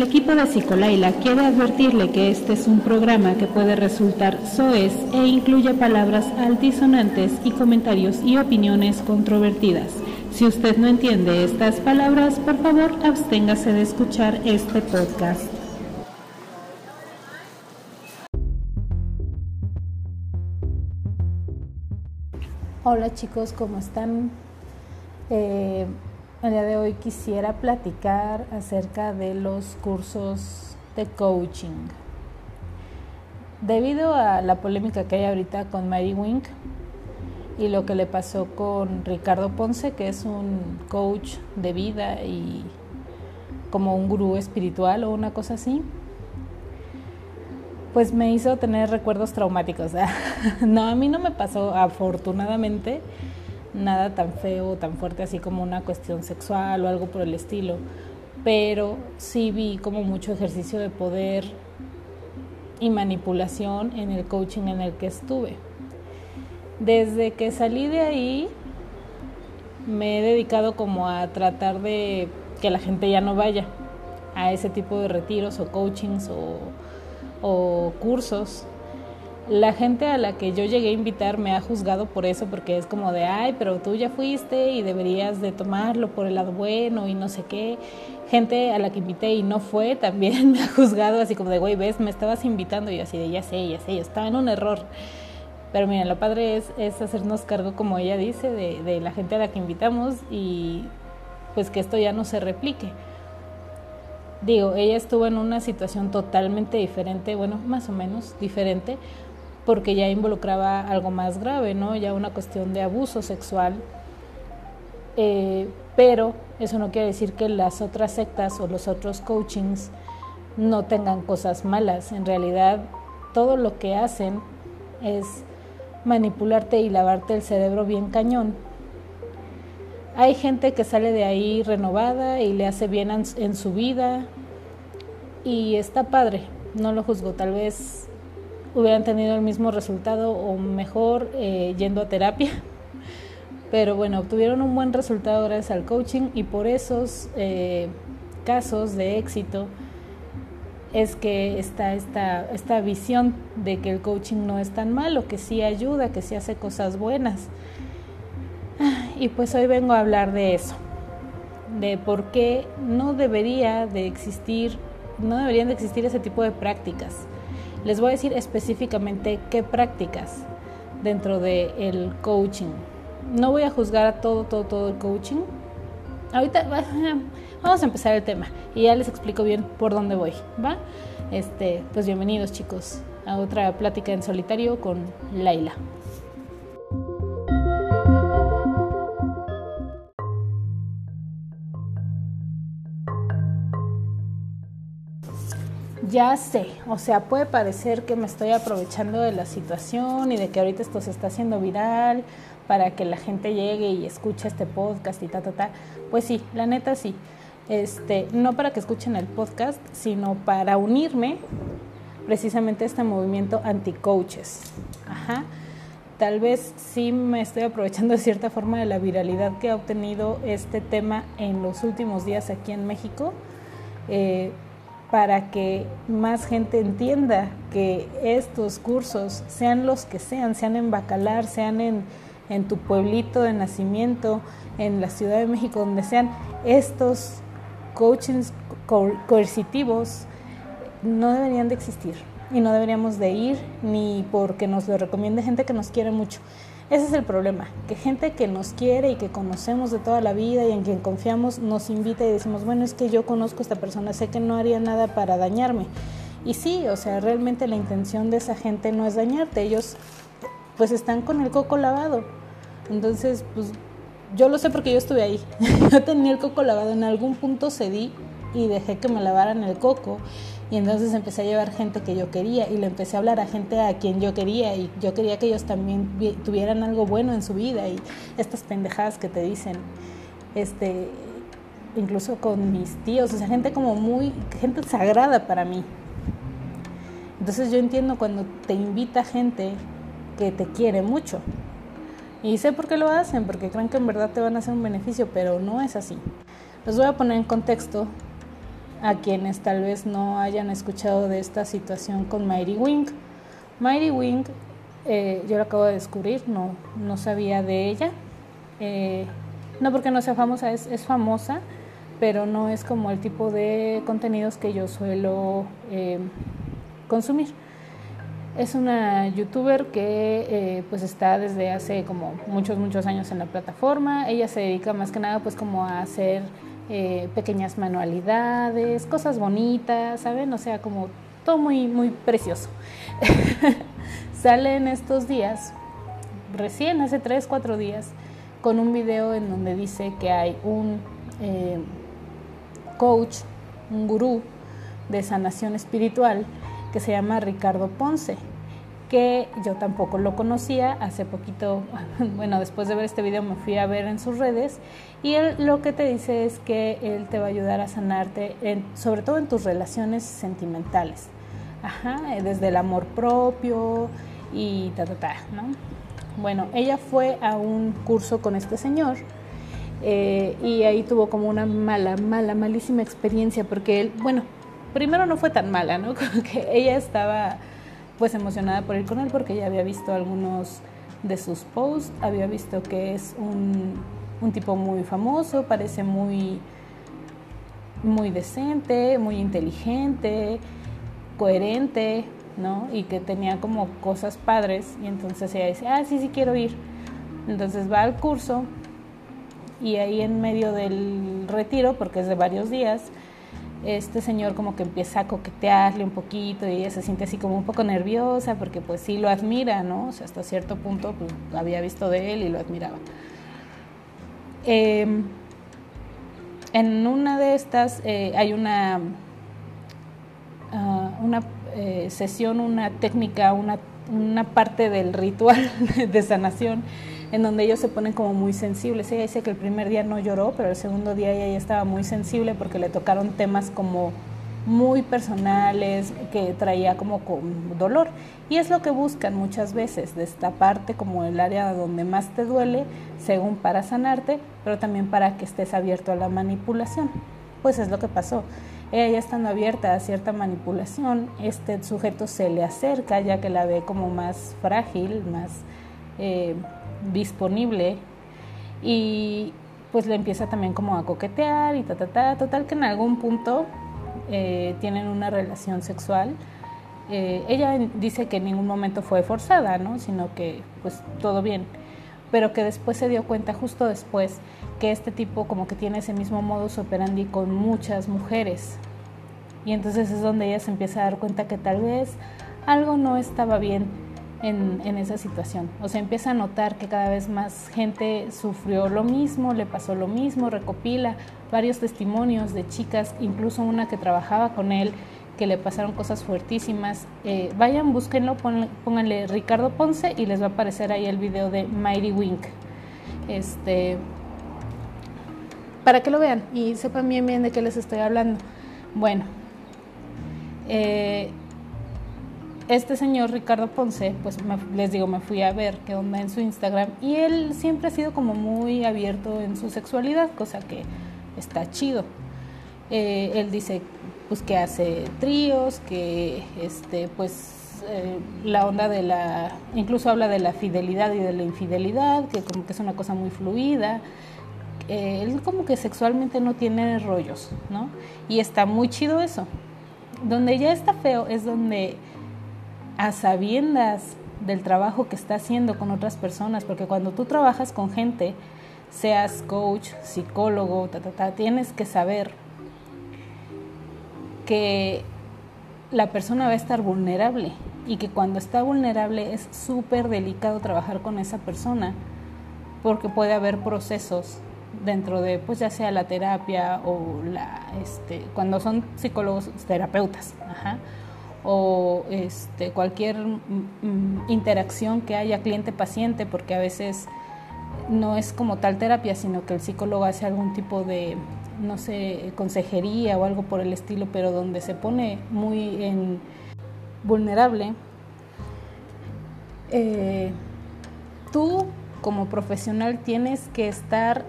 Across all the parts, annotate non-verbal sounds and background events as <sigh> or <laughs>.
El equipo de Psicolaila quiere advertirle que este es un programa que puede resultar soez e incluye palabras altisonantes y comentarios y opiniones controvertidas. Si usted no entiende estas palabras, por favor absténgase de escuchar este podcast. Hola chicos, ¿cómo están? Eh, el día de hoy quisiera platicar acerca de los cursos de coaching. Debido a la polémica que hay ahorita con Mary Wink y lo que le pasó con Ricardo Ponce, que es un coach de vida y como un gurú espiritual o una cosa así, pues me hizo tener recuerdos traumáticos. <laughs> no, a mí no me pasó afortunadamente nada tan feo, tan fuerte así como una cuestión sexual o algo por el estilo, pero sí vi como mucho ejercicio de poder y manipulación en el coaching en el que estuve. Desde que salí de ahí me he dedicado como a tratar de que la gente ya no vaya a ese tipo de retiros o coachings o, o cursos la gente a la que yo llegué a invitar me ha juzgado por eso, porque es como de, ay, pero tú ya fuiste y deberías de tomarlo por el lado bueno y no sé qué. Gente a la que invité y no fue <laughs> también me ha juzgado así como de, güey, ves, me estabas invitando y así de, ya sé, ya sé, yo estaba en un error. Pero miren, lo padre es, es hacernos cargo, como ella dice, de, de la gente a la que invitamos y pues que esto ya no se replique. Digo, ella estuvo en una situación totalmente diferente, bueno, más o menos diferente, porque ya involucraba algo más grave, ¿no? Ya una cuestión de abuso sexual. Eh, pero eso no quiere decir que las otras sectas o los otros coachings no tengan cosas malas. En realidad, todo lo que hacen es manipularte y lavarte el cerebro bien cañón. Hay gente que sale de ahí renovada y le hace bien en su vida y está padre, no lo juzgo, tal vez hubieran tenido el mismo resultado o mejor eh, yendo a terapia. <laughs> Pero bueno, obtuvieron un buen resultado gracias al coaching y por esos eh, casos de éxito es que está esta, esta visión de que el coaching no es tan malo, que sí ayuda, que sí hace cosas buenas. Y pues hoy vengo a hablar de eso, de por qué no debería de existir, no deberían de existir ese tipo de prácticas les voy a decir específicamente qué prácticas dentro del coaching. No voy a juzgar a todo, todo, todo el coaching. Ahorita <laughs> vamos a empezar el tema y ya les explico bien por dónde voy, ¿va? Este, pues bienvenidos chicos a otra plática en solitario con Laila. Ya sé, o sea, puede parecer que me estoy aprovechando de la situación y de que ahorita esto se está haciendo viral para que la gente llegue y escuche este podcast y ta, ta, ta. Pues sí, la neta sí. Este, no para que escuchen el podcast, sino para unirme precisamente a este movimiento anti-coaches. Ajá. Tal vez sí me estoy aprovechando de cierta forma de la viralidad que ha obtenido este tema en los últimos días aquí en México. Eh, para que más gente entienda que estos cursos, sean los que sean, sean en Bacalar, sean en, en tu pueblito de nacimiento, en la Ciudad de México, donde sean estos coachings coercitivos, no deberían de existir y no deberíamos de ir ni porque nos lo recomiende gente que nos quiere mucho. Ese es el problema, que gente que nos quiere y que conocemos de toda la vida y en quien confiamos nos invita y decimos, bueno, es que yo conozco a esta persona, sé que no haría nada para dañarme. Y sí, o sea, realmente la intención de esa gente no es dañarte, ellos pues están con el coco lavado. Entonces, pues yo lo sé porque yo estuve ahí. <laughs> yo tenía el coco lavado, en algún punto cedí y dejé que me lavaran el coco y entonces empecé a llevar gente que yo quería y le empecé a hablar a gente a quien yo quería y yo quería que ellos también tuvieran algo bueno en su vida y estas pendejadas que te dicen, este, incluso con mis tíos, o sea, gente como muy, gente sagrada para mí. Entonces yo entiendo cuando te invita gente que te quiere mucho. Y sé por qué lo hacen, porque creen que en verdad te van a hacer un beneficio, pero no es así. Les voy a poner en contexto a quienes tal vez no hayan escuchado de esta situación con Mighty Wing. Mighty Wing, eh, yo la acabo de descubrir, no, no sabía de ella. Eh, no porque no sea famosa, es, es, famosa, pero no es como el tipo de contenidos que yo suelo eh, consumir. Es una youtuber que pues está desde hace como muchos, muchos años en la plataforma. Ella se dedica más que nada pues como a hacer eh, pequeñas manualidades, cosas bonitas, ¿saben? O sea, como todo muy, muy precioso. <laughs> Sale en estos días, recién hace 3, 4 días, con un video en donde dice que hay un eh, coach, un gurú de sanación espiritual que se llama Ricardo Ponce que yo tampoco lo conocía. Hace poquito, <laughs> bueno, después de ver este video me fui a ver en sus redes y él lo que te dice es que él te va a ayudar a sanarte, sobre todo en tus relaciones sentimentales. Ajá, desde el amor propio y ta, ta, ta, ¿no? Bueno, ella fue a un curso con este señor eh, y ahí tuvo como una mala, mala, malísima experiencia porque él, bueno, primero no fue tan mala, ¿no? <laughs> Como que ella estaba pues emocionada por ir con él porque ya había visto algunos de sus posts, había visto que es un, un tipo muy famoso, parece muy, muy decente, muy inteligente, coherente, ¿no? Y que tenía como cosas padres y entonces ella dice, ah, sí, sí quiero ir. Entonces va al curso y ahí en medio del retiro, porque es de varios días, este señor como que empieza a coquetearle un poquito y ella se siente así como un poco nerviosa porque pues sí lo admira, ¿no? O sea, hasta cierto punto pues, había visto de él y lo admiraba. Em, en una de estas eh, hay una, ah, una eh, sesión, una técnica, una, una parte del ritual <laughs> de sanación en donde ellos se ponen como muy sensibles. Ella dice que el primer día no lloró, pero el segundo día ella ya estaba muy sensible porque le tocaron temas como muy personales, que traía como con dolor. Y es lo que buscan muchas veces, destaparte como el área donde más te duele, según para sanarte, pero también para que estés abierto a la manipulación. Pues es lo que pasó. Ella ya estando abierta a cierta manipulación, este sujeto se le acerca ya que la ve como más frágil, más... Eh, disponible y pues le empieza también como a coquetear y ta, ta, ta, total que en algún punto eh, tienen una relación sexual. Eh, ella dice que en ningún momento fue forzada, ¿no? Sino que pues todo bien, pero que después se dio cuenta justo después que este tipo como que tiene ese mismo modus operandi con muchas mujeres. Y entonces es donde ella se empieza a dar cuenta que tal vez algo no estaba bien en, esa situación. O sea, empieza a notar que cada vez más gente sufrió lo mismo, le pasó lo mismo, recopila varios testimonios de chicas, incluso una que trabajaba con él, que le pasaron cosas fuertísimas. Eh, vayan, búsquenlo, pónganle Ricardo Ponce y les va a aparecer ahí el video de Mighty Wink. Este, para que lo vean y sepan bien bien de qué les estoy hablando. Bueno, eh, este señor Ricardo Ponce, pues les digo, me fui a ver qué onda en su Instagram y él siempre ha sido como muy abierto en su sexualidad, cosa que está chido. Eh, él dice pues que hace tríos, que este pues eh, la onda de la, incluso habla de la fidelidad y de la infidelidad, que como que es una cosa muy fluida. Eh, él como que sexualmente no tiene rollos, ¿no? Y está muy chido eso. Donde ya está feo es donde a sabiendas del trabajo que está haciendo con otras personas, porque cuando tú trabajas con gente, seas coach, psicólogo, tienes que saber que la persona va a estar vulnerable y que cuando está vulnerable es súper delicado trabajar con esa persona porque puede haber procesos dentro de pues ya sea la terapia o la este cuando son psicólogos terapeutas ajá, o este, cualquier mm, mm, interacción que haya cliente-paciente, porque a veces no es como tal terapia, sino que el psicólogo hace algún tipo de, no sé, consejería o algo por el estilo, pero donde se pone muy vulnerable. Eh, tú como profesional tienes que estar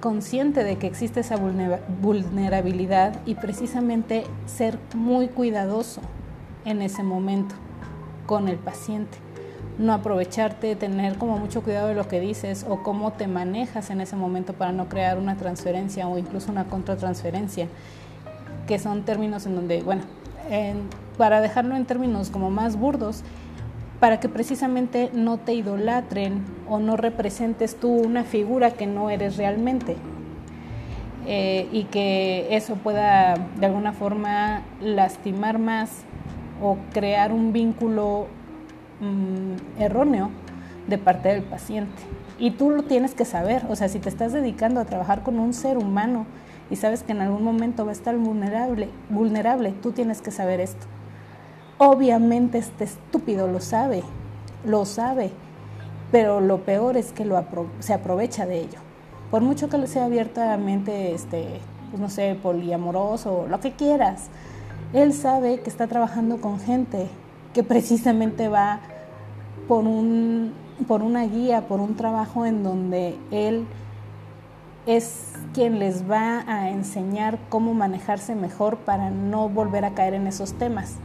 consciente de que existe esa vulnerabilidad y precisamente ser muy cuidadoso en ese momento con el paciente. No aprovecharte, tener como mucho cuidado de lo que dices o cómo te manejas en ese momento para no crear una transferencia o incluso una contratransferencia, que son términos en donde, bueno, para dejarlo en términos como más burdos, para que precisamente no te idolatren o no representes tú una figura que no eres realmente. Eh, y que eso pueda de alguna forma lastimar más o crear un vínculo mm, erróneo de parte del paciente. Y tú lo tienes que saber, o sea, si te estás dedicando a trabajar con un ser humano y sabes que en algún momento va a estar vulnerable, vulnerable tú tienes que saber esto. Obviamente este estúpido lo sabe, lo sabe, pero lo peor es que lo se aprovecha de ello. Por mucho que lo sea abiertamente, este, pues no sé, poliamoroso, lo que quieras, él sabe que está trabajando con gente que precisamente va por, un, por una guía, por un trabajo en donde él es quien les va a enseñar cómo manejarse mejor para no volver a caer en esos temas.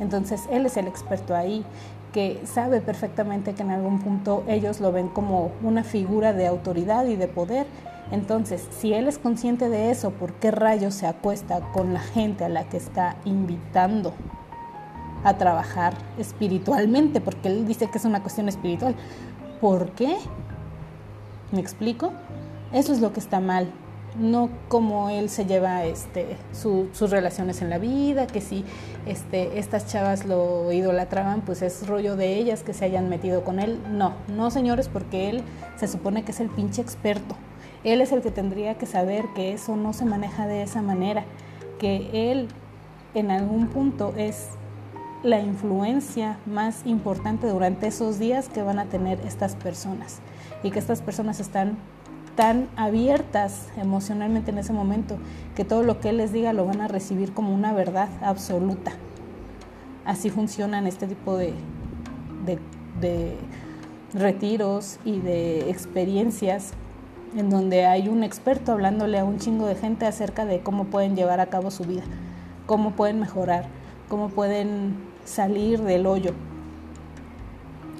Entonces él es el experto ahí que sabe perfectamente que en algún punto ellos lo ven como una figura de autoridad y de poder. Entonces, si él es consciente de eso, ¿por qué rayos se acuesta con la gente a la que está invitando a trabajar espiritualmente? Porque él dice que es una cuestión espiritual. ¿Por qué? ¿Me explico? Eso es lo que está mal no como él se lleva este, sus relaciones en la vida, que si este, estas chavas lo idolatraban, pues es rollo de ellas que se hayan metido con él. No, no señores, porque él se supone que es el pinche experto. Él es el que tendría que saber que eso no se maneja de esa manera, que él en algún punto es la influencia más importante durante esos días que van a tener estas personas y que estas personas están tan abiertas emocionalmente en ese momento que todo lo que él les diga lo van a recibir como una verdad absoluta. Así funcionan este tipo de, de, retiros y de experiencias en donde hay un experto hablándole a un chingo de gente acerca de cómo pueden llevar a cabo su vida, cómo pueden mejorar, cómo pueden salir del hoyo.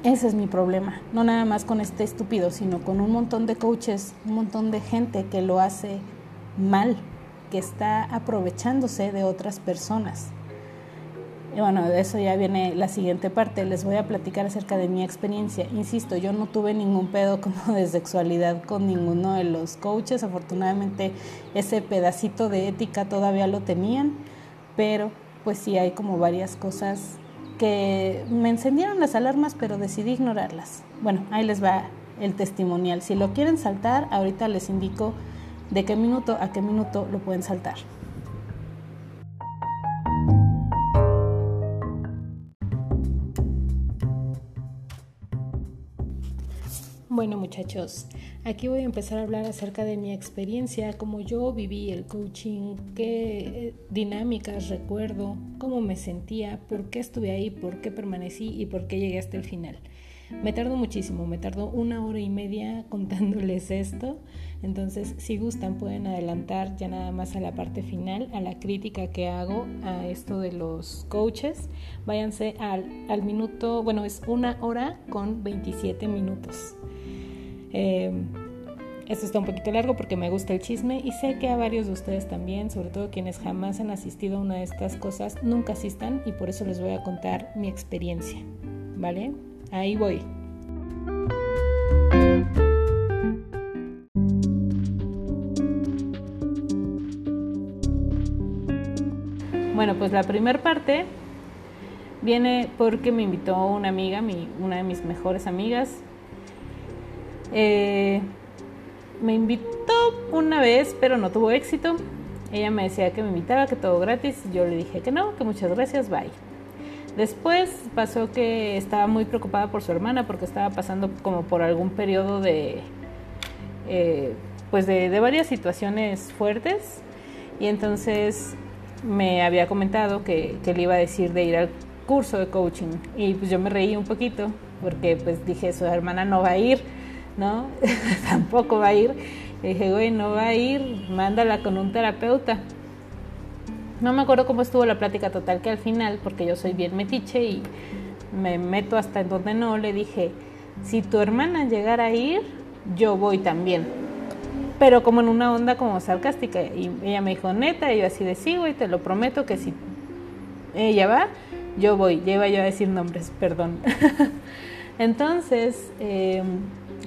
Ese es mi problema, no nada más con este estúpido, sino con un montón de coaches, un montón de gente que lo hace mal, que está aprovechándose de otras personas. Y bueno, de eso ya viene la siguiente parte. Les voy a platicar acerca de mi experiencia. Insisto, yo no tuve ningún pedo <laughs> como de sexualidad con ninguno de los coaches. Afortunadamente ese pedacito de ética todavía lo tenían, pero pues sí hay como varias cosas que me encendieron las alarmas, pero decidí ignorarlas. Bueno, ahí les va el testimonial. Si lo quieren saltar, ahorita les indico de qué minuto a qué minuto lo pueden saltar. Bueno muchachos, aquí voy a empezar a hablar acerca de mi experiencia, cómo yo viví el coaching, qué dinámicas recuerdo, cómo me sentía, por qué estuve ahí, por qué permanecí y por qué llegué hasta el final. Me tardó muchísimo, me tardó una hora y media <laughs> contándoles esto, entonces si gustan pueden adelantar ya nada más a la parte final, a la crítica que hago a esto de los coaches. Váyanse al, al minuto, bueno es una hora con 27 minutos. Eh, esto está un poquito largo porque me gusta el chisme y sé que a varios de ustedes también, sobre todo quienes jamás han asistido a una de estas cosas, nunca asistan y por eso les voy a contar mi experiencia. ¿Vale? Ahí voy. Bueno, pues la primera parte viene porque me invitó una amiga, mi, una de mis mejores amigas, eh, me invitó una vez, pero no tuvo éxito. Ella me decía que me invitaba, que todo gratis. Yo le dije que no, que muchas gracias, bye. Después pasó que estaba muy preocupada por su hermana porque estaba pasando como por algún periodo de, eh, pues de, de, varias situaciones fuertes y entonces me había comentado que, que, le iba a decir de ir al curso de coaching y pues yo me reí un poquito porque pues dije su hermana no va a ir ¿no? <laughs> Tampoco va a ir. Le dije, güey, no va a ir, mándala con un terapeuta. No me acuerdo cómo estuvo la plática total, que al final, porque yo soy bien metiche y me meto hasta en donde no, le dije, si tu hermana llegara a ir, yo voy también. Pero como en una onda como sarcástica. Y ella me dijo, neta, y yo así de sí, güey, te lo prometo que si ella va, yo voy. Ya iba yo a decir nombres, perdón. <laughs> Entonces, em,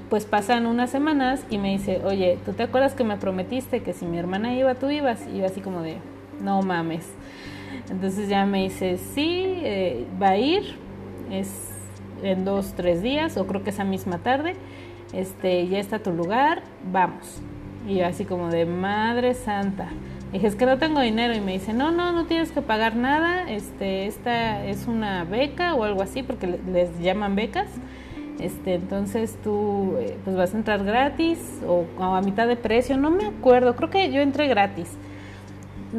pues pasan unas semanas y me dice, oye, ¿tú te acuerdas que me prometiste que si mi hermana iba, tú ibas? Y yo así como de, no mames. Entonces ya me dice, sí, eh, va a ir, es en dos, tres días, o creo que esa misma tarde, este, ya está tu lugar, vamos. Y yo así como de Madre Santa. Dije, es que no tengo dinero. Y me dice, no, no, no tienes que pagar nada. Este, esta es una beca o algo así, porque les llaman becas. Este, entonces tú eh, pues vas a entrar gratis o, a mitad de precio. No me acuerdo, creo que yo entré gratis.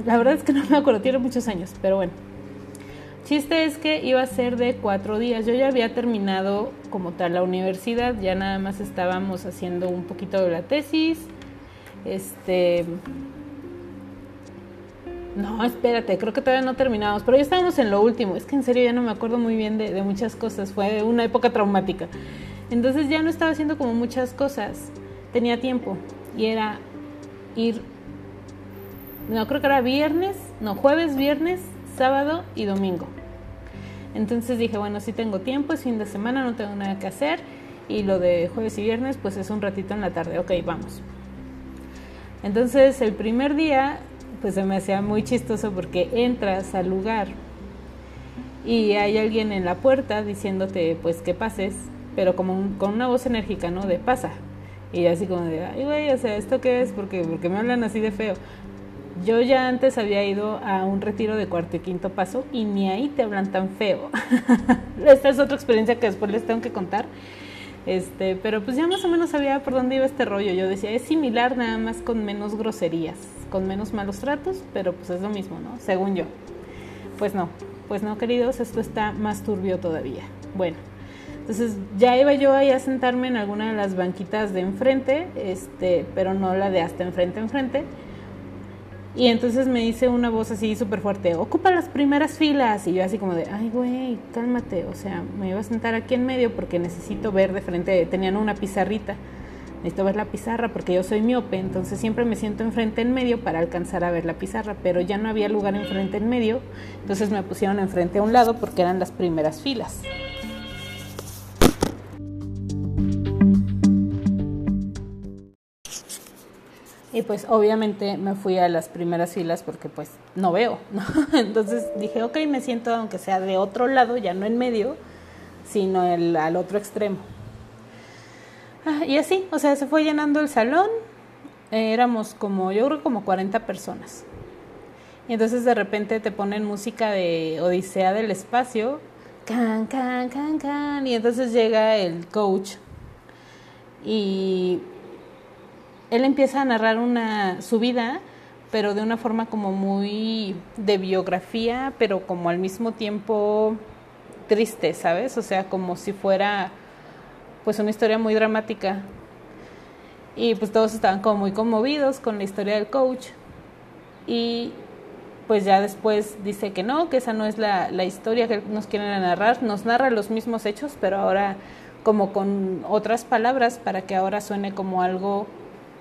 La verdad es que <laughs> no me acuerdo, tiene muchos años, pero bueno. Chiste es que iba a ser de cuatro días. Yo ya había terminado como tal la universidad, ya nada más estábamos haciendo un poquito de la tesis. Este. No, espérate, creo que todavía no terminamos, pero ya estábamos en lo último. Es que en serio ya no me acuerdo muy bien de, de muchas cosas. Fue una época traumática. Entonces ya no estaba haciendo como muchas cosas. Tenía tiempo y era ir. No, creo que era viernes, no, jueves, viernes, sábado y domingo. Entonces dije, bueno, si tengo tiempo, es fin de semana, no tengo nada que hacer. Y lo de jueves y viernes, pues es un ratito en la tarde. Ok, vamos. Entonces el primer día, pues se me hacía muy chistoso porque entras al lugar y hay alguien en la puerta diciéndote, pues que pases, pero como con una voz enérgica, ¿no? De pasa. Y así como de, ay, güey, o sea, ¿esto qué es? Porque, porque me hablan así de feo. Yo ya antes había ido a un retiro de cuarto y quinto paso y ni ahí te hablan tan feo. <laughs> Esta es otra experiencia que después les tengo que contar. Este, pero pues ya más o menos sabía por dónde iba este rollo. Yo decía, es similar nada más con menos groserías, con menos malos tratos, pero pues es lo mismo, ¿no? Según yo. Pues no, pues no, queridos, esto está más turbio todavía. Bueno, entonces ya iba yo ahí a sentarme en alguna de las banquitas de enfrente, este, pero no la de hasta enfrente, enfrente. Y entonces me dice una voz así súper fuerte, ocupa las primeras filas. Y yo así como de, ay, güey, cálmate. O sea, me iba a sentar aquí en medio porque necesito ver de frente. Tenían una pizarrita. Necesito ver la pizarra porque yo soy miope. Entonces siempre me siento enfrente en medio para alcanzar a ver la pizarra. Pero ya no había lugar enfrente en medio. Entonces me pusieron enfrente a un lado porque eran las primeras filas. Y pues obviamente me fui a las primeras filas porque pues no veo, <laughs> ¿no? Entonces dije, ok, me siento aunque sea de otro lado, ya no en medio, sino el, al otro extremo. Ah, y así, o sea, se fue llenando el salón, éramos como, yo creo como 40 personas. Y entonces de repente te ponen música de Odisea del Espacio, can, can, can, can, y entonces llega el coach y él empieza a narrar una, su vida, pero de una forma como muy de biografía, pero como al mismo tiempo triste, ¿sabes? O sea, como si fuera pues una historia muy dramática. Y pues todos estaban como muy conmovidos con la historia del coach. Y pues ya después dice que no, que esa no es la, la historia que nos quieren narrar. Nos narra los mismos hechos, pero ahora como con otras palabras para que ahora suene como algo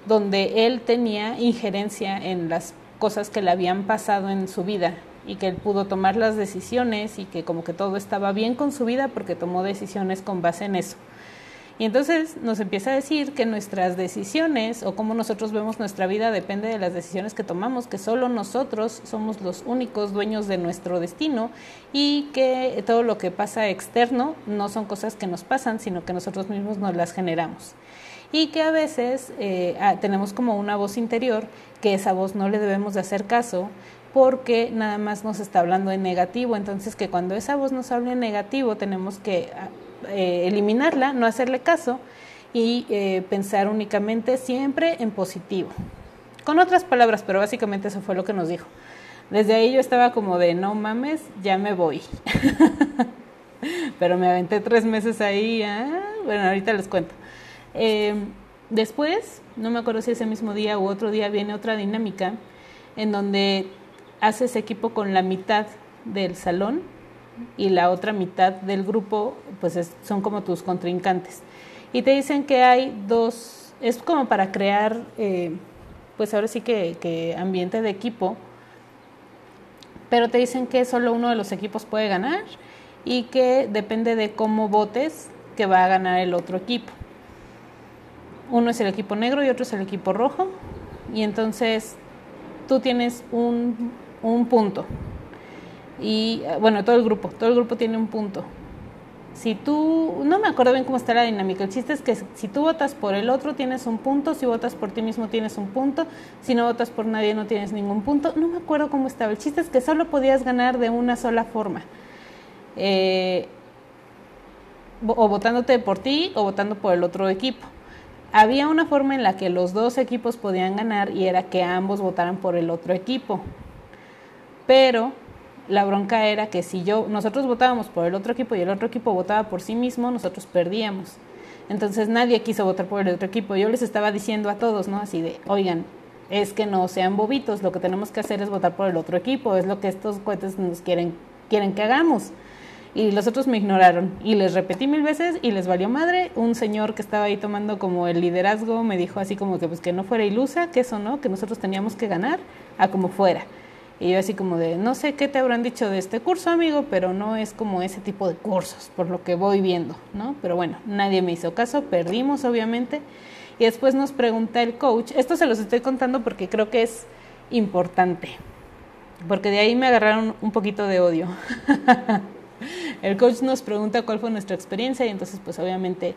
donde él tenía injerencia en las cosas que le habían pasado en su vida y que él pudo tomar las decisiones y que como que todo estaba bien con su vida porque tomó decisiones con base en eso. Y entonces nos empieza a decir que nuestras decisiones o cómo nosotros vemos nuestra vida depende de las decisiones que tomamos, que solo nosotros somos los únicos dueños de nuestro destino y que todo lo que pasa externo no son cosas que nos pasan, sino que nosotros mismos nos las generamos y que a veces eh, ah, tenemos como una voz interior que esa voz no le debemos de hacer caso porque nada más nos está hablando en negativo, entonces que cuando esa voz nos habla en negativo tenemos que ah, eh, eliminarla, no hacerle caso y eh, pensar únicamente siempre en positivo. Con otras palabras, pero básicamente eso fue lo que nos dijo. Desde ahí yo estaba como de, no mames, ya me voy. <laughs> pero me aventé tres meses ahí, ah, bueno, ahorita les cuento. Eh, Después, no me acuerdo si ese mismo día u otro día viene otra dinámica en donde haces equipo con la mitad del salón y la otra mitad del grupo pues son como tus contrincantes. Y te dicen que hay dos, es como para crear eh, pues ahora sí que, que ambiente de equipo, pero te dicen que solo uno de los equipos puede ganar y que depende de cómo votes que va a ganar el otro equipo. Uno es el equipo negro y otro es el equipo rojo. Y entonces tú tienes un, un punto. Y bueno, todo el grupo, todo el grupo tiene un punto. Si tú, no me acuerdo bien cómo está la dinámica, el chiste es que si tú votas por el otro tienes un punto, si votas por ti mismo tienes un punto, si no votas por nadie no tienes ningún punto, no me acuerdo cómo estaba, el chiste es que solo podías ganar de una sola forma, eh, o votándote por ti o votando por el otro equipo. Había una forma en la que los dos equipos podían ganar y era que ambos votaran por el otro equipo, pero la bronca era que si yo, nosotros votábamos por el otro equipo y el otro equipo votaba por sí mismo, nosotros perdíamos. Entonces nadie quiso votar por el otro equipo. Yo les estaba diciendo a todos, ¿no? Así de, oigan, es que no sean bobitos, lo que tenemos que hacer es votar por el otro equipo, es lo que estos cohetes nos quieren, quieren que hagamos. Y los otros me ignoraron y les repetí mil veces y les valió madre. Un señor que estaba ahí tomando como el liderazgo me dijo así como que pues que no fuera ilusa, que eso no, que nosotros teníamos que ganar a como fuera. Y yo así como de, no sé qué te habrán dicho de este curso, amigo, pero no es como ese tipo de cursos, por lo que voy viendo, ¿no? Pero bueno, nadie me hizo caso, perdimos obviamente. Y después nos pregunta el coach, esto se los estoy contando porque creo que es importante, porque de ahí me agarraron un poquito de odio. <laughs> el coach nos pregunta cuál fue nuestra experiencia y entonces pues obviamente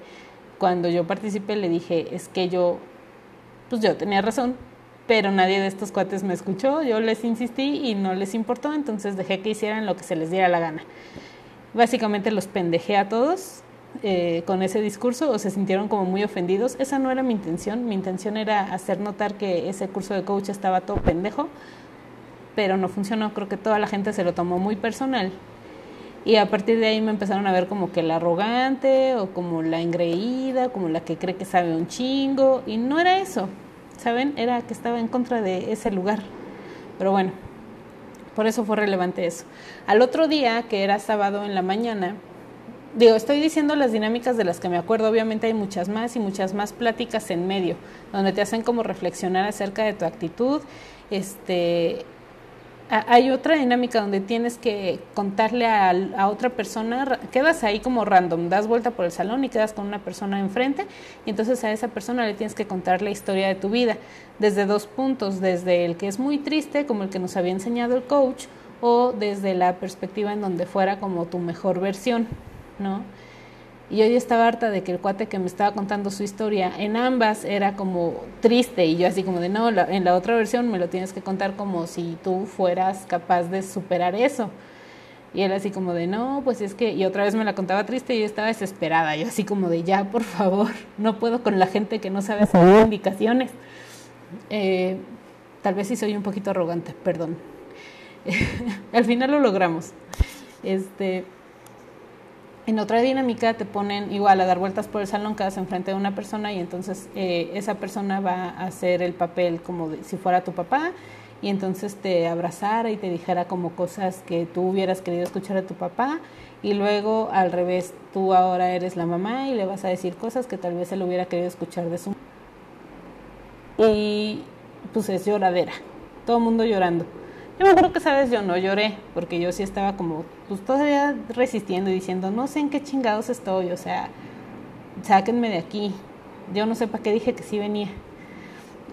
cuando yo participé le dije, es que yo, pues yo tenía razón, pero nadie de estos cuates me escuchó, yo les insistí y no les importó, entonces dejé que hicieran lo que se les diera la gana. Básicamente los pendejé a todos eh, con ese discurso o se sintieron como muy ofendidos. Esa no era mi intención, mi intención era hacer notar que ese curso de coach estaba todo pendejo, pero no funcionó, creo que toda la gente se lo tomó muy personal. Y a partir de ahí me empezaron a ver como que la arrogante o como la engreída, como la que cree que sabe un chingo, y no era eso ¿saben? Era que estaba en contra de ese lugar. Pero bueno, por eso fue relevante eso. Al otro día, que era sábado en la mañana, digo, estoy diciendo las dinámicas de las que me acuerdo, obviamente hay muchas más y muchas más pláticas en medio, donde te hacen como reflexionar acerca de tu actitud, este, hay otra dinámica donde tienes que contarle a, a, otra persona, quedas ahí como random, das vuelta por el salón y quedas con una persona enfrente y entonces a esa persona le tienes que contar la historia de tu vida desde dos puntos, desde el que es muy triste, como el que nos había enseñado el coach, o desde la perspectiva en donde fuera como tu mejor versión, ¿no? Y yo ya estaba harta de que el cuate que me estaba contando su historia en ambas era como triste y yo así como de no, en la otra versión me lo tienes que contar como si tú fueras capaz de superar eso. Y él así como de no, pues es que, y otra vez me la contaba triste y yo estaba desesperada, yo así como de ya, por favor, <laughs> no puedo con la gente que no sabe hacer indicaciones. Eh, tal vez sí soy un poquito arrogante, perdón. <laughs> Al final lo logramos. Este, en otra dinámica te ponen igual a dar vueltas por el salón, quedas enfrente de una persona y entonces eh, esa persona va a hacer el papel como si fuera tu papá y entonces te abrazara y te dijera como cosas que tú hubieras querido escuchar de tu papá y luego al revés, tú ahora eres la mamá y le vas a decir cosas que tal vez él hubiera querido escuchar de su y pues es lloradera, todo el mundo llorando. Yo me acuerdo que, sabes, yo no lloré, porque yo sí estaba como, pues todavía resistiendo y diciendo, no sé en qué chingados estoy, o sea, sáquenme de aquí. Yo no sé para qué dije que sí venía.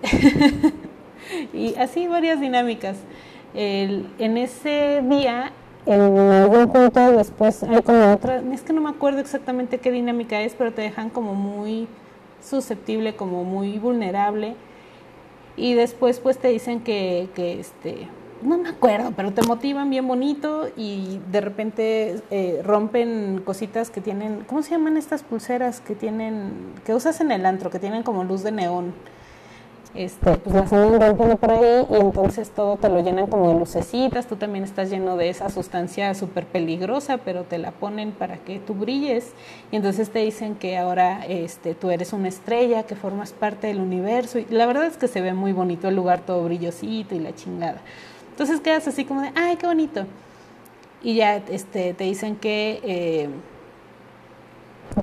<laughs> y así varias dinámicas. En ese día, en algún punto después hay como otra, es que no me acuerdo exactamente qué dinámica es, pero te dejan como muy susceptible, como muy vulnerable. Y después pues te dicen que, que este no me acuerdo, pero te motivan bien bonito y de repente eh, rompen cositas que tienen, ¿cómo se llaman estas pulseras que tienen, que usas en el antro, que tienen como luz de neón? este, pues la andan por ahí y entonces todo te lo llenan como de lucecitas, tú también estás lleno de esa sustancia súper peligrosa, pero te la ponen para que tú brilles y entonces te dicen que ahora este, tú eres una estrella, que formas parte del universo y la verdad es que se ve muy bonito el lugar todo brillosito y la chingada. Entonces quedas así como de, ay, qué bonito. Y ya este, te dicen que... Eh,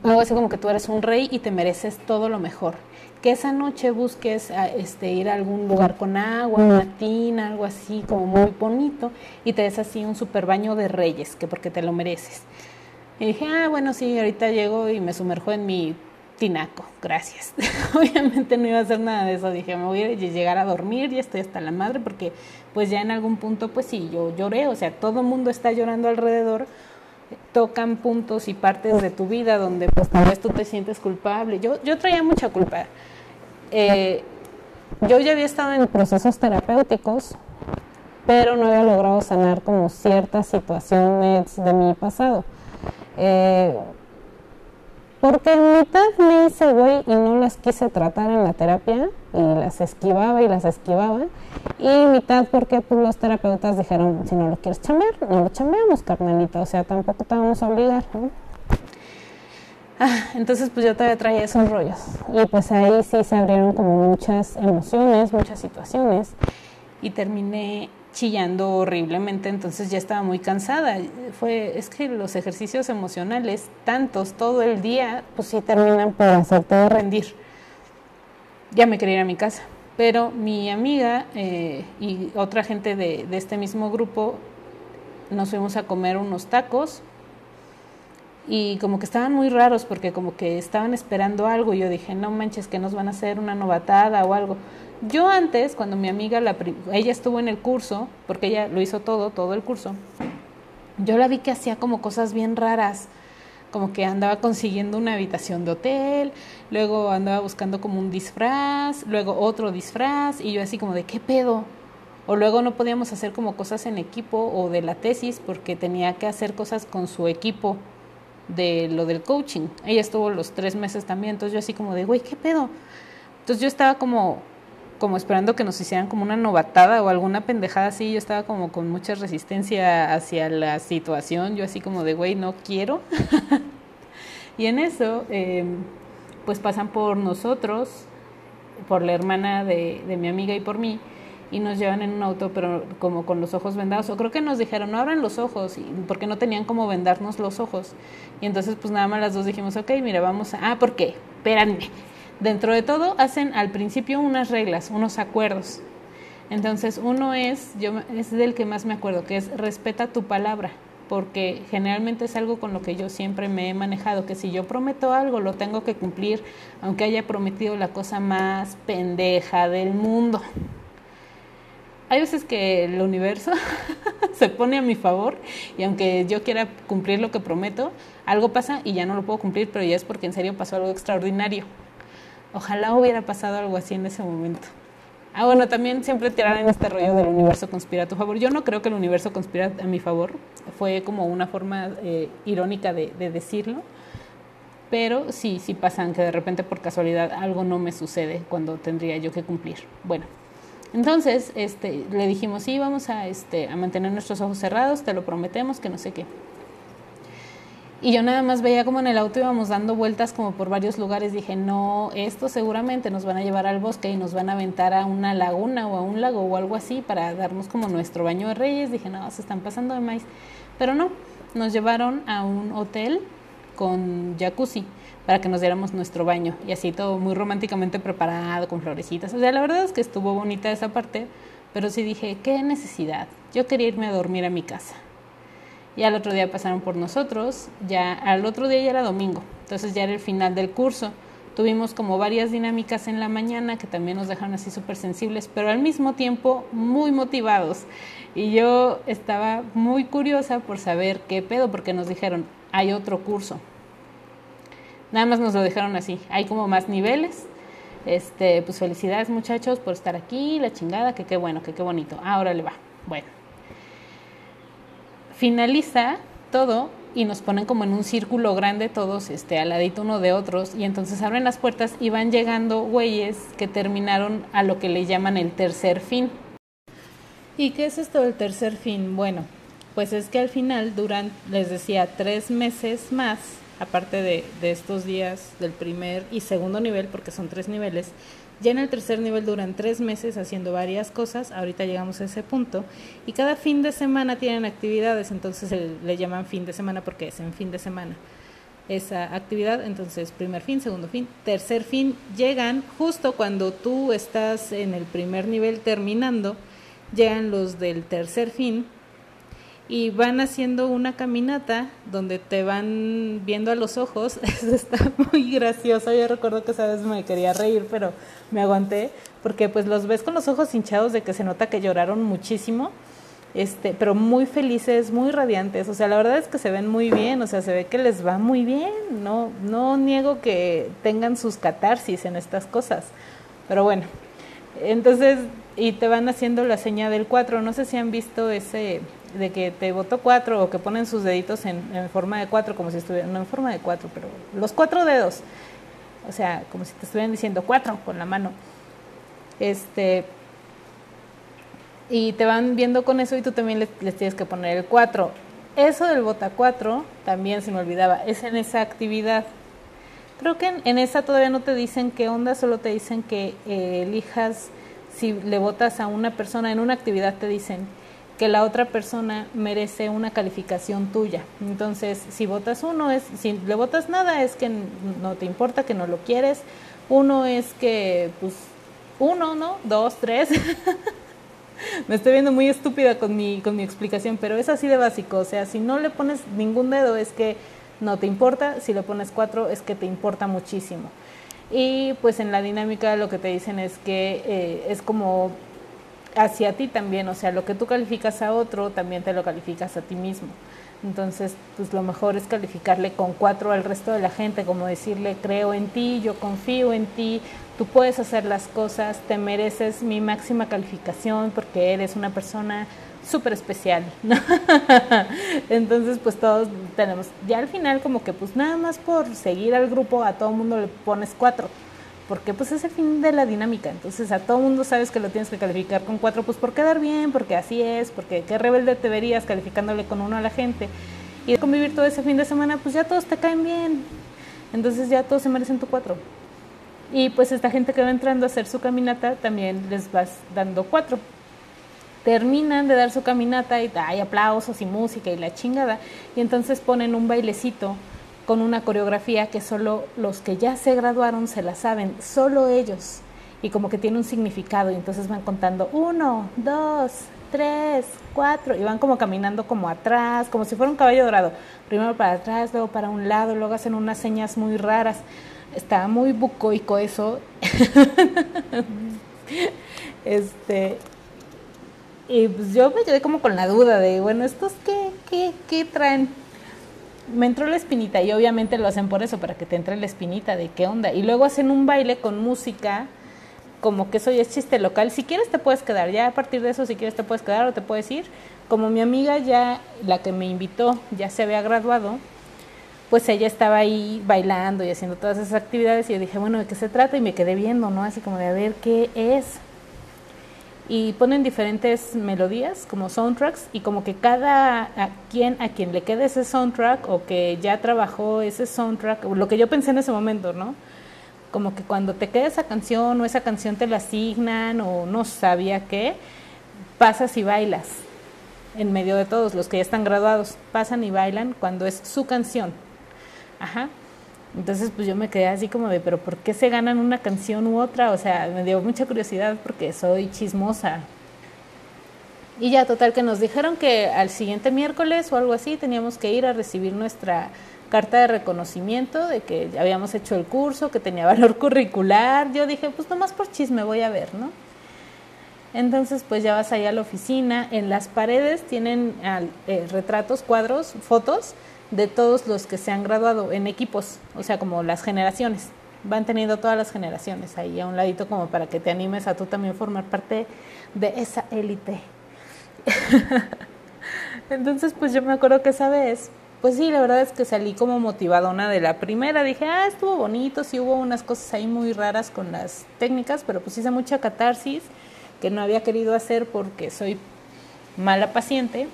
algo así como que tú eres un rey y te mereces todo lo mejor que esa noche busques este, ir a algún lugar con agua, una tina, algo así como muy bonito, y te des así un super baño de reyes, que porque te lo mereces. Y dije, ah, bueno, sí, ahorita llego y me sumerjo en mi tinaco, gracias. <laughs> Obviamente no iba a hacer nada de eso, dije, me voy a llegar a dormir, y estoy hasta la madre, porque pues ya en algún punto, pues sí, yo lloré, o sea, todo el mundo está llorando alrededor, tocan puntos y partes de tu vida donde pues tal vez tú te sientes culpable. Yo, yo traía mucha culpa. Eh, yo ya había estado en procesos terapéuticos, pero no había logrado sanar como ciertas situaciones de mi pasado. Eh, porque en mitad me hice güey y no las quise tratar en la terapia y las esquivaba y las esquivaba. Y mitad porque pues, los terapeutas dijeron, si no lo quieres chambear, no lo chambeamos, carnalita. O sea, tampoco te vamos a obligar. Ah, entonces pues yo todavía traía esos rollos. Y pues ahí sí se abrieron como muchas emociones, muchas situaciones. Y terminé chillando horriblemente, entonces ya estaba muy cansada. Fue, es que los ejercicios emocionales, tantos todo el día, pues sí terminan por hacerte rendir. Ya me quería ir a mi casa, pero mi amiga eh, y otra gente de, de este mismo grupo nos fuimos a comer unos tacos y como que estaban muy raros porque como que estaban esperando algo. Y yo dije, no manches, que nos van a hacer una novatada o algo. Yo antes, cuando mi amiga, la, ella estuvo en el curso, porque ella lo hizo todo, todo el curso, yo la vi que hacía como cosas bien raras, como que andaba consiguiendo una habitación de hotel, luego andaba buscando como un disfraz, luego otro disfraz, y yo así como de, ¿qué pedo? O luego no podíamos hacer como cosas en equipo o de la tesis porque tenía que hacer cosas con su equipo de lo del coaching. Ella estuvo los tres meses también, entonces yo así como de, güey, ¿qué pedo? Entonces yo estaba como como esperando que nos hicieran como una novatada o alguna pendejada así. Yo estaba como con mucha resistencia hacia la situación. Yo así como de, güey, no quiero. <laughs> y en eso, em, pues pasan por nosotros, por la hermana de, de, mi amiga y por mí, y nos llevan en un auto, pero como con los ojos vendados. O creo que nos dijeron, no abran los ojos, porque no tenían como vendarnos los ojos. Y entonces, pues nada más las dos dijimos, ok, mira, vamos a... Ah, ¿por qué? Espéranme Dentro de todo hacen al principio unas reglas, unos acuerdos. Entonces uno es, yo es del que más me acuerdo, que es respeta tu palabra, porque generalmente es algo con lo que yo siempre me he manejado, que si yo prometo algo lo tengo que cumplir, aunque haya prometido la cosa más pendeja del mundo. Hay veces que el universo <laughs> se pone a mi favor y aunque yo quiera cumplir lo que prometo, algo pasa y ya no lo puedo cumplir, pero ya es porque en serio pasó algo extraordinario. Ojalá hubiera pasado algo así en ese momento. Ah, bueno, también siempre tirar en este rollo del universo conspira a tu favor. Yo no creo que el universo conspira a mi favor. Fue como una forma eh, irónica de, de, decirlo. Pero sí, sí pasan que de repente por casualidad algo no me sucede cuando tendría yo que cumplir. Bueno, entonces este, le dijimos, sí, vamos a, este, a mantener nuestros ojos cerrados, te lo prometemos, que no sé qué. Y yo nada más veía como en el auto íbamos dando vueltas como por varios lugares. Dije, no, esto seguramente nos van a llevar al bosque y nos van a aventar a una laguna o a un lago o algo así para darnos como nuestro baño de reyes. Dije, no, se están pasando de maíz. Pero no, nos llevaron a un hotel con jacuzzi para que nos diéramos nuestro baño y así todo muy románticamente preparado con florecitas. O sea, la verdad es que estuvo bonita esa parte, pero sí dije, qué necesidad. Yo quería irme a dormir a mi casa. Y al otro día pasaron por nosotros, ya al otro día ya era domingo, entonces ya era el final del curso. Tuvimos como varias dinámicas en la mañana que también nos dejaron así súper sensibles, pero al mismo tiempo muy motivados. Y yo estaba muy curiosa por saber qué pedo, porque nos dijeron, hay otro curso. Nada más nos lo dejaron así, hay como más niveles. Este, pues felicidades muchachos por estar aquí, la chingada, que qué bueno, que qué bonito. Ahora le va. Bueno finaliza todo y nos ponen como en un círculo grande todos este al ladito uno de otros y entonces abren las puertas y van llegando güeyes que terminaron a lo que le llaman el tercer fin. ¿Y qué es esto del tercer fin? Bueno, pues es que al final duran, les decía, tres meses más, aparte de, de estos días del primer y segundo nivel, porque son tres niveles, ya en el tercer nivel duran tres meses haciendo varias cosas, ahorita llegamos a ese punto, y cada fin de semana tienen actividades, entonces le llaman fin de semana porque es en fin de semana esa actividad, entonces primer fin, segundo fin, tercer fin, llegan justo cuando tú estás en el primer nivel terminando, llegan los del tercer fin y van haciendo una caminata donde te van viendo a los ojos. <laughs> Eso está muy gracioso. Yo recuerdo que esa vez me quería reír, pero me aguanté porque pues los ves con los ojos hinchados de que se nota que lloraron muchísimo. Este, pero muy felices, muy radiantes. O sea, la verdad es que se ven muy bien, o sea, se ve que les va muy bien. No no niego que tengan sus catarsis en estas cosas. Pero bueno, entonces y te van haciendo la seña del 4. No sé si han visto ese de que te votó cuatro o que ponen sus deditos en, forma de cuatro, como si estuvieran, no en forma de cuatro, pero los cuatro dedos, o sea, como si te estuvieran diciendo cuatro con la mano. Este, y te van viendo con eso y tú también les, tienes que poner el cuatro. Eso del vota cuatro, también se me olvidaba, es en esa actividad. Creo que en, esa todavía no te dicen qué onda, solo te dicen que eh, elijas, si le votas a una persona en una actividad, te dicen que la otra persona merece una calificación tuya. Entonces, si votas uno, es, si le votas nada, es que no te importa, que no lo quieres. Uno es que, pues, uno, ¿no? Dos, tres. <laughs> Me estoy viendo muy estúpida con mi, con mi explicación, pero es así de básico. O sea, si no le pones ningún dedo, es que no te importa. Si le pones cuatro, es que te importa muchísimo. Y pues en la dinámica lo que te dicen es que eh, es como hacia ti también, o sea, lo que tú calificas a otro, también te lo calificas a ti mismo. Entonces, pues lo mejor es calificarle con cuatro al resto de la gente, como decirle, creo en ti, yo confío en ti, tú puedes hacer las cosas, te mereces mi máxima calificación porque eres una persona súper especial. <laughs> Entonces, pues todos tenemos, ya al final como que pues nada más por seguir al grupo a todo el mundo le pones cuatro porque pues es el fin de la dinámica. Entonces a todo mundo sabes que lo tienes que calificar con cuatro, pues por quedar bien, porque así es, porque qué rebelde te verías calificándole con uno a la gente. Y de convivir todo ese fin de semana, pues ya todos te caen bien. Entonces ya todos se merecen tu cuatro. Y pues esta gente que va entrando a hacer su caminata, también les vas dando cuatro. Terminan de dar su caminata y hay aplausos y música y la chingada. Y entonces ponen un bailecito con una coreografía que solo los que ya se graduaron se la saben, solo ellos. Y como que tiene un significado y entonces van contando uno, dos, tres, cuatro y van como caminando como atrás, como si fuera un caballo dorado. Primero para atrás, luego para un lado, luego hacen unas señas muy raras. Está muy bucoico eso. <laughs> este y pues yo me quedé como con la duda de, bueno, ¿estos qué, qué, qué traen? Me entró la espinita y obviamente lo hacen por eso, para que te entre la espinita de qué onda. Y luego hacen un baile con música, como que eso ya es chiste local. Si quieres te puedes quedar, ya a partir de eso si quieres te puedes quedar o te puedes ir. Como mi amiga ya, la que me invitó, ya se había graduado, pues ella estaba ahí bailando y haciendo todas esas actividades y yo dije, bueno, ¿de qué se trata? Y me quedé viendo, ¿no? Así como de a ver qué es y ponen diferentes melodías como soundtracks y como que cada a quien a quien le quede ese soundtrack o que ya trabajó ese soundtrack, lo que yo pensé en ese momento, ¿no? Como que cuando te queda esa canción o esa canción te la asignan o no sabía qué, pasas y bailas en medio de todos los que ya están graduados, pasan y bailan cuando es su canción. Ajá. Entonces, pues yo me quedé así como de, pero ¿por qué se ganan una canción u otra? O sea, me dio mucha curiosidad porque soy chismosa. Y ya, total, que nos dijeron que al siguiente miércoles o algo así teníamos que ir a recibir nuestra carta de reconocimiento de que habíamos hecho el curso, que tenía <laughs> valor curricular. Yo dije, pues nomás por chisme voy a ver, ¿no? Entonces, pues ya vas ahí a la oficina. En las paredes tienen eh, retratos, cuadros, fotos de todos los que se han graduado en equipos, o sea, como las generaciones. Van teniendo todas las generaciones ahí a un ladito como para que te animes a tú también formar parte de esa élite. <laughs> Entonces, pues yo me acuerdo que esa vez pues sí, la verdad es que salí como motivadona de la primera. Dije, ah, estuvo bonito, sí hubo unas cosas ahí muy raras con las técnicas, pero pues hice mucha catarsis que no había querido hacer porque soy mala paciente.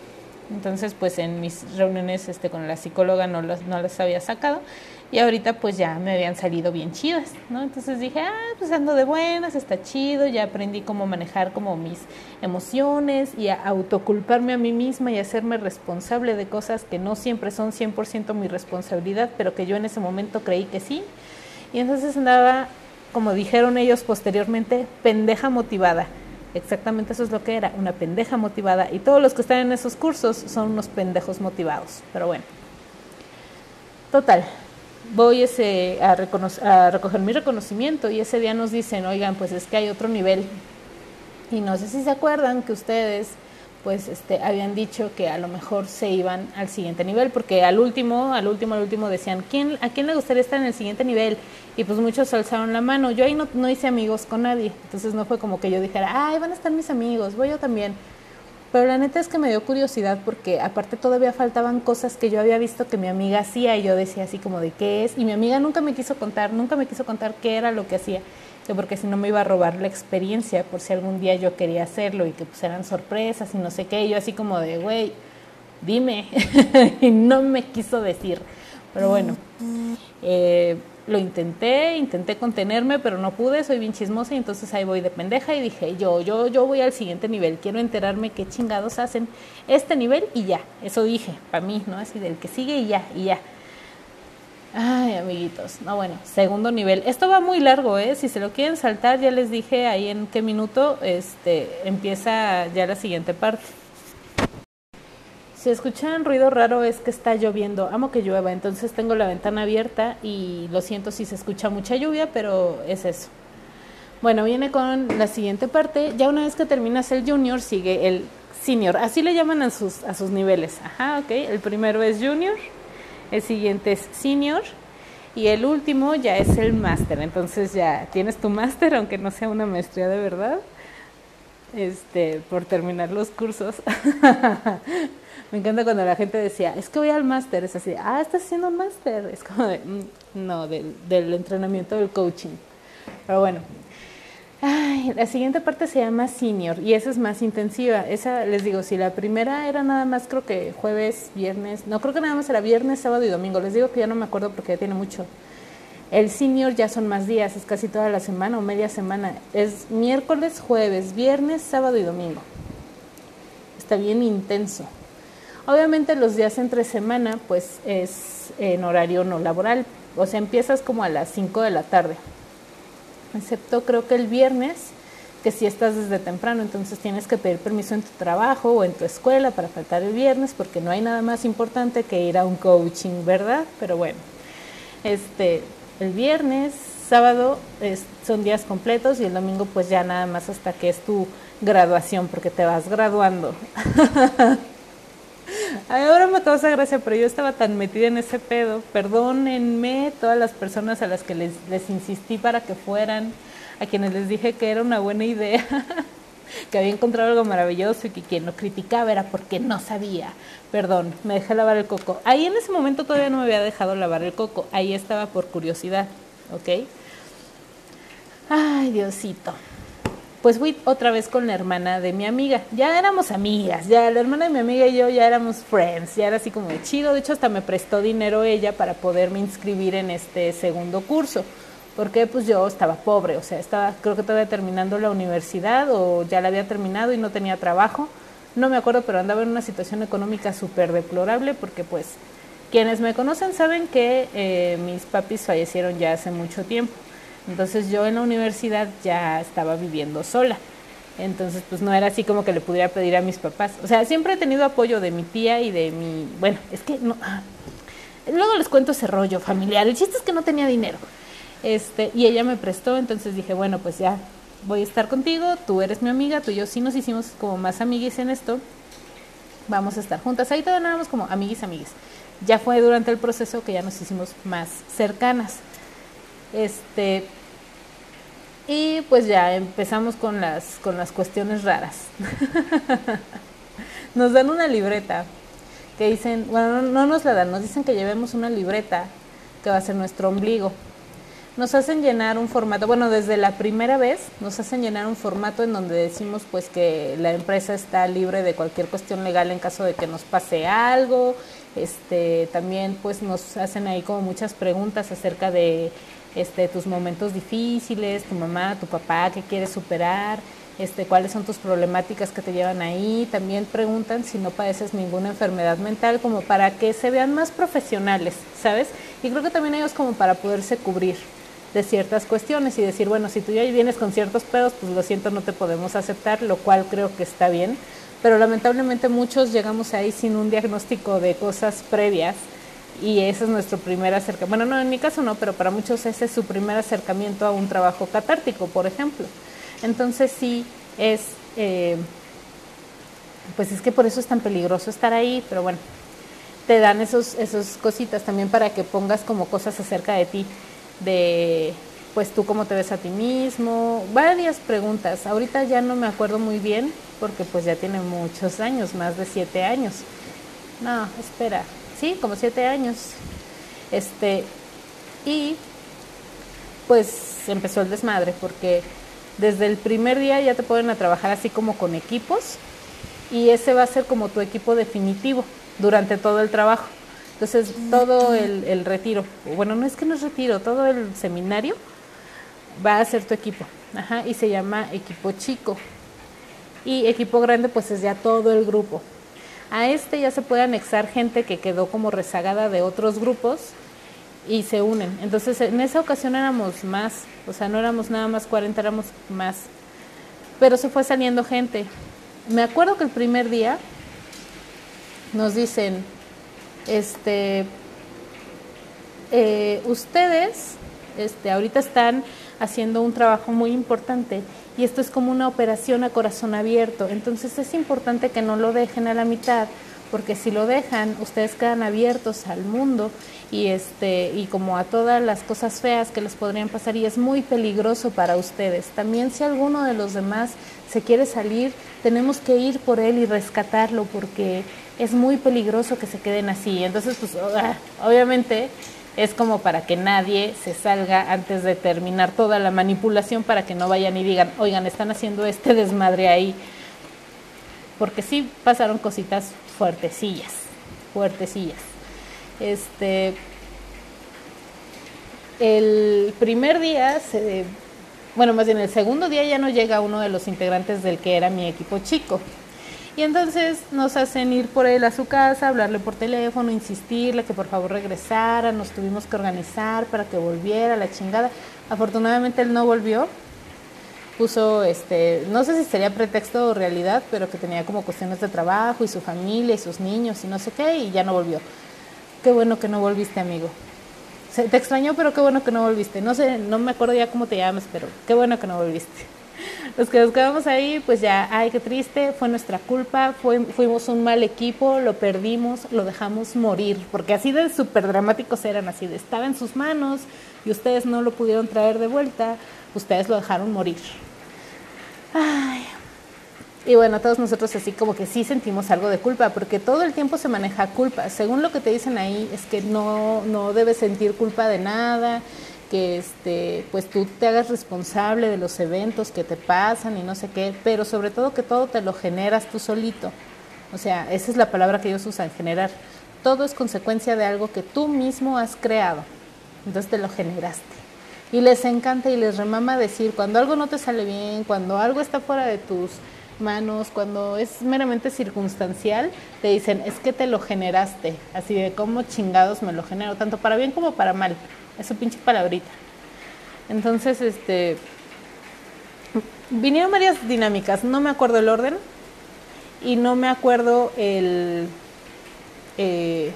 Entonces, pues en mis reuniones este, con la psicóloga no las, no las había sacado y ahorita pues ya me habían salido bien chidas, ¿no? Entonces dije, ah, pues ando de buenas, está chido, ya aprendí cómo manejar como mis emociones y a autoculparme a mí misma y hacerme responsable de cosas que no siempre son 100% mi responsabilidad, pero que yo en ese momento creí que sí. Y entonces andaba, como dijeron ellos posteriormente, pendeja motivada. Exactamente eso es lo que era, una pendeja motivada. Y todos los que están en esos cursos son unos pendejos motivados. Pero bueno. Total, voy ese, a, a, recoger mi reconocimiento y ese día nos dicen, oigan, pues es que hay otro nivel. Y no sé si se acuerdan que ustedes pues este, habían dicho que a lo mejor se iban al siguiente nivel, porque al último, al último, al último decían, ¿quién, ¿a quién le gustaría estar en el siguiente nivel? Y pues muchos alzaron la mano. Yo ahí no, no hice amigos con nadie, entonces no fue como que yo dijera, ay, van a estar mis amigos, voy yo también. Pero la neta es que me dio curiosidad porque aparte todavía faltaban cosas que yo había visto que mi amiga hacía y yo decía así como de qué es. Y mi amiga nunca me quiso contar, nunca me quiso contar qué era lo que hacía, porque si no me iba a robar la experiencia por si algún día yo quería hacerlo y que pues eran sorpresas y no sé qué. Y yo así como de, güey, dime. <laughs> y no me quiso decir. Pero bueno, eh, lo intenté, intenté contenerme, pero no pude, soy bien chismosa y entonces ahí voy de pendeja y dije, yo, yo, yo voy al siguiente nivel, quiero enterarme qué chingados hacen este nivel y ya, eso dije, para mí, ¿no? Así del que sigue y ya, y ya. Ay, amiguitos, no bueno, segundo nivel. Esto va muy largo, ¿eh? Si se lo quieren saltar, ya les dije ahí en qué minuto este, empieza ya la siguiente parte. Si escuchan ruido raro es que está lloviendo. Amo que llueva, entonces tengo la ventana abierta y lo siento si se escucha mucha lluvia, pero es eso. Bueno, viene con la siguiente parte. Ya una vez que terminas el junior, sigue el senior. Así le llaman a sus, a sus niveles. Ajá, ok. El primero es junior, el siguiente es senior y el último ya es el máster. Entonces ya tienes tu máster, aunque no sea una maestría de verdad. Este, por terminar los cursos. <laughs> Me encanta cuando la gente decía, es que voy al máster, es así, ah, estás haciendo máster, es como de, mm, no, del, del entrenamiento del coaching. Pero bueno, Ay, la siguiente parte se llama senior y esa es más intensiva. Esa, les digo, si la primera era nada más creo que jueves, viernes, no creo que nada más era viernes, sábado y domingo. Les digo que ya no me acuerdo porque ya tiene mucho. El senior ya son más días, es casi toda la semana o media semana. Es miércoles, jueves, viernes, sábado y domingo. Está bien intenso. Obviamente los días entre semana pues es en horario no laboral, o sea, empiezas como a las 5 de la tarde, excepto creo que el viernes, que si estás desde temprano, entonces tienes que pedir permiso en tu trabajo o en tu escuela para faltar el viernes, porque no hay nada más importante que ir a un coaching, ¿verdad? Pero bueno, este, el viernes, sábado son días completos y el domingo pues ya nada más hasta que es tu graduación, porque te vas graduando. <laughs> Ahora me causa gracia, pero yo estaba tan metida en ese pedo. Perdónenme todas las personas a las que les, les insistí para que fueran, a quienes les dije que era una buena idea, <laughs> que había encontrado algo maravilloso y que quien lo criticaba era porque no sabía. Perdón, me dejé lavar el coco. Ahí en ese momento todavía no me había dejado lavar el coco, ahí estaba por curiosidad, ¿ok? Ay, Diosito pues fui otra vez con la hermana de mi amiga. Ya éramos amigas, ya la hermana de mi amiga y yo ya éramos friends, ya era así como de chido. De hecho, hasta me prestó dinero ella para poderme inscribir en este segundo curso. Porque pues yo estaba pobre, o sea, estaba creo que todavía terminando la universidad o ya la había terminado y no tenía trabajo. No me acuerdo, pero andaba en una situación económica súper deplorable porque pues quienes me conocen saben que eh, mis papis fallecieron ya hace mucho tiempo. Entonces yo en la universidad ya estaba viviendo sola. Entonces, pues no era así como que le pudiera pedir a mis papás. O sea, siempre he tenido apoyo de mi tía y de mi... Bueno, es que no... Ah, luego les cuento ese rollo familiar. El chiste es que no tenía dinero. Este, y ella me prestó, entonces dije, bueno, pues ya voy a estar contigo, tú eres mi amiga, tú y yo sí nos hicimos como más amiguis en esto. Vamos a estar juntas. Ahí todavía éramos como amiguis, amiguis. Ya fue durante el proceso que ya nos hicimos más cercanas. Este, y pues ya empezamos con las, con las cuestiones raras. <laughs> Nos dan una libreta que dicen, bueno, no nos la dan, nos dicen que llevemos una libreta que va a ser nuestro ombligo. Nos hacen llenar un formato, bueno, desde la primera vez nos hacen llenar un formato en donde decimos pues que la empresa está libre de cualquier cuestión legal en caso de que nos pase algo. Este, también pues nos hacen ahí como muchas preguntas acerca de este, tus momentos difíciles, tu mamá, tu papá, qué quieres superar, este, cuáles son tus problemáticas que te llevan ahí. También preguntan si no padeces ninguna enfermedad mental, como para que se vean más profesionales, ¿sabes? Y creo que también ellos como para poderse cubrir de ciertas cuestiones y decir, bueno, si tú ya vienes con ciertos pedos, pues lo siento, no te podemos aceptar, lo cual creo que está bien. Pero lamentablemente muchos llegamos ahí sin un diagnóstico de cosas previas y ese es nuestro primer acercamiento. Bueno, no, en mi caso no, pero para muchos ese es su primer acercamiento a un trabajo catártico, por ejemplo. Entonces sí es, eh, pues es que por eso es tan peligroso estar ahí, pero bueno, te dan esos, esos cositas también para que pongas como cosas acerca de ti de pues tú cómo te ves a ti mismo, varias preguntas. Ahorita ya no me acuerdo muy bien porque pues ya tiene muchos años, más de siete años. No, espera, sí, como siete años. Este, y pues empezó el desmadre porque desde el primer día ya te ponen a trabajar así como con equipos y ese va a ser como tu equipo definitivo durante todo el trabajo. Entonces, todo el, retiro, bueno, no es que no es retiro, todo el seminario va a ser tu equipo. Ajá, y se llama equipo chico. Y equipo grande, pues es ya todo el grupo. A este ya se puede anexar gente que quedó como rezagada de otros grupos y se unen. Entonces, en esa ocasión éramos más, o sea, no éramos nada más 40, éramos más. Pero se fue saliendo gente. Me acuerdo que el primer día nos dicen, este, eh, ustedes este, ahorita están haciendo un trabajo muy importante y esto es como una operación a corazón abierto. Entonces es importante que no lo dejen a la mitad, porque si lo dejan, ustedes quedan abiertos al mundo y este y como a todas las cosas feas que les podrían pasar y es muy peligroso para ustedes. También si alguno de los demás se quiere salir, tenemos que ir por él y rescatarlo porque es muy peligroso que se queden así. Entonces, pues ah, obviamente es como para que nadie se salga antes de terminar toda la manipulación para que no vayan y digan, oigan, están haciendo este desmadre ahí. Porque sí pasaron cositas fuertecillas, fuertecillas. Este, el primer día, se, bueno, más bien el segundo día ya no llega uno de los integrantes del que era mi equipo chico. Y entonces nos hacen ir por él a su casa, hablarle por teléfono, insistirle que por favor regresara, nos tuvimos que organizar para que volviera, la chingada. Afortunadamente él no volvió, puso, este, no sé si sería pretexto o realidad, pero que tenía como cuestiones de trabajo y su familia y sus niños y no sé qué, y ya no volvió. Qué bueno que no volviste, amigo. te extrañó, pero qué bueno que no volviste. No sé, no me acuerdo ya cómo te llamas, pero qué bueno que no volviste los que nos quedamos ahí, pues ya, ay, qué triste, fue nuestra culpa, fuimos un mal equipo, lo perdimos, lo dejamos morir, porque así de súper dramáticos eran, así de estaba en sus manos y ustedes no lo pudieron traer de vuelta, ustedes lo dejaron morir. Ay. Y bueno, todos nosotros así como que sí sentimos algo de culpa, porque todo el tiempo se maneja culpa. Según lo que te dicen ahí, es que no, no debes sentir culpa de nada, que este, pues tú te hagas responsable de los eventos que te pasan y no sé qué, pero sobre todo que todo te lo generas tú solito. O sea, esa es la palabra que ellos usan, generar. Todo es consecuencia de algo que tú mismo has creado. Entonces te lo generaste. Y les encanta y les remama decir, cuando algo no te sale bien, cuando algo está fuera de tus manos, cuando es meramente circunstancial, te dicen, es que te lo generaste, así de cómo chingados me lo genero, tanto para bien como para mal. Esa pinche palabrita. Entonces, este. Vinieron varias dinámicas. No me acuerdo el orden. Y no me acuerdo el. Eh,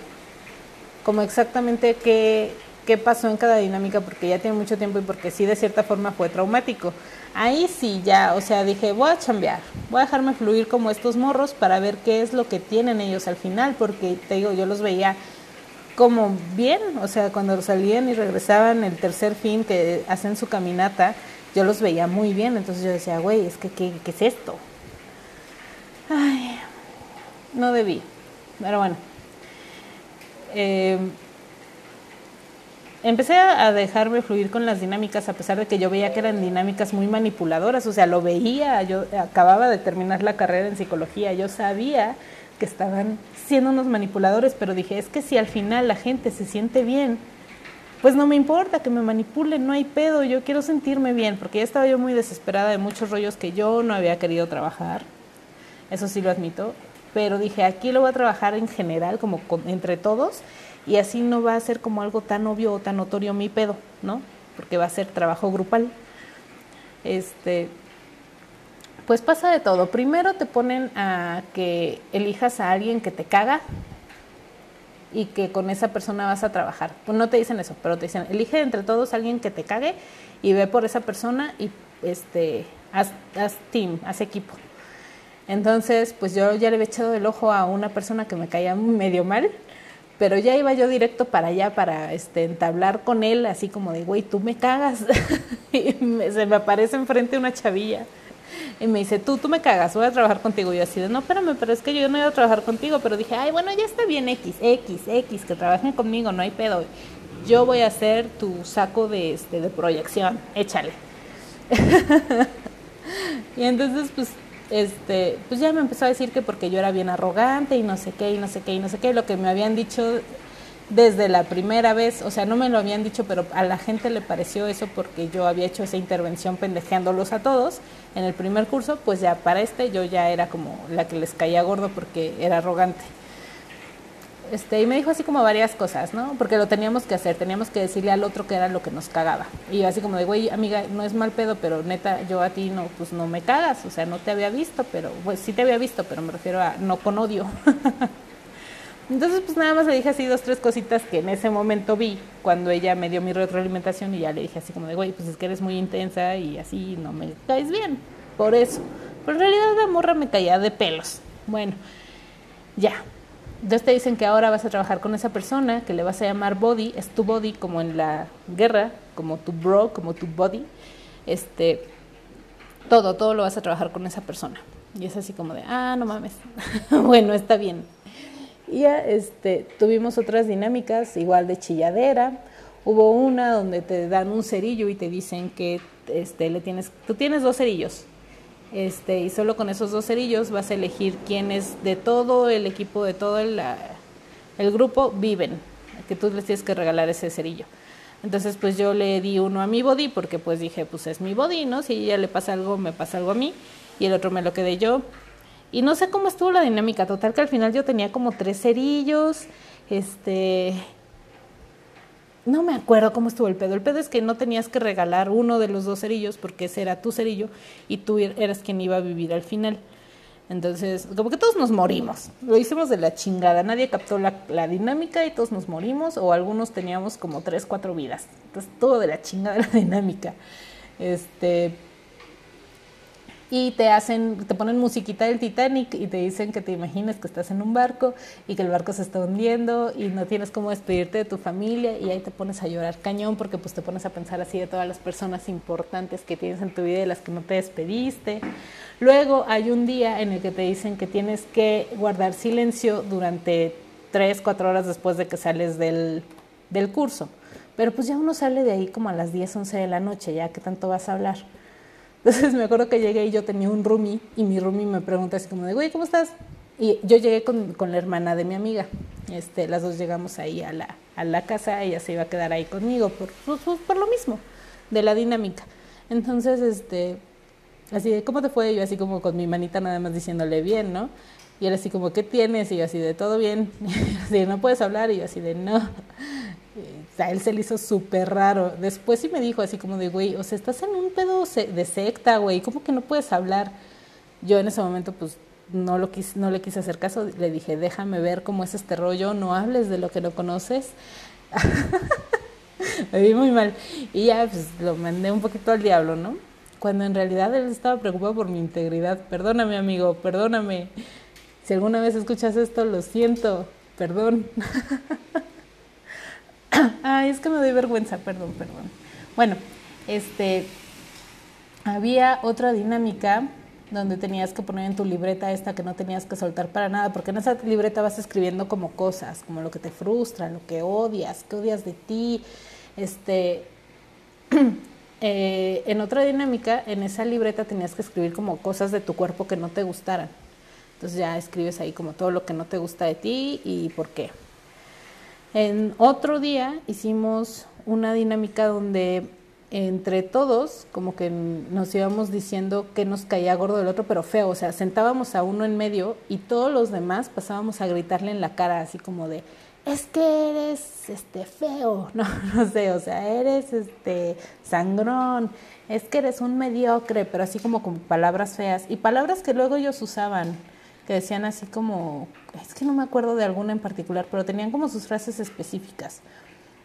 como exactamente qué, qué pasó en cada dinámica, porque ya tiene mucho tiempo y porque sí, de cierta forma fue traumático. Ahí sí, ya, o sea, dije, voy a chambear, voy a dejarme fluir como estos morros para ver qué es lo que tienen ellos al final, porque te digo, yo los veía como bien, o sea, cuando salían y regresaban el tercer fin que hacen su caminata, yo los veía muy bien, entonces yo decía, güey, es que, ¿qué, es esto? Ay, no debí, pero bueno, eh, empecé a dejarme fluir con las dinámicas a pesar de que yo veía que eran dinámicas muy manipuladoras, o sea, lo veía, yo acababa de terminar la carrera en psicología, yo sabía que estaban siendo unos manipuladores, pero dije, es que si al final la gente se siente bien, pues no me importa que me manipulen, no hay pedo, yo quiero sentirme bien, porque ya estaba yo muy desesperada de muchos rollos que yo no había querido trabajar, eso sí lo admito, pero dije, aquí lo voy a trabajar en general, como entre todos, y así no va a ser como algo tan obvio o tan notorio mi pedo, ¿no? Porque va a ser trabajo grupal. Este, pues pasa de todo. Primero te ponen a que elijas a alguien que te caga, y que con esa persona vas a trabajar. Pues no te dicen eso, pero te dicen, elige entre todos a alguien que te cague y ve por esa persona y este, haz, team, haz equipo. Entonces, pues yo ya le había echado el ojo a una persona que me caía medio mal, pero ya iba yo directo para allá para este, entablar con él, así como de, güey, tú me cagas. <laughs> y se me aparece enfrente una chavilla y me dice, tú, tú me cagas, voy a trabajar contigo. Y yo así de, no, espérame, pero es que yo no iba a trabajar contigo. Pero dije, ay, bueno, ya está bien X, X, X, que trabajen conmigo, no hay pedo. Yo voy a ser tu saco de, este, de proyección, échale. <laughs> y entonces, pues, este, pues ya me empezó a decir que porque yo era bien arrogante y no sé qué, y no sé qué, y no sé qué, lo que me habían dicho desde la primera vez, o sea, no me lo habían dicho, pero a la gente le pareció eso porque yo había hecho esa intervención pendejeándolos a todos en el primer curso, pues ya para este yo ya era como la que les caía gordo porque era arrogante. Este, y me dijo así como varias cosas, ¿no? Porque lo teníamos que hacer, teníamos que decirle al otro que era lo que nos cagaba. Y así como de, güey, amiga, no es mal pedo, pero neta, yo a ti no, pues no me cagas, o sea, no te había visto, pero, pues sí te había visto, pero me refiero a no con odio. <laughs> Entonces, pues nada más le dije así dos, tres cositas que en ese momento vi cuando ella me dio mi retroalimentación y ya le dije así como de, güey, pues es que eres muy intensa y así no me caes bien, por eso. Pero en realidad la morra me caía de pelos. Bueno, ya. Entonces te dicen que ahora vas a trabajar con esa persona, que le vas a llamar body, es tu body como en la guerra, como tu bro, como tu body. Este, todo, todo lo vas a trabajar con esa persona. Y es así como de, ah, no mames. <laughs> bueno, está bien y ya este, tuvimos otras dinámicas, igual de chilladera. Hubo una donde te dan un cerillo y te dicen que este, le tienes, tú tienes dos cerillos. Este, y solo con esos dos cerillos vas a elegir quiénes de todo el equipo, de todo el, el grupo viven, que tú les tienes que regalar ese cerillo. Entonces, pues yo le di uno a mi body porque pues dije, pues es mi body, ¿no? Si ella le pasa algo, me pasa algo a mí. Y el otro me lo quedé yo. Y no sé cómo estuvo la dinámica, total que al final yo tenía como tres cerillos, este... No me acuerdo cómo estuvo el pedo. El pedo es que no tenías que regalar uno de los dos cerillos porque ese era tu cerillo y tú er-, eras quien iba a vivir al final. Entonces, como que todos nos morimos. Lo hicimos de la chingada. Nadie captó la, la, dinámica y todos nos morimos. O algunos teníamos como tres, cuatro vidas. Entonces, todo de la chingada <laughs> la dinámica. Este, y te hacen, te ponen musiquita del Titanic y te dicen que te imagines que estás en un barco y que el barco se está hundiendo y no tienes cómo despedirte de tu familia y ahí te pones a llorar cañón porque pues te pones a pensar así de todas las personas importantes que tienes en tu vida y las que no te despediste. Luego hay un día en el que te dicen que tienes que guardar silencio durante tres, cuatro horas después de que sales del, del curso. Pero pues ya uno sale de ahí como a las 10, 11 de la noche, ya que tanto vas a hablar. Entonces me acuerdo que llegué y yo tenía un roomie y mi roomie me pregunta así como de, güey, ¿cómo estás? Y yo llegué con, con, la hermana de mi amiga. Este, las dos llegamos ahí a la, a la casa, ella se iba a quedar ahí conmigo por, por, por lo mismo, de la dinámica. Entonces, este, así de, ¿cómo te fue? Yo así como con mi manita nada más diciéndole bien, ¿no? Y él así como, ¿qué tienes? Y yo así de, todo bien. <laughs> Y así de, ¿no puedes hablar? Y yo así de, no a él se le hizo súper raro. Después sí me dijo así como de, güey, o sea, estás en un pedo de secta, güey, ¿cómo que no puedes hablar? Yo en ese momento, pues, no, lo quise, no le quise hacer caso. Le dije, déjame ver cómo es este rollo, no hables de lo que no conoces. <laughs> me vi muy mal. Y ya, pues, lo mandé un poquito al diablo, ¿no? Cuando en realidad él estaba preocupado por mi integridad. Perdóname, amigo, perdóname. Si alguna vez escuchas esto, lo siento, perdón. <laughs> <coughs> Ay, es que me doy vergüenza, perdón, perdón. Bueno, este, había otra dinámica donde tenías que poner en tu libreta esta que no tenías que soltar para nada, porque en esa libreta vas escribiendo como cosas, como lo que te frustra, lo que odias, que odias de ti, este, <coughs> eh, en otra dinámica, en esa libreta tenías que escribir como cosas de tu cuerpo que no te gustaran. Entonces ya escribes ahí como todo lo que no te gusta de ti y por qué. En otro día hicimos una dinámica donde entre todos como que nos íbamos diciendo que nos caía gordo del otro, pero feo, o sea, sentábamos a uno en medio y todos los demás pasábamos a gritarle en la cara así como de es que eres este feo, <laughs> no, no sé, o sea, eres este sangrón, es que eres un mediocre, pero así como con palabras feas. Y palabras que luego ellos usaban, que decían así como, es que no me acuerdo de alguna en particular, pero tenían como sus frases específicas.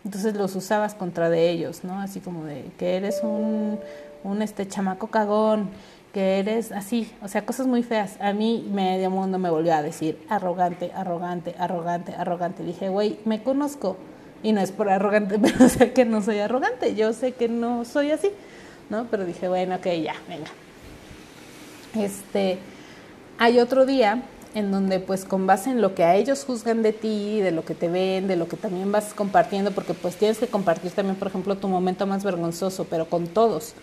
Entonces los usabas contra de ellos, ¿no? Así como de que eres un, un este chamaco cagón, que eres así, o sea, cosas muy feas. A mí medio mundo me volvió a decir arrogante, arrogante, arrogante, arrogante. Dije, güey, me conozco y no es por arrogante, <laughs> pero sé que no soy arrogante, yo sé que no soy así, ¿no? Pero dije, bueno, ok, ya, venga. Este, hay otro día en donde pues con base en lo que a ellos juzgan de ti, de lo que te ven, de lo que también vas compartiendo, porque pues tienes que compartir también, por ejemplo, tu momento más vergonzoso, pero con todos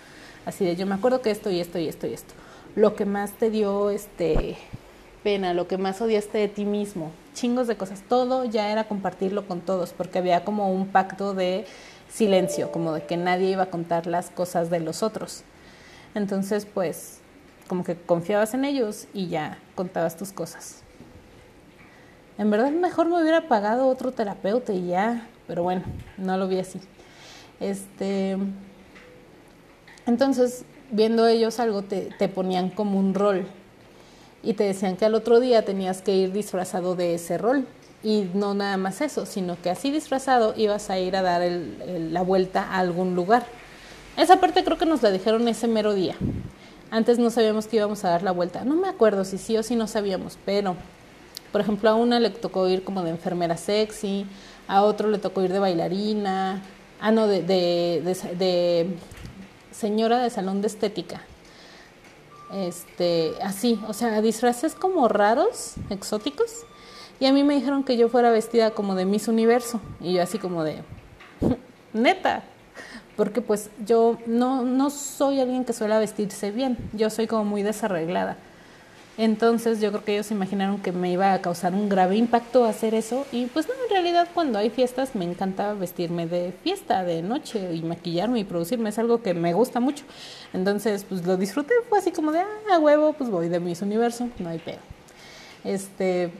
Así de yo me acuerdo que esto y esto y esto y esto. Lo que más te dio este pena, lo que más odiaste de ti mismo, chingos de cosas, todo ya era compartirlo con todos, porque había como un pacto de silencio, como de que nadie iba a contar las cosas de los otros. Entonces, pues, como que confiabas en ellos y ya contabas tus cosas. En verdad, mejor me hubiera pagado otro terapeuta y ya, pero bueno, no lo vi así. Este, entonces, viendo ellos algo, te, ponían como un rol y te decían que al otro día tenías que ir disfrazado de ese rol. Y no nada más eso, sino que así disfrazado ibas a ir a dar la vuelta a algún lugar. Esa parte creo que nos la dijeron ese mero día. Antes no sabíamos que íbamos a dar la vuelta. No me acuerdo si sí o si no sabíamos, pero por ejemplo a una le tocó ir como de enfermera sexy, a otro le tocó ir de bailarina, ah no, de, señora de salón de estética. Este, así, o sea, disfraces como raros, exóticos. Y a mí me dijeron que yo fuera vestida como de Miss Universo. Y yo así como de, <laughs> neta. Porque pues yo no, no soy alguien que suele vestirse bien. Yo soy como muy desarreglada. Entonces yo creo que ellos imaginaron que me iba a causar un grave impacto hacer eso y pues no, en realidad cuando hay fiestas me encanta vestirme de fiesta, de noche y maquillarme y producirme, es algo que me gusta mucho. Entonces pues lo disfruté, fue así como de, ah, huevo, pues voy de Miss Universo, no hay pedo. Este,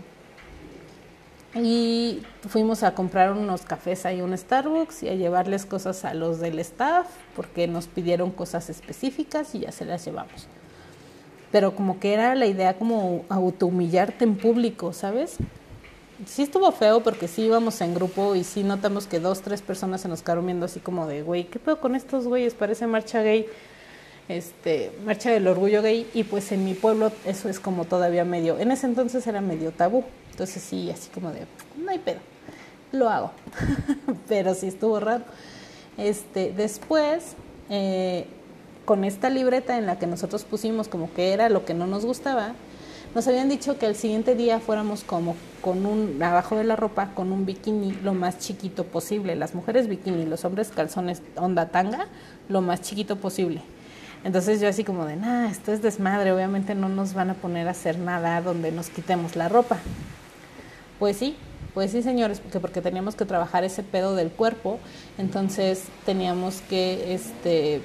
y fuimos a comprar unos cafés ahí un Starbucks y a llevarles cosas a los del staff porque nos pidieron cosas específicas y ya se las llevamos pero como que era la idea como autohumillarte en público, ¿sabes? Sí estuvo feo porque sí íbamos en grupo y sí notamos que dos, tres personas se nos quedaron viendo así como de, güey, ¿qué pedo con estos güeyes? Parece marcha gay, este, marcha del orgullo gay y pues en mi pueblo eso es como todavía medio, en ese entonces era medio tabú, entonces sí, así como de, no hay pedo, lo hago, <laughs> pero sí estuvo raro. Este, después, eh, con esta libreta en la que nosotros pusimos como que era lo que no nos gustaba, nos habían dicho que el siguiente día fuéramos como con un, abajo de la ropa, con un bikini lo más chiquito posible. Las mujeres bikini, los hombres calzones onda tanga, lo más chiquito posible. Entonces yo así como de, nah, esto es desmadre, obviamente no nos van a poner a hacer nada donde nos quitemos la ropa. Pues sí, pues sí señores, porque, porque teníamos que trabajar ese pedo del cuerpo, entonces teníamos que, este,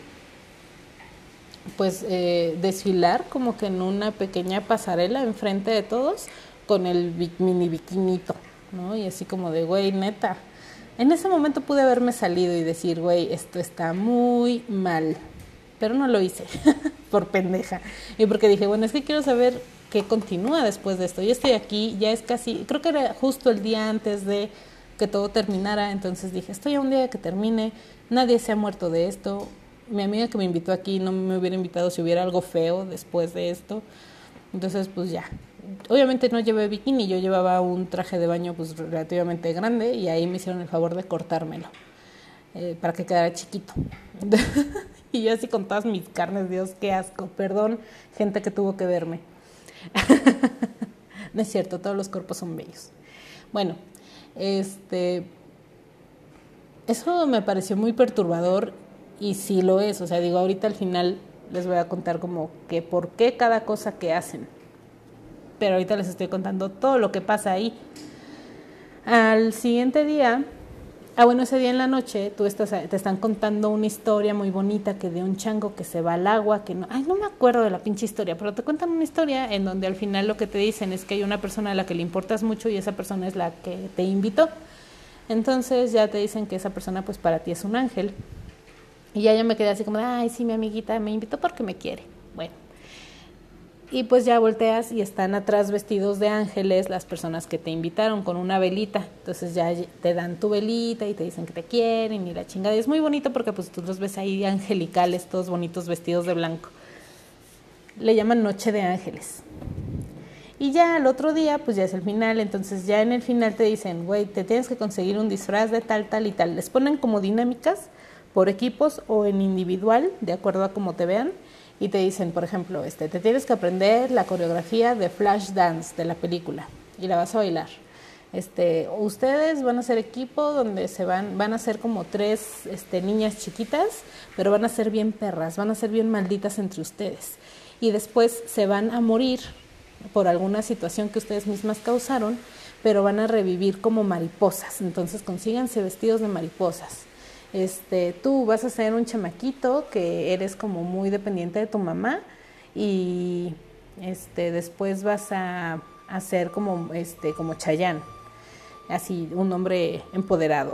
pues eh, desfilar como que en una pequeña pasarela enfrente de todos con el mini biquinito, ¿no? Y así como de, güey, neta. En ese momento pude haberme salido y decir, güey, esto está muy mal. Pero no lo hice, <laughs> por pendeja. Y porque dije, bueno, es que quiero saber qué continúa después de esto. Yo estoy aquí, ya es casi, creo que era justo el día antes de que todo terminara. Entonces dije, estoy a un día que termine, nadie se ha muerto de esto, mi amiga que me invitó aquí no me hubiera invitado si hubiera algo feo después de esto. Entonces, pues ya. Obviamente no llevé bikini, yo llevaba un traje de baño pues relativamente grande y ahí me hicieron el favor de cortármelo eh, para que quedara chiquito. <laughs> y yo así con todas mis carnes, Dios, qué asco. Perdón, gente que tuvo que verme. <laughs> no es cierto, todos los cuerpos son bellos. Bueno, este, eso me pareció muy perturbador y sí lo es. O sea, digo, ahorita al final les voy a contar como que por qué cada cosa que hacen. Pero ahorita les estoy contando todo lo que pasa ahí. Al siguiente día, Ah, bueno, ese día en la noche tú estás, te están contando una historia muy bonita que de un chango que se va al agua, que no, ay, no me acuerdo de la pinche historia, pero te cuentan una historia en donde al final lo que te dicen es que hay una persona a la que le importas mucho y esa persona es la que te invitó. Entonces ya te dicen que esa persona pues para ti es un ángel. Y ya yo me quedé así como, ay, sí, mi amiguita me invitó porque me quiere. Bueno, y pues ya volteas y están atrás vestidos de ángeles las personas que te invitaron con una velita. Entonces ya te dan tu velita y te dicen que te quieren y la chingada. Y es muy bonito porque pues tú los ves ahí angelicales, todos bonitos vestidos de blanco. Le llaman Noche de Ángeles. Y ya al otro día, pues ya es el final. Entonces ya en el final te dicen, güey, te tienes que conseguir un disfraz de tal, tal y tal. Les ponen como dinámicas por equipos o en individual, de acuerdo a cómo te vean y te dicen, por ejemplo, este, te tienes que aprender la coreografía de Flash Dance de la película y la vas a bailar. Este, ustedes van a ser equipo donde se van, van a ser como tres este, niñas chiquitas, pero van a ser bien perras, van a ser bien malditas entre ustedes. Y después se van a morir por alguna situación que ustedes mismas causaron, pero van a revivir como mariposas. Entonces consíganse vestidos de mariposas este, tú vas a ser un chamaquito que eres como muy dependiente de tu mamá y este, después vas a, a ser como, este, como Chayán, así, un hombre empoderado.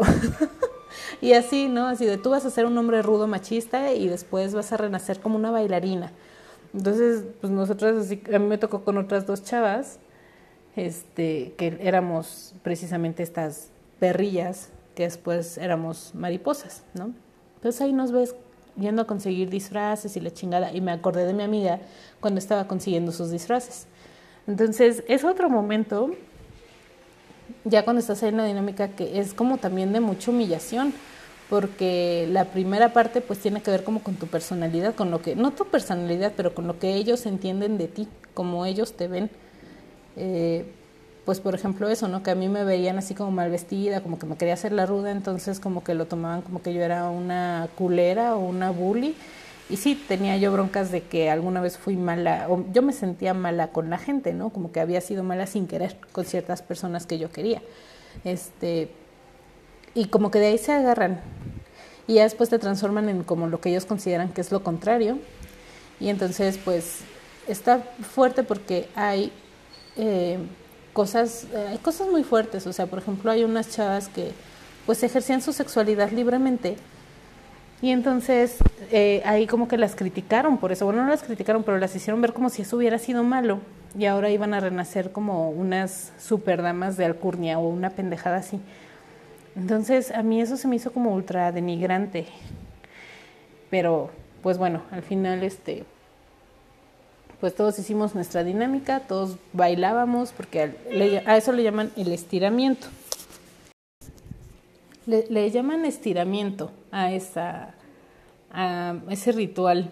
<laughs> y así, ¿no? Así de tú vas a ser un hombre rudo machista y después vas a renacer como una bailarina. Entonces, pues nosotros, así, a mí me tocó con otras dos chavas, este, que éramos precisamente estas perrillas que después éramos mariposas, ¿no? Entonces ahí nos ves yendo a conseguir disfraces y la chingada, y me acordé de mi amiga cuando estaba consiguiendo sus disfraces. Entonces es otro momento, ya cuando estás ahí en la dinámica, que es como también de mucha humillación, porque la primera parte pues tiene que ver como con tu personalidad, con lo que, no tu personalidad, pero con lo que ellos entienden de ti, como ellos te ven. Eh, pues por ejemplo eso, ¿no? Que a mí me veían así como mal vestida, como que me quería hacer la ruda, entonces como que lo tomaban como que yo era una culera o una bully. Y sí, tenía yo broncas de que alguna vez fui mala, o yo me sentía mala con la gente, ¿no? Como que había sido mala sin querer con ciertas personas que yo quería. Este, y como que de ahí se agarran. Y ya después te transforman en como lo que ellos consideran que es lo contrario. Y entonces, pues, está fuerte porque hay eh, cosas, eh, hay cosas muy fuertes, o sea, por ejemplo, hay unas chavas que pues ejercían su sexualidad libremente. Y entonces eh, ahí como que las criticaron por eso, bueno, no las criticaron, pero las hicieron ver como si eso hubiera sido malo. Y ahora iban a renacer como unas superdamas de alcurnia o una pendejada así. Entonces a mí eso se me hizo como ultra denigrante, pero pues bueno, al final este pues todos hicimos nuestra dinámica, todos bailábamos, porque a eso le llaman el estiramiento. Le, llaman estiramiento a, esa, a ese ritual,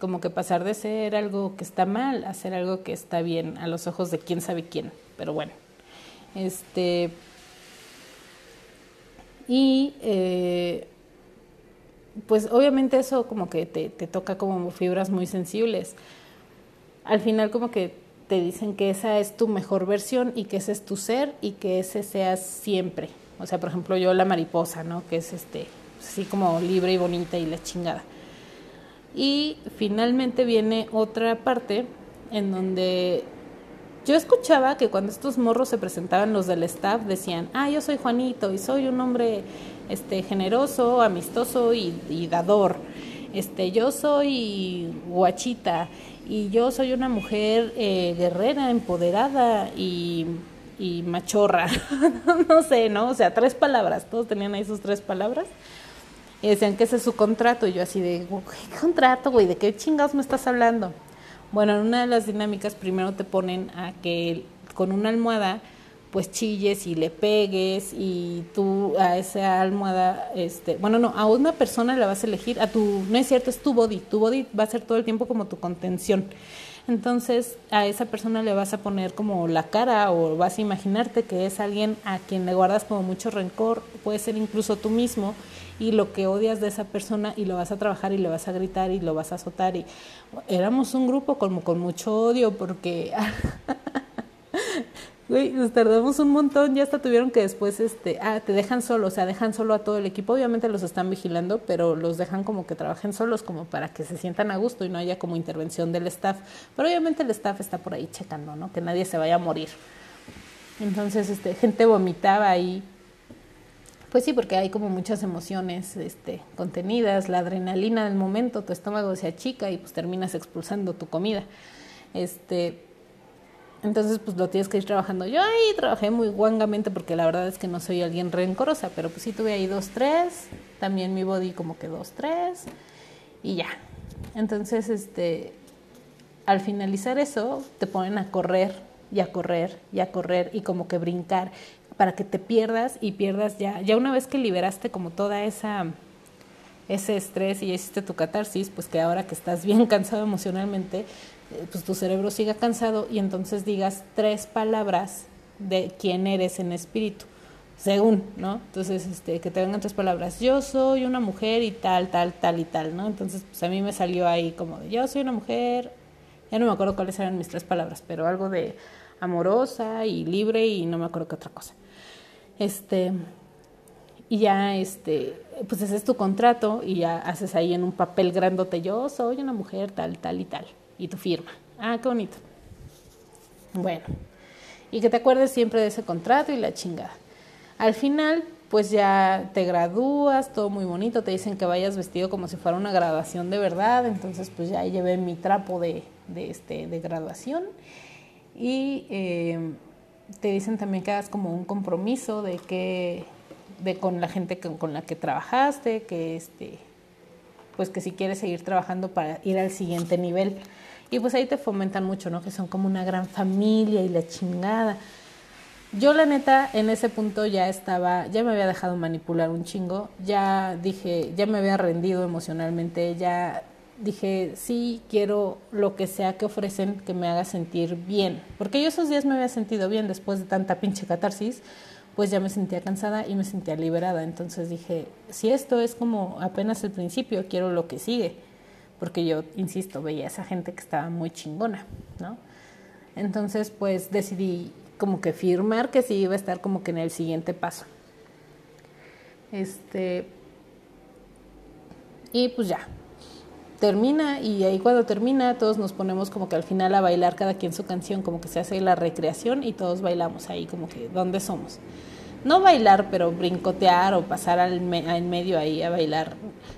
como que pasar de ser algo que está mal a ser algo que está bien a los ojos de quién sabe quién, pero bueno. Este, y eh, pues obviamente eso como que te, te toca como fibras muy sensibles al final como que te dicen que esa es tu mejor versión y que ese es tu ser y que ese seas siempre. O sea, por ejemplo, yo la mariposa, ¿no? Que es este, así como libre y bonita y la chingada. Y finalmente viene otra parte en donde yo escuchaba que cuando estos morros se presentaban los del staff decían, ah, yo soy Juanito y soy un hombre este, generoso, amistoso y, y dador. Este, yo soy guachita y yo soy una mujer eh, guerrera, empoderada y, y machorra. <laughs> no sé, ¿no? O sea, tres palabras, todos tenían ahí sus tres palabras. Y decían que ese es su contrato. Y yo así de, ¿qué contrato, güey? ¿De qué chingados me estás hablando? Bueno, en una de las dinámicas primero te ponen a que con una almohada pues chilles y le pegues y tú a esa almohada, este, bueno, no, a una persona la vas a elegir, a tu, no es cierto, es tu body, tu body va a ser todo el tiempo como tu contención. Entonces a esa persona le vas a poner como la cara o vas a imaginarte que es alguien a quien le guardas como mucho rencor, puede ser incluso tú mismo y lo que odias de esa persona y lo vas a trabajar y le vas a gritar y lo vas a azotar y éramos un grupo como con mucho odio porque <laughs> <laughs> Güey, nos tardamos un montón, ya hasta tuvieron que después, este, ah, te dejan solo, o sea, dejan solo a todo el equipo, obviamente los están vigilando, pero los dejan como que trabajen solos, como para que se sientan a gusto y no haya como intervención del staff, pero obviamente el staff está por ahí checando, ¿no? Que nadie se vaya a morir. Entonces, este, gente vomitaba ahí, pues sí, porque hay como muchas emociones este, contenidas, la adrenalina del momento, tu estómago se achica y pues terminas expulsando tu comida. Este, entonces, pues lo tienes que ir trabajando. Yo ahí trabajé muy guangamente porque la verdad es que no soy alguien rencorosa, pero pues sí tuve ahí dos, tres, también mi body como que dos, tres, y ya. Entonces, este, al finalizar eso, te ponen a correr y a correr y a correr y como que brincar para que te pierdas y pierdas ya, ya una vez que liberaste como toda esa ese estrés y hiciste tu catarsis, pues que ahora que estás bien <laughs> cansado emocionalmente, pues tu cerebro siga cansado y entonces digas tres palabras de quién eres en espíritu, según, ¿no? Entonces, este, que te vengan tres palabras, yo soy una mujer y tal, tal, tal y tal, ¿no? Entonces, pues a mí me salió ahí como, yo soy una mujer, ya no me acuerdo cuáles eran mis tres palabras, pero algo de amorosa y libre y no me acuerdo qué otra cosa. Este, y ya, este, pues ese es tu contrato y ya haces ahí en un papel grandote, yo soy una mujer tal, tal y tal y tu firma. Ah, qué bonito. Bueno, y que te acuerdes siempre de ese contrato y la chingada. Al final, pues ya te gradúas, todo muy bonito, te dicen que vayas vestido como si fuera una graduación de verdad, entonces pues ya llevé mi trapo de, de este, de graduación y eh, te dicen también que hagas como un compromiso de que de con la gente con la que trabajaste, que este pues que si quieres seguir trabajando para ir al siguiente nivel. Y pues ahí te fomentan mucho, ¿no? Que son como una gran familia y la chingada. Yo la neta en ese punto ya estaba, ya me había dejado manipular un chingo, ya dije, ya me había rendido emocionalmente, ya dije, sí, quiero lo que sea que ofrecen que me haga sentir bien, porque yo esos días me había sentido bien después de tanta pinche catarsis, pues ya me sentía cansada y me sentía liberada. Entonces dije, si esto es como apenas el principio, quiero lo que sigue. Porque yo, insisto, veía a esa gente que estaba muy chingona, ¿no? Entonces, pues decidí como que firmar que sí iba a estar como que en el siguiente paso. Este. Y pues ya. Termina y ahí cuando termina todos nos ponemos como que al final a bailar cada quien su canción, como que se hace la recreación y todos bailamos ahí como que ¿dónde somos? no bailar, pero brincotear o pasar al en medio ahí a bailar.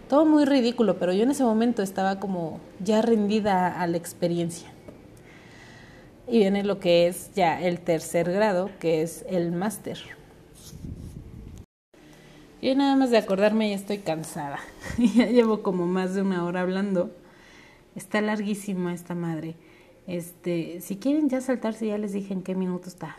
Todo muy ridículo, pero yo en ese momento estaba como ya rendida a la experiencia. Y viene lo que es ya el tercer grado, que es el máster. Yo nada más de acordarme ya estoy cansada. <laughs> ya llevo como más de una hora hablando. Está larguísima esta madre. Este, si quieren ya saltarse, ya les dije en qué minuto está.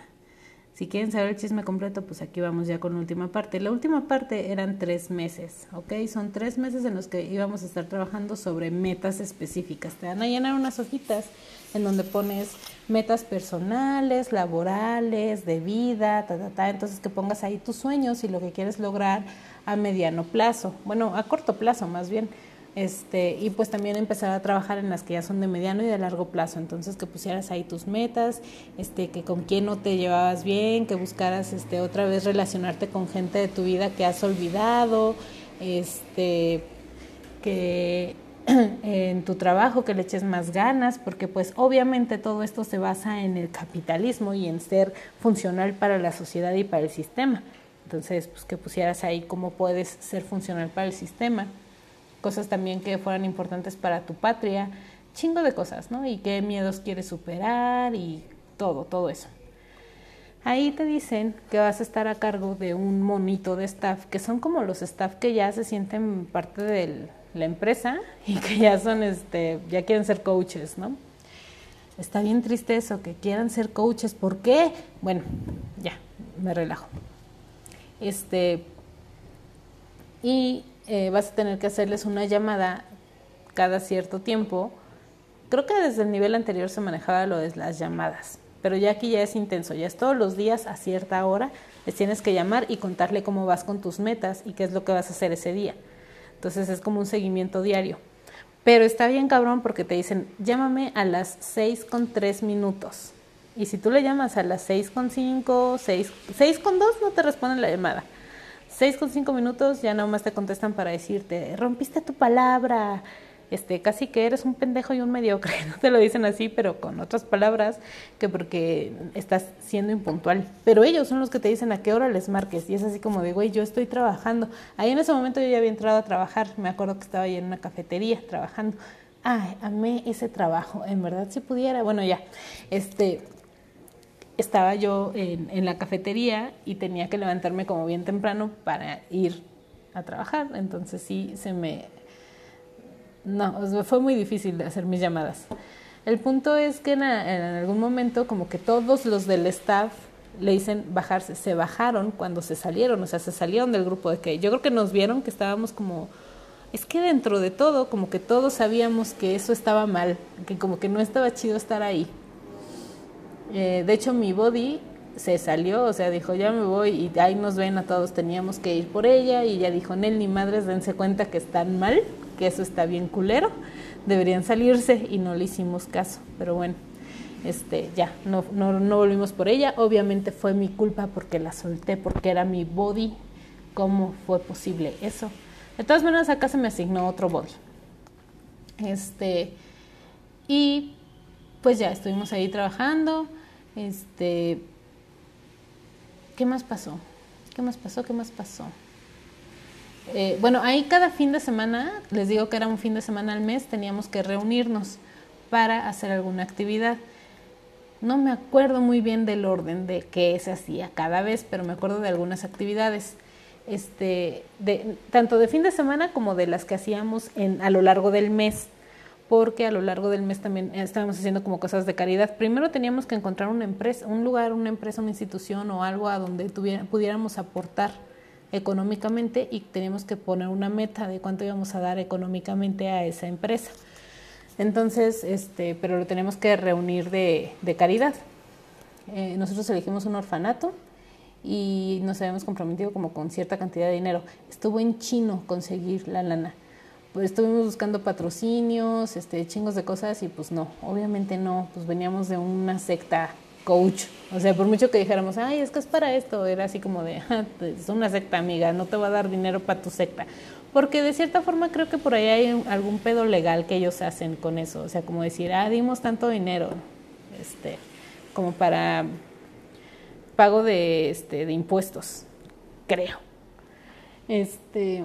Si quieren saber el chisme completo, pues aquí vamos ya con la última parte. La última parte eran tres meses, ¿ok? Son tres meses en los que íbamos a estar trabajando sobre metas específicas. Te van a llenar unas hojitas en donde pones metas personales, laborales, de vida, ta, ta, ta. Entonces que pongas ahí tus sueños y lo que quieres lograr a mediano plazo, bueno, a corto plazo más bien este, y pues también empezar a trabajar en las que ya son de mediano y de largo plazo. Entonces que pusieras ahí tus metas, este, que con quién no te llevabas bien, que buscaras este, otra vez relacionarte con gente de tu vida que has olvidado, este, que <clears throat> en tu trabajo que le eches más ganas, porque pues obviamente todo esto se basa en el capitalismo y en ser funcional para la sociedad y para el sistema. Entonces, pues que pusieras ahí cómo puedes ser funcional para el sistema cosas también que fueran importantes para tu patria, chingo de cosas, ¿no? Y qué miedos quieres superar y todo, todo eso. Ahí te dicen que vas a estar a cargo de un monito de staff, que son como los staff que ya se sienten parte de la empresa y que ya son, este, ya quieren ser coaches, ¿no? Está bien triste eso, que quieran ser coaches. ¿Por qué? Bueno, ya, me relajo. Este, y eh, vas a tener que hacerles una llamada cada cierto tiempo. Creo que desde el nivel anterior se manejaba lo de las llamadas, pero ya aquí ya es intenso, ya es todos los días a cierta hora, les tienes que llamar y contarle cómo vas con tus metas y qué es lo que vas a hacer ese día. Entonces es como un seguimiento diario. Pero está bien cabrón porque te dicen, llámame a las 6 con 3 minutos. Y si tú le llamas a las 6 con 5, 6, 6 con 2, no te responden la llamada. 6 con 5 minutos ya más te contestan para decirte, rompiste tu palabra, este, casi que eres un pendejo y un mediocre, <laughs> no te lo dicen así, pero con otras palabras, que porque estás siendo impuntual. Pero ellos son los que te dicen a qué hora les marques, y es así como de, güey, yo estoy trabajando. Ahí en ese momento yo ya había entrado a trabajar, me acuerdo que estaba ahí en una cafetería trabajando. Ay, amé ese trabajo, en verdad si pudiera, bueno ya, este, estaba yo en, la cafetería y tenía que levantarme como bien temprano para ir a trabajar, entonces sí se me no, fue muy difícil hacer mis llamadas. El punto es que en, algún momento como que todos los del staff le dicen bajarse, se bajaron cuando se salieron, o sea, se salieron del grupo de que yo creo que nos vieron que estábamos como, es que dentro de todo, como que todos sabíamos que eso estaba mal, que como que no estaba chido estar ahí. Eh, de hecho, mi body se salió, o sea, dijo, ya me voy y ahí nos ven a todos, teníamos que ir por ella y ella dijo, Nel, ni madres, dense cuenta que están mal, que eso está bien culero, deberían salirse y no le hicimos caso, pero bueno, este, ya, no, no, no volvimos por ella, obviamente fue mi culpa porque la solté, porque era mi body, ¿cómo fue posible eso? De todas maneras, acá se me asignó otro body. Este, y pues ya estuvimos ahí trabajando, este, ¿qué más pasó? ¿Qué más pasó? ¿Qué más pasó? Eh, bueno, ahí cada fin de semana, les digo que era un fin de semana al mes, teníamos que reunirnos para hacer alguna actividad. No me acuerdo muy bien del orden de qué se hacía cada vez, pero me acuerdo de algunas actividades, este, de, tanto de fin de semana como de las que hacíamos en, a lo largo del mes, porque a lo largo del mes también estábamos haciendo como cosas de caridad. Primero teníamos que encontrar empresa, un lugar, una empresa, una institución o algo a donde pudiéramos aportar económicamente y tenemos que poner una meta de cuánto íbamos a dar económicamente a esa empresa. Entonces, este, pero lo tenemos que reunir de, de caridad. Eh, nosotros elegimos un orfanato y nos habíamos comprometido como con cierta cantidad de dinero. Estuvo en chino conseguir la lana. Estuvimos buscando patrocinios, este, chingos de cosas y pues no, obviamente no, pues veníamos de una secta coach. O sea, por mucho que dijéramos, ay, es que es para esto, era así como de, ah, pues, es una secta amiga, no te va a dar dinero para tu secta. Porque de cierta forma creo que por ahí hay algún pedo legal que ellos hacen con eso. O sea, como decir, ah, dimos tanto dinero, este, como para pago de, este, de impuestos, creo. Este,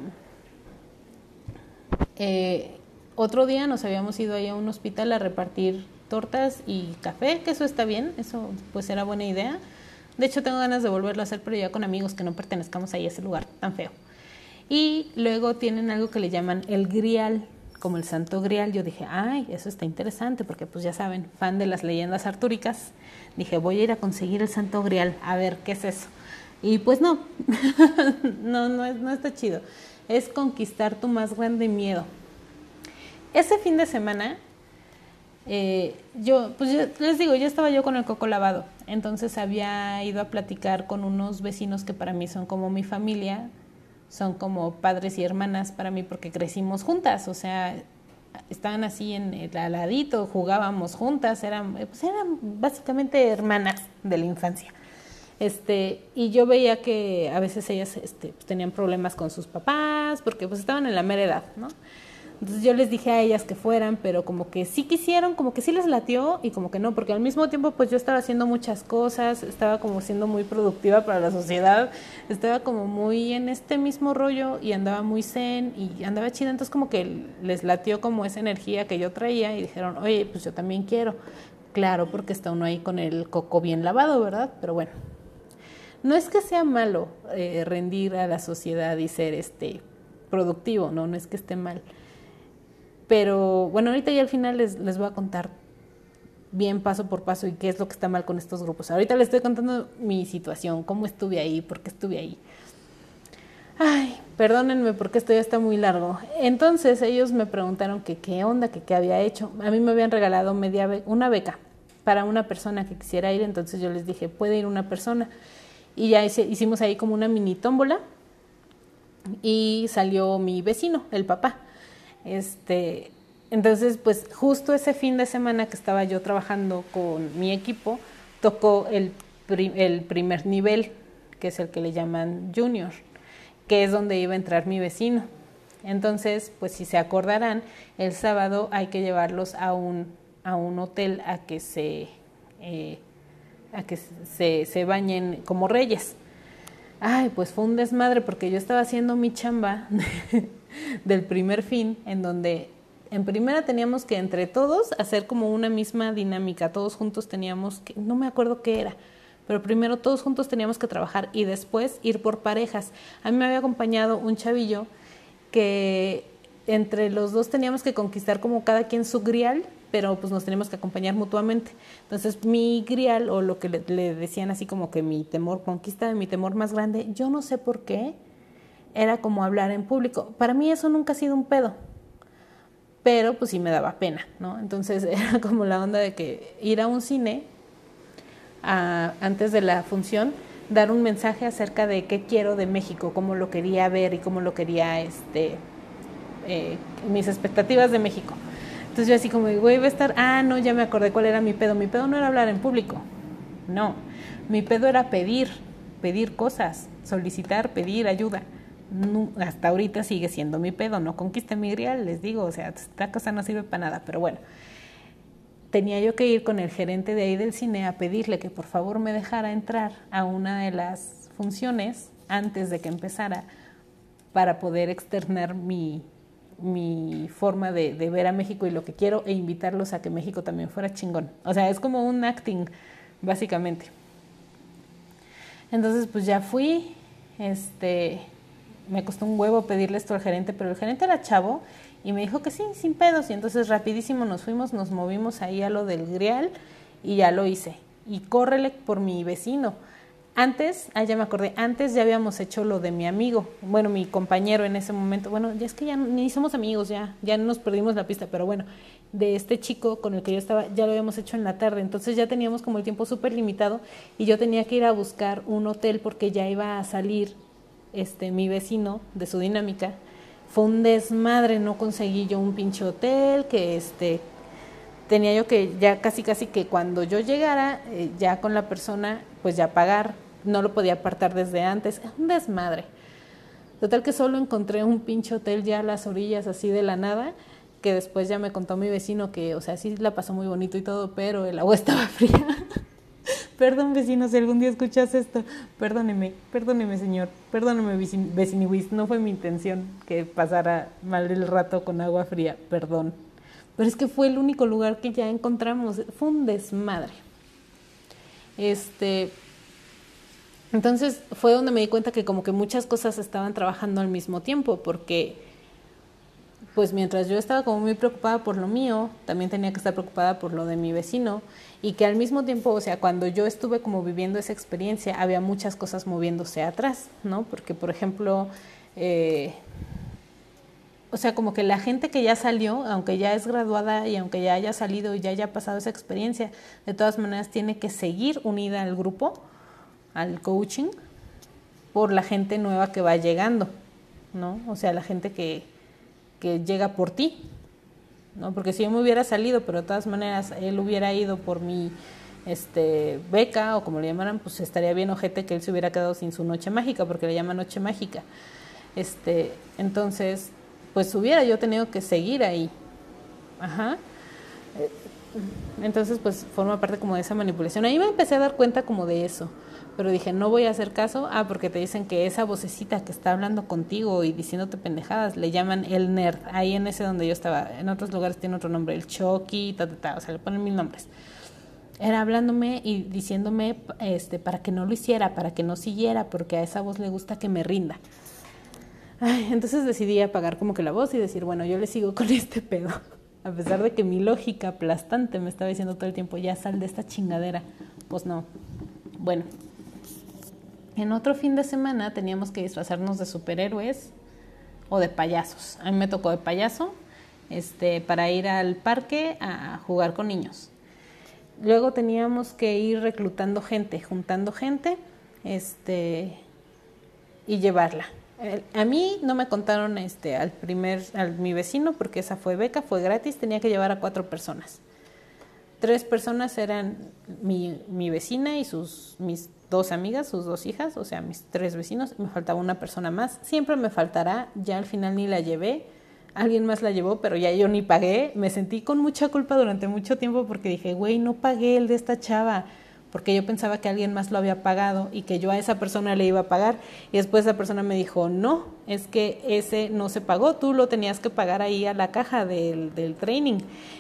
eh, otro día nos habíamos ido ahí a un hospital a repartir tortas y café, que eso está bien, eso pues era buena idea. De hecho tengo ganas de volverlo a hacer, pero ya con amigos que no pertenezcamos a ese lugar tan feo. Y luego tienen algo que le llaman el grial, como el santo grial. Yo dije, ay, eso está interesante, porque pues ya saben, fan de las leyendas artúricas. Dije, voy a ir a conseguir el santo grial, a ver qué es eso. Y pues no, <laughs> no, no, no está chido. Es conquistar tu más grande miedo. Ese fin de semana eh, yo, pues les digo, ya estaba yo con el coco lavado, entonces había ido a platicar con unos vecinos que para mí son como mi familia, son como padres y hermanas para mí porque crecimos juntas, o sea, estaban así en el aladito, jugábamos juntas, eran, pues eran básicamente hermanas de la infancia. Este, y yo veía que a veces ellas este, pues tenían problemas con sus papás porque pues estaban en la mera edad, ¿no? Entonces yo les dije a ellas que fueran, pero como que sí quisieron, como que sí les latió y como que no, porque al mismo tiempo pues yo estaba haciendo muchas cosas, estaba como siendo muy productiva para la sociedad, estaba como muy en este mismo rollo y andaba muy zen y andaba chida, entonces como que les latió como esa energía que yo traía y dijeron, oye, pues yo también quiero. Claro, porque está uno ahí con el coco bien lavado, ¿verdad? Pero bueno, no es que sea malo eh, rendir a la sociedad y ser este productivo, no, no es que esté mal pero bueno, ahorita ya al final les, les voy a contar bien paso por paso y qué es lo que está mal con estos grupos. Ahorita les estoy contando mi situación, cómo estuve ahí, por qué estuve ahí. Ay, perdónenme porque esto ya está muy largo. Entonces ellos me preguntaron que qué onda, que qué había hecho. A mí me habían regalado media una beca para una persona que quisiera ir, entonces yo les dije, puede ir una persona. Y ya hicimos ahí como una mini tómbola y salió mi vecino, el papá. Este, entonces, pues justo ese fin de semana que estaba yo trabajando con mi equipo, tocó el, el primer nivel, que es el que le llaman junior, que es donde iba a entrar mi vecino. Entonces, pues si se acordarán, el sábado hay que llevarlos a un, a un hotel a que se... Eh, a que se, se bañen como reyes. Ay, pues fue un desmadre porque yo estaba haciendo mi chamba <laughs> del primer fin, en donde en primera teníamos que entre todos hacer como una misma dinámica, todos juntos teníamos que, no me acuerdo qué era, pero primero todos juntos teníamos que trabajar y después ir por parejas. A mí me había acompañado un chavillo que entre los dos teníamos que conquistar como cada quien su grial pero pues nos tenemos que acompañar mutuamente. Entonces mi grial o lo que le, decían así como que mi temor, conquista de mi temor más grande, yo no sé por qué, era como hablar en público. Para mí eso nunca ha sido un pedo, pero pues sí me daba pena, ¿no? Entonces <laughs> era como la onda de que ir a un cine antes de la función, dar un mensaje acerca de qué quiero de México, cómo lo quería ver y cómo lo quería, este, eh, mis expectativas de México. Entonces yo así como, güey, va a estar, ah, no, ya me acordé cuál era mi pedo. Mi pedo no era hablar en público, no. Mi pedo era pedir, pedir cosas, solicitar, pedir ayuda. hasta ahorita sigue siendo mi pedo, no conquiste mi grial, les digo, o sea, esta cosa no sirve para nada, pero bueno. Tenía yo que ir con el gerente de ahí del cine a pedirle que por favor me dejara entrar a una de las funciones antes de que empezara para poder externar mi, mi forma de, ver a México y lo que quiero e invitarlos a que México también fuera chingón. O sea, es como un acting, básicamente. Entonces, pues ya fui, este, me costó un huevo pedirle esto al gerente, pero el gerente era chavo y me dijo que sí, sin pedos. Y entonces rapidísimo nos fuimos, nos movimos ahí a lo del grial y ya lo hice. Y córrele por mi vecino antes, ah, ya me acordé, antes ya habíamos hecho lo de mi amigo, bueno, mi compañero en ese momento, bueno, ya es que ya ni somos amigos, ya, ya nos perdimos la pista, pero bueno, de este chico con el que yo estaba, ya lo habíamos hecho en la tarde, entonces ya teníamos como el tiempo súper limitado y yo tenía que ir a buscar un hotel porque ya iba a salir este mi vecino de su dinámica. Fue un desmadre, no conseguí yo un pinche hotel, que este tenía yo que ya casi casi que cuando yo llegara eh, ya con la persona pues ya pagar no lo podía apartar desde antes, un desmadre. Total que solo encontré un pinche hotel ya a las orillas así de la nada, que después ya me contó mi vecino que, o sea, sí la pasó muy bonito y todo, pero el agua <laughs> estaba fría. Perdón, vecino, si algún día escuchas esto, perdóneme, perdóneme, señor, perdóneme, veciniwis, no fue mi intención que pasara mal el rato con agua fría, perdón. Pero es que fue el único lugar que ya encontramos, fue un desmadre. Este, entonces fue donde me di cuenta que como que muchas cosas estaban trabajando al mismo tiempo, porque pues mientras yo estaba como muy preocupada por lo mío, también tenía que estar preocupada por lo de mi vecino y que al mismo tiempo, o sea, cuando yo estuve como viviendo esa experiencia, había muchas cosas moviéndose atrás, ¿no? Porque, por ejemplo, eh, o sea, como que la gente que ya salió, aunque ya es graduada y aunque ya haya salido y ya haya pasado esa experiencia, de todas maneras tiene que seguir unida al grupo al coaching por la gente nueva que va llegando, ¿no? O sea, la gente que, que llega por ti, ¿no? Porque si yo me hubiera salido, pero de todas maneras él hubiera ido por mi este, beca o como le llamaran, pues estaría bien ojete que él se hubiera quedado sin su noche mágica, porque le llama noche mágica. Este, entonces, pues hubiera yo tenido que seguir ahí. Ajá. Entonces, pues forma parte como de esa manipulación. Ahí me empecé a dar cuenta como de eso pero dije, no voy a hacer caso, ah, porque te dicen que esa vocecita que está hablando contigo y diciéndote pendejadas, le llaman el nerd, ahí en ese donde yo estaba, en otros lugares tiene otro nombre, el Chucky, ta, ta, ta, o sea, le ponen mil nombres. Era hablándome y diciéndome este, para que no lo hiciera, para que no siguiera, porque a esa voz le gusta que me rinda. Ay, entonces decidí apagar como que la voz y decir, bueno, yo le sigo con <laughs> este pedo. A pesar de que mi lógica aplastante me estaba diciendo todo el tiempo, ya sal de esta chingadera. Pues no. Bueno, en otro fin de semana teníamos que disfrazarnos de superhéroes o de payasos. A mí me tocó de payaso este, para ir al parque a jugar con niños. Luego teníamos que ir reclutando gente, juntando gente este, y llevarla. A mí no me contaron este, al primer, al mi vecino, porque esa fue beca, fue gratis, tenía que llevar a cuatro personas. Tres personas eran mi, mi vecina y sus, mis dos amigas, sus dos hijas, o sea, mis tres vecinos, me faltaba una persona más. Siempre me faltará, ya al final ni la llevé, alguien más la llevó, pero ya yo ni pagué. Me sentí con mucha culpa durante mucho tiempo porque dije, güey, no pagué el de esta chava, porque yo pensaba que alguien más lo había pagado y que yo a esa persona le iba a pagar. Y después esa persona me dijo, no, es que ese no se pagó, tú lo tenías que pagar ahí a la caja del, del training.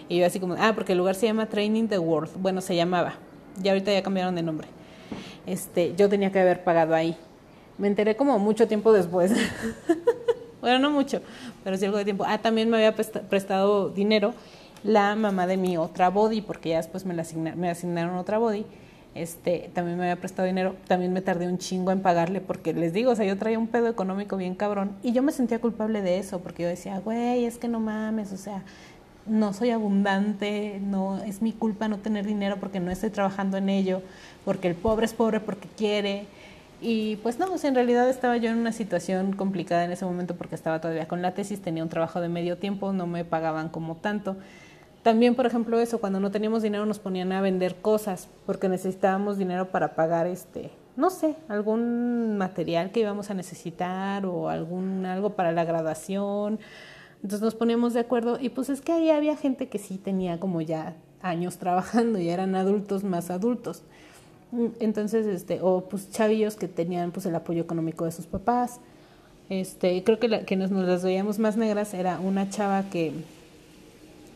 Y yo así como, ah, porque el lugar se llama Training the World. Bueno, se llamaba. Ya ahorita ya cambiaron de nombre. Este, yo tenía que haber pagado ahí. Me enteré como mucho tiempo después. <laughs> bueno, no mucho, pero sí algo de tiempo. Ah, también me había prestado dinero la mamá de mi otra body, porque ya después me, la me asignaron otra body. Este, también me había prestado dinero, también me tardé un chingo en pagarle porque les digo, o sea, yo traía un pedo económico bien cabrón y yo me sentía culpable de eso porque yo decía, güey, es que no mames, o sea, no soy abundante, no es mi culpa no tener dinero porque no estoy trabajando en ello, porque el pobre es pobre porque quiere, y pues no, en realidad estaba yo en una situación complicada en ese momento porque estaba todavía con la tesis, tenía un trabajo de medio tiempo, no me pagaban como tanto. También, por ejemplo, eso, cuando no teníamos dinero nos ponían a vender cosas porque necesitábamos dinero para pagar este, no sé, algún material que íbamos a necesitar o algún algo para la graduación. Entonces nos poníamos de acuerdo y pues es que ahí había gente que sí tenía como ya años trabajando y eran adultos más adultos. Entonces, este, o pues chavillos que tenían pues el apoyo económico de sus papás. Este, creo que la que nos, nos las veíamos más negras era una chava que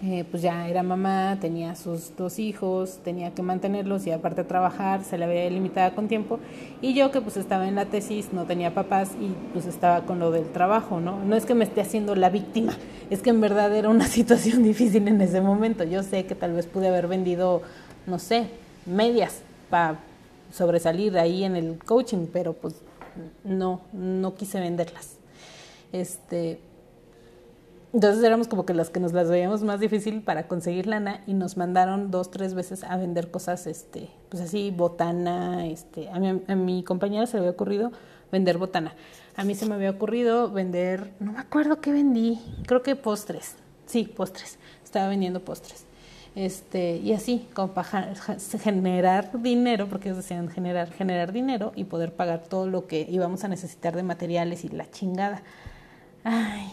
eh, pues ya era mamá, tenía sus dos hijos, tenía que mantenerlos y aparte trabajar, se la veía limitada con tiempo. Y yo que pues estaba en la tesis, no tenía papás y pues estaba con lo del trabajo, ¿no? No es que me esté haciendo la víctima, es que en verdad era una <laughs> situación difícil en ese momento. Yo sé que tal vez pude haber vendido, no sé, medias para sobresalir ahí en el coaching, pero pues no, no quise venderlas. Este, entonces éramos como que las que nos las veíamos más difícil para conseguir lana y nos mandaron dos, tres veces a vender cosas, este, pues así, botana, este, a mi, a mi compañera se le había ocurrido vender botana. A mí se me había ocurrido vender, no me acuerdo qué vendí, creo que postres, sí, postres, estaba vendiendo postres. Este, y así, como para generar dinero, porque ellos decían generar, generar dinero y poder pagar todo lo que íbamos a necesitar de materiales y la chingada. Ay,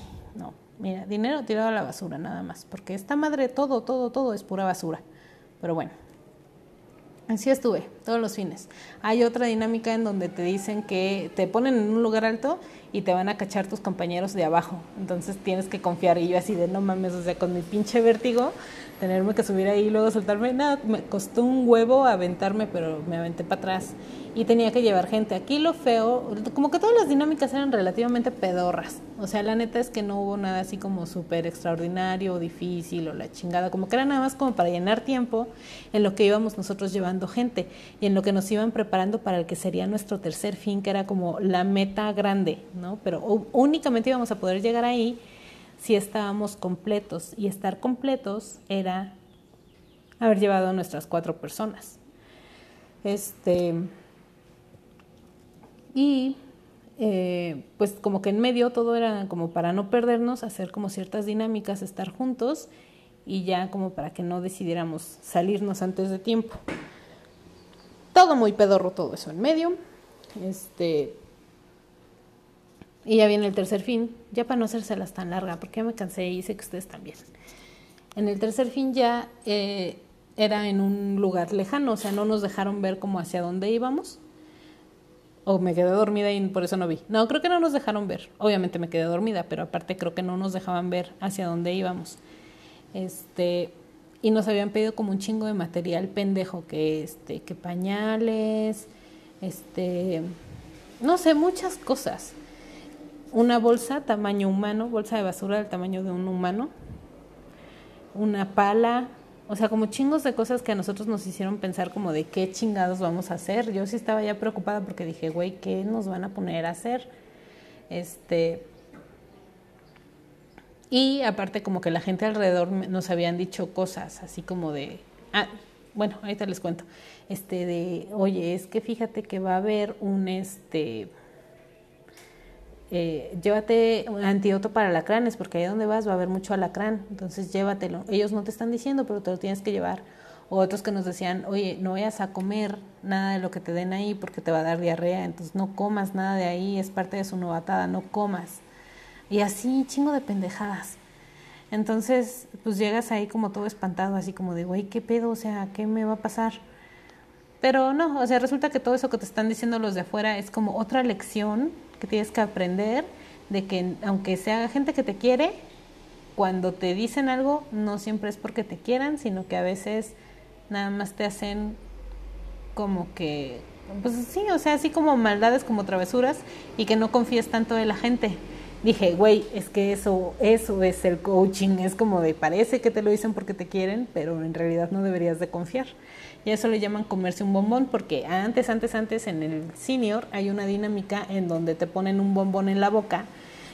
mira, dinero tirado a la basura nada más, porque esta madre todo, todo, todo es pura basura. Pero bueno, así estuve todos los fines. Hay otra dinámica en donde te dicen que te ponen en un lugar alto y te van a cachar tus compañeros de abajo. Entonces tienes que confiar. Y yo así de no mames, o sea, con mi pinche vértigo tenerme que subir ahí y luego soltarme. Nada, me costó un huevo aventarme, pero me aventé para atrás y tenía que llevar gente. Aquí lo feo, como que todas las dinámicas eran relativamente pedorras. O sea, la neta es que no hubo nada así como súper extraordinario o difícil o la chingada. Como que era nada más como para llenar tiempo en lo que íbamos nosotros llevando gente y en lo que nos iban preparando para el que sería nuestro tercer fin, que era como la meta grande, ¿no? Pero únicamente íbamos a poder llegar ahí si estábamos completos. Y estar completos era haber llevado a nuestras cuatro personas. Este. Y eh, pues como que en medio todo era como para no perdernos, hacer como ciertas dinámicas, estar juntos y ya como para que no decidiéramos salirnos antes de tiempo. Todo muy pedorro, todo eso en medio. Este, y ya viene el tercer fin, ya para no hacérselas tan larga, porque ya me cansé y sé que ustedes también. En el tercer fin ya eh, era en un lugar lejano, o sea, no nos dejaron ver como hacia dónde íbamos. O me quedé dormida y por eso no vi. No, creo que no nos dejaron ver. Obviamente me quedé dormida, pero aparte creo que no nos dejaban ver hacia dónde íbamos. Este, y nos habían pedido como un chingo de material pendejo, que este, que pañales, este, no sé, muchas cosas una bolsa tamaño humano, bolsa de basura del tamaño de un humano, una pala, o sea, como chingos de cosas que a nosotros nos hicieron pensar como de qué chingados vamos a hacer. Yo sí estaba ya preocupada porque dije, güey, ¿qué nos van a poner a hacer? Este, y aparte como que la gente alrededor nos habían dicho cosas así como de, ah, bueno, ahorita les cuento, este de, oye, es que fíjate que va a haber un, este, eh, llévate un antídoto para alacranes, porque ahí donde vas va a haber mucho alacrán, entonces llévatelo. Ellos no te están diciendo, pero te lo tienes que llevar. O otros que nos decían, oye, no vayas a comer nada de lo que te den ahí porque te va a dar diarrea, entonces no comas nada de ahí, es parte de su novatada, no comas. Y así, chingo de pendejadas. Entonces, pues llegas ahí como todo espantado, así como de, güey, ¿qué pedo? O sea, ¿qué me va a pasar? Pero no, o sea, resulta que todo eso que te están diciendo los de afuera es como otra lección que tienes que aprender de que aunque sea gente que te quiere, cuando te dicen algo no siempre es porque te quieran, sino que a veces nada más te hacen como que, pues sí, o sea, así como maldades, como travesuras y que no confíes tanto en la gente. Dije, güey, es que eso, eso es el coaching, es como de parece que te lo dicen porque te quieren, pero en realidad no deberías de confiar. Y eso le llaman comerse un bombón, porque antes, antes, antes en el senior hay una dinámica en donde te ponen un bombón en la boca.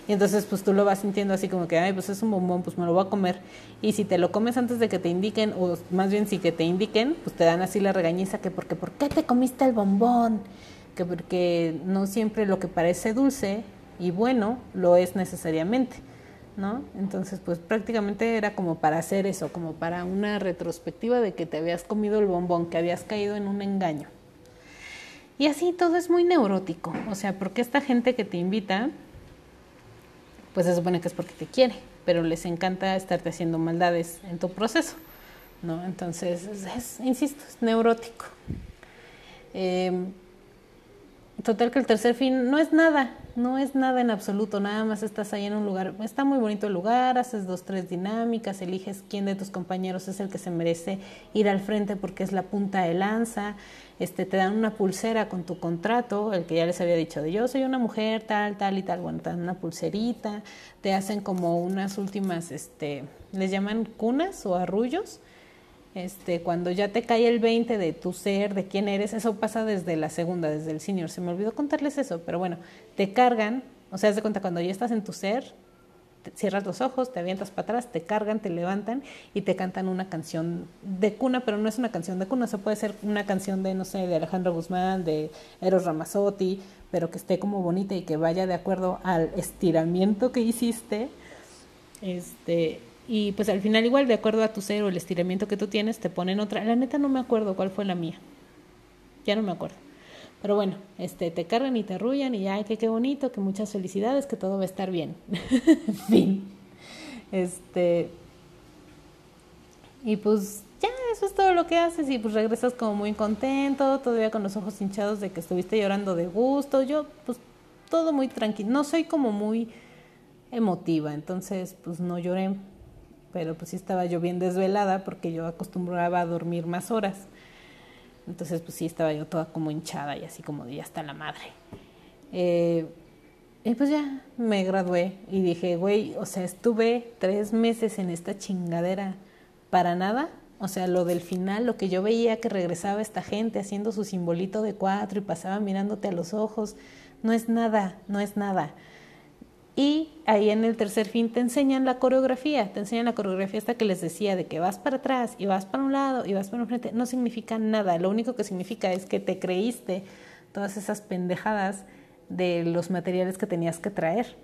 Y entonces pues tú lo vas sintiendo así como que, ay, pues es un bombón, pues me lo voy a comer. Y si te lo comes antes de que te indiquen, o más bien si que te indiquen, pues te dan así la regañiza que porque, ¿por qué te comiste el bombón? Que porque no siempre lo que parece dulce y bueno lo es necesariamente. ¿No? Entonces, pues prácticamente era como para hacer eso, como para una retrospectiva de que te habías comido el bombón, que habías caído en un engaño. Y así todo es muy neurótico, o sea, porque esta gente que te invita, pues se supone que es porque te quiere, pero les encanta estarte haciendo maldades en tu proceso, ¿no? Entonces, es, insisto, es neurótico. Eh, Total que el tercer fin no es nada, no es nada en absoluto, nada más estás ahí en un lugar, está muy bonito el lugar, haces dos, tres dinámicas, eliges quién de tus compañeros es el que se merece ir al frente porque es la punta de lanza, este, te dan una pulsera con tu contrato, el que ya les había dicho de yo soy una mujer, tal, tal y tal, bueno, te dan una pulserita, te hacen como unas últimas, este, les llaman cunas o arrullos, este, cuando ya te cae el 20 de tu ser, de quién eres, eso pasa desde la segunda, desde el senior. Se me olvidó contarles eso, pero bueno, te cargan, o sea, haz de cuenta cuando ya estás en tu ser, cierras los ojos, te avientas para atrás, te cargan, te levantan y te cantan una canción de cuna, pero no es una canción de cuna, se puede ser una canción de, no sé, de Alejandro Guzmán, de Eros Ramazzotti, pero que esté como bonita y que vaya de acuerdo al estiramiento que hiciste. Este, y pues al final igual, de acuerdo a tu ser o el estiramiento que tú tienes, te ponen otra. La neta no me acuerdo cuál fue la mía. Ya no me acuerdo. Pero bueno, este, te cargan y te arrullan y ay, que qué bonito, que muchas felicidades, que todo va a estar bien. <laughs> fin. Este. Y pues ya, eso es todo lo que haces y pues regresas como muy contento, todavía con los ojos hinchados de que estuviste llorando de gusto. Yo, pues todo muy tranquilo. No soy como muy emotiva, entonces pues no lloré pero pues sí estaba yo bien desvelada porque yo acostumbraba a dormir más horas. Entonces pues sí estaba yo toda como hinchada y así como de ya está la madre. Eh, y pues ya me gradué y dije, güey, o sea, estuve tres meses en esta chingadera para nada. O sea, lo del final, lo que yo veía que regresaba esta gente haciendo su simbolito de cuatro y pasaba mirándote a los ojos, no es nada, no es nada. Y ahí en el tercer fin te enseñan la coreografía, te enseñan la coreografía hasta que les decía de que vas para atrás y vas para un lado y vas para un frente. No significa nada, lo único que significa es que te creíste todas esas pendejadas de los materiales que tenías que traer,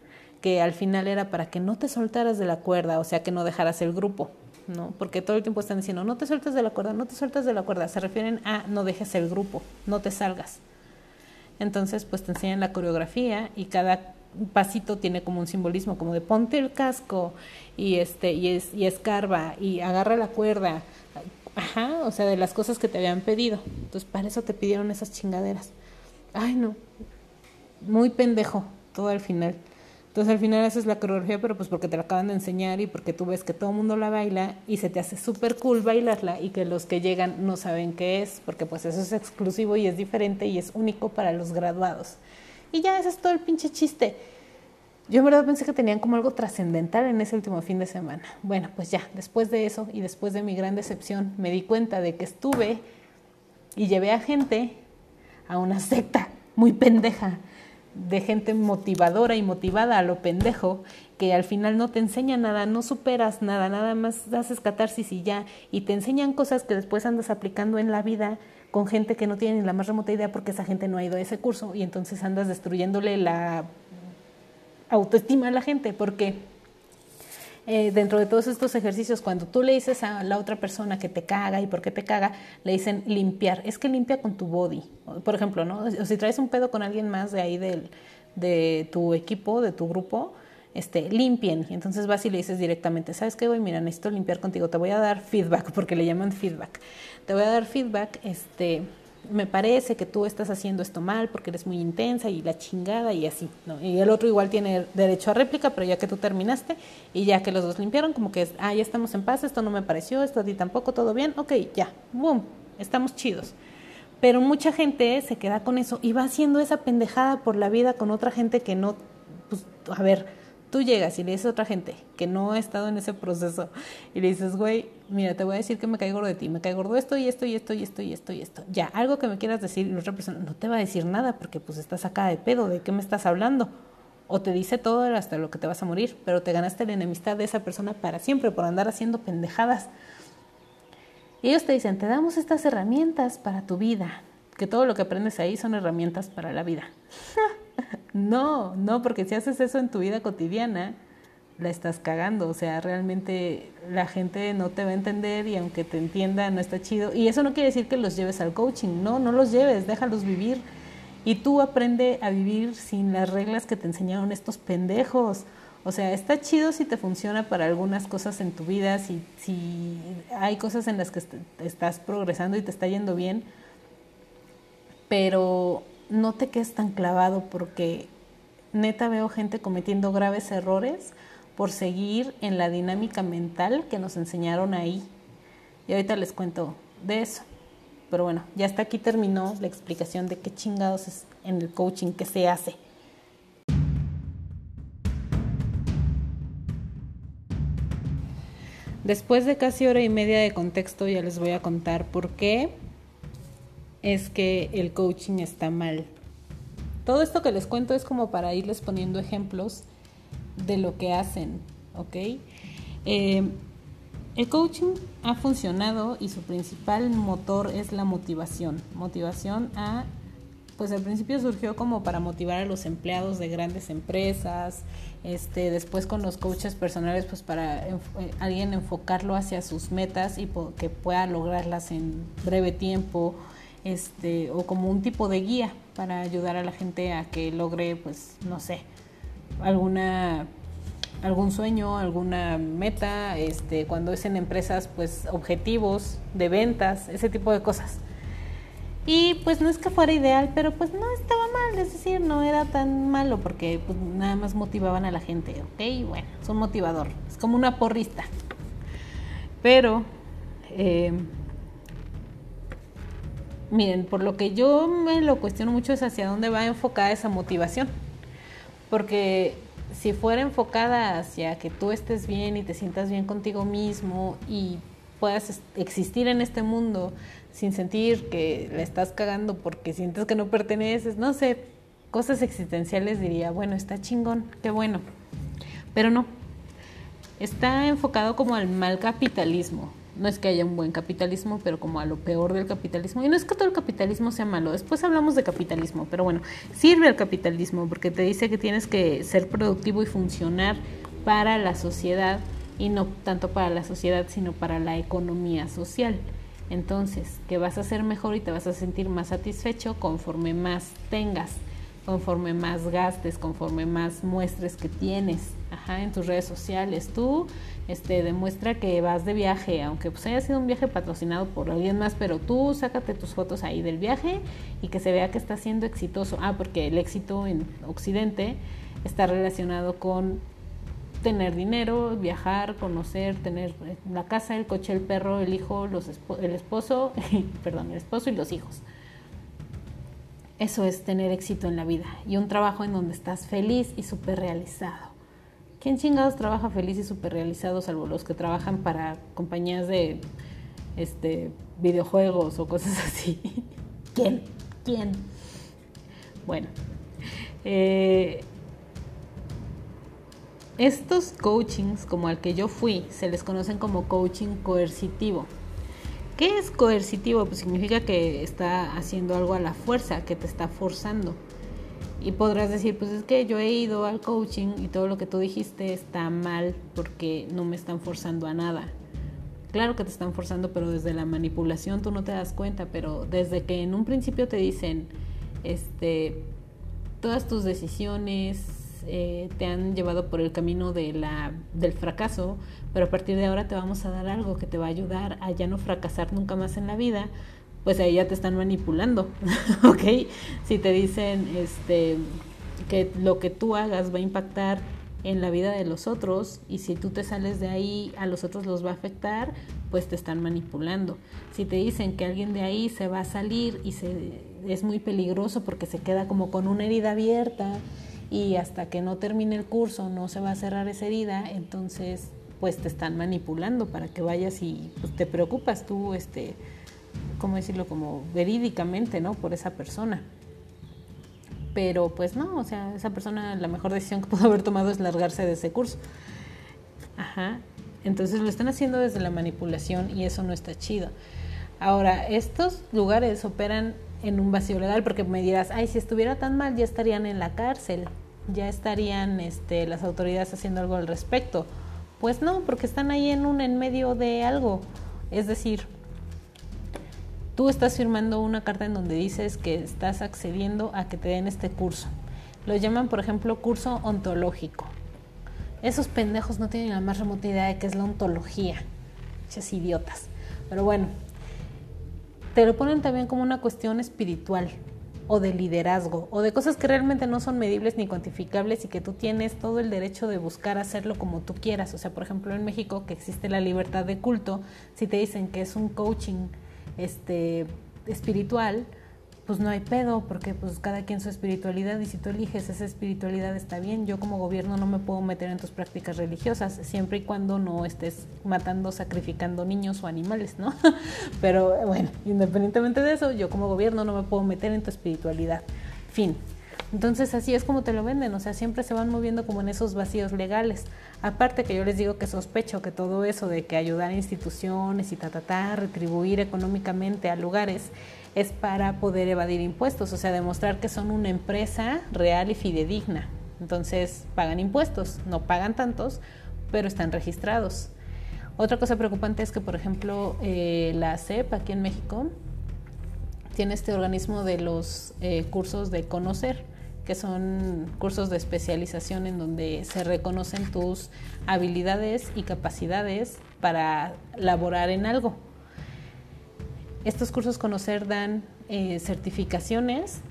que al final era para que no te soltaras de la cuerda, o sea, que no dejaras el grupo, ¿no? Porque todo el tiempo están diciendo, no te sueltes de la cuerda, no te sueltes de la cuerda, se refieren a no dejes el grupo, no te salgas. Entonces, pues te enseñan la coreografía y cada pasito tiene como un simbolismo, como de ponte el casco y este y es y escarba y agarra la cuerda. Ajá, o sea, de las cosas que te habían pedido. Entonces, para eso te pidieron esas chingaderas. Ay, no. Muy pendejo todo al final. Entonces al final haces la coreografía, pero pues porque te la acaban de enseñar y porque tú ves que todo el mundo la baila y se te hace súper cool bailarla y que los que llegan no saben qué es, porque pues eso es exclusivo y es diferente y es único para los graduados. Y ya ese es todo el pinche chiste. Yo en verdad pensé que tenían como algo trascendental en ese último fin de semana. Bueno, pues ya, después de eso y después de mi gran decepción, me di cuenta de que estuve y llevé a gente a una secta muy pendeja, de gente motivadora y motivada a lo pendejo, que al final no te enseña nada, no superas nada, nada más haces catarsis y ya, y te enseñan cosas que después andas aplicando en la vida con gente que no tiene ni la más remota idea porque esa gente no ha ido a ese curso y entonces andas destruyéndole la autoestima a la gente porque eh, dentro de todos estos ejercicios, cuando tú le dices a la otra persona que te caga y por qué te caga, le dicen limpiar. Es que limpia con tu body. Por ejemplo, ¿no? O si traes un pedo con alguien más de ahí del, de tu equipo, de tu grupo, este, limpien. Y entonces vas y le dices directamente, ¿sabes qué, güey? Mira, necesito limpiar contigo. Te voy a dar feedback, <laughs> porque le llaman feedback. Te voy a dar feedback, este me parece que tú estás haciendo esto mal porque eres muy intensa y la chingada y así, ¿no? Y el otro igual tiene derecho a réplica, pero ya que tú terminaste y ya que los dos limpiaron, como que es, ah, ya estamos en paz, esto no me pareció, esto a ti tampoco, todo bien, ok, ya, boom, estamos chidos. Pero mucha gente se queda con eso y va haciendo esa pendejada por la vida con otra gente que no, pues, a ver, tú llegas y le dices a otra gente que no ha estado en ese proceso y le dices, güey, mira, te voy a decir que me cae gordo de ti, me cae gordo esto y esto y esto y esto y esto y esto. Ya, algo que me quieras decir y la otra persona no te va a decir nada porque pues estás acá de pedo, ¿de qué me estás hablando? O te dice todo hasta lo que te vas a morir, pero te ganaste la enemistad de esa persona para siempre por andar haciendo pendejadas. Ellos te dicen, te damos estas herramientas para tu vida, que todo lo que aprendes ahí son herramientas para la vida. <laughs> no, no, porque si haces eso en tu vida cotidiana, la estás cagando, o sea, realmente la gente no te va a entender y aunque te entienda no está chido. Y eso no quiere decir que los lleves al coaching, no, no los lleves, déjalos vivir. Y tú aprende a vivir sin las reglas que te enseñaron estos pendejos. O sea, está chido si te funciona para algunas cosas en tu vida, si, si hay cosas en las que estás progresando y te está yendo bien, pero no te quedes tan clavado porque neta veo gente cometiendo graves errores por seguir en la dinámica mental que nos enseñaron ahí. Y ahorita les cuento de eso. Pero bueno, ya hasta aquí terminó la explicación de qué chingados es en el coaching que se hace. Después de casi hora y media de contexto ya les voy a contar por qué es que el coaching está mal. Todo esto que les cuento es como para irles poniendo ejemplos de lo que hacen, ¿ok? Eh, el coaching ha funcionado y su principal motor es la motivación. Motivación a, pues al principio surgió como para motivar a los empleados de grandes empresas, este, después con los coaches personales, pues para eh, alguien enfocarlo hacia sus metas y que pueda lograrlas en breve tiempo este, o como un tipo de guía para ayudar a la gente a que logre, pues, no sé, alguna algún sueño, alguna meta, este, cuando es en empresas, pues objetivos de ventas, ese tipo de cosas. Y pues no es que fuera ideal, pero pues no estaba mal, es decir, no era tan malo porque pues, nada más motivaban a la gente, ¿ok? Bueno, es un motivador, es como una porrista. Pero eh, miren, por lo que yo me lo cuestiono mucho es hacia dónde va enfocada esa motivación. Porque si fuera enfocada hacia que tú estés bien y te sientas bien contigo mismo y puedas existir en este mundo sin sentir que la estás cagando porque sientes que no perteneces, no sé, cosas existenciales diría, bueno, está chingón, qué bueno. Pero no, está enfocado como al mal capitalismo, no es que haya un buen capitalismo, pero como a lo peor del capitalismo. Y no es que todo el capitalismo sea malo, después hablamos de capitalismo, pero bueno, sirve el capitalismo porque te dice que tienes que ser productivo y funcionar para la sociedad y no tanto para la sociedad, sino para la economía social. Entonces, que vas a ser mejor y te vas a sentir más satisfecho conforme más tengas, conforme más gastes, conforme más muestres que tienes ajá, en tus redes sociales. Tú este, demuestra que vas de viaje, aunque pues haya sido un viaje patrocinado por alguien más, pero tú sácate tus fotos ahí del viaje y que se vea que está siendo exitoso. Ah, porque el éxito en Occidente está relacionado con tener dinero, viajar, conocer, tener la casa, el coche, el perro, el hijo, los el esposo, <laughs> perdón, el esposo y los hijos. Eso es tener éxito en la vida y un trabajo en donde estás feliz y súper realizado. ¿Quién chingados trabaja feliz y súper realizado salvo los que trabajan para compañías de este, videojuegos o cosas <laughs> así? ¿Quién? ¿Quién? Bueno, eh, estos coachings, como al que yo fui, se les conocen como coaching coercitivo. ¿Qué es coercitivo? Pues significa que está haciendo algo a la fuerza, que te está forzando. Y podrás decir, pues es que yo he ido al coaching y todo lo que tú dijiste está mal porque no me están forzando a nada. Claro que te están forzando, pero desde la manipulación tú no te das cuenta, pero desde que en un principio te dicen, este, todas tus decisiones, eh, te han llevado por el camino de la, del fracaso, pero a partir de ahora te vamos a dar algo que te va a ayudar a ya no fracasar nunca más en la vida, pues ahí ya te están manipulando, <laughs> ¿ok? Si te dicen este, que lo que tú hagas va a impactar en la vida de los otros y si tú te sales de ahí a los otros los va a afectar, pues te están manipulando. Si te dicen que alguien de ahí se va a salir y se, es muy peligroso porque se queda como con una herida abierta y hasta que no termine el curso no se va a cerrar esa herida, entonces pues te están manipulando para que vayas y pues, te preocupas tú, este, ¿cómo decirlo? Como verídicamente, ¿no? Por esa persona. Pero pues no, o sea, esa persona la mejor decisión que <laughs> pudo haber tomado es largarse de ese curso. Ajá. Entonces lo están haciendo desde la manipulación y eso no está chido. Ahora, estos lugares operan en un vacío legal, porque me dirás, ay, si estuviera tan mal ya estarían en la cárcel, ya estarían este, las autoridades haciendo algo al respecto. Pues no, porque están ahí en un en medio de algo. Es decir, tú estás firmando una carta en donde dices que estás accediendo a que te den este curso. Lo llaman, por ejemplo, curso ontológico. Esos pendejos no tienen la más remota idea de qué es la ontología. Esos idiotas. Pero bueno, te lo ponen también como una cuestión espiritual o de liderazgo o de cosas que realmente no son medibles ni cuantificables y que tú tienes todo el derecho de buscar hacerlo como tú quieras. O sea, por ejemplo, en México que existe la libertad de culto, si te dicen que es un coaching este espiritual, pues no hay pedo, porque pues cada quien su espiritualidad y si tú eliges esa espiritualidad está bien. Yo como gobierno no me puedo meter en tus prácticas religiosas, siempre y cuando no estés matando, sacrificando niños o animales, ¿no? <laughs> Pero bueno, independientemente de eso, yo como gobierno no me puedo meter en tu espiritualidad. Fin. Entonces así es como te lo venden, o sea, siempre se van moviendo como en esos vacíos legales. Aparte que yo les digo que sospecho que todo eso de que ayudar a instituciones y ta, ta, ta, retribuir económicamente a lugares, es para poder evadir impuestos, o sea, demostrar que son una empresa real y fidedigna. Entonces, pagan impuestos, no pagan tantos, pero están registrados. Otra cosa preocupante es que, por ejemplo, eh, la CEP aquí en México tiene este organismo de los eh, cursos de conocer, que son cursos de especialización en donde se reconocen tus habilidades y capacidades para laborar en algo. Estos cursos Conocer dan eh, certificaciones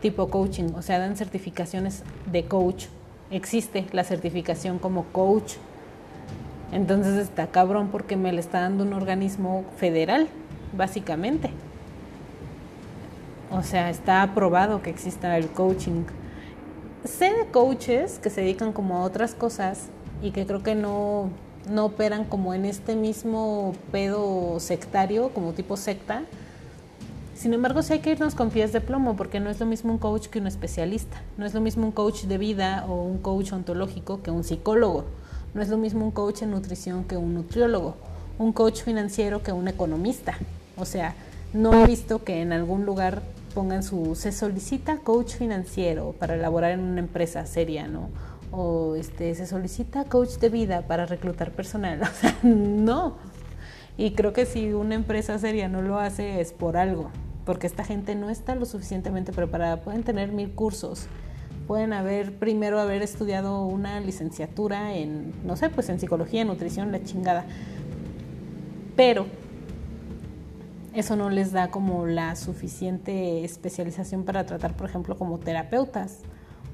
tipo coaching, o sea, dan certificaciones de coach. Existe la certificación como coach. Entonces está cabrón porque me le está dando un organismo federal, básicamente. O sea, está aprobado que exista el coaching. Sé de coaches que se dedican como a otras cosas y que creo que no no operan como en este mismo pedo sectario, como tipo secta. Sin embargo, sí hay que irnos con pies de plomo, porque no es lo mismo un coach que un especialista. No es lo mismo un coach de vida o un coach ontológico que un psicólogo. No es lo mismo un coach en nutrición que un nutriólogo. Un coach financiero que un economista. O sea, no he visto que en algún lugar pongan su se solicita coach financiero para elaborar en una empresa seria, ¿no? o este, se solicita coach de vida para reclutar personal. <laughs> No. Y creo que si una empresa seria no lo hace es por algo, porque esta gente no está lo suficientemente preparada. Pueden tener mil cursos, pueden haber primero haber estudiado una licenciatura en, no sé, pues en psicología, nutrición, la chingada. Pero eso no les da como la suficiente especialización para tratar, por ejemplo, como terapeutas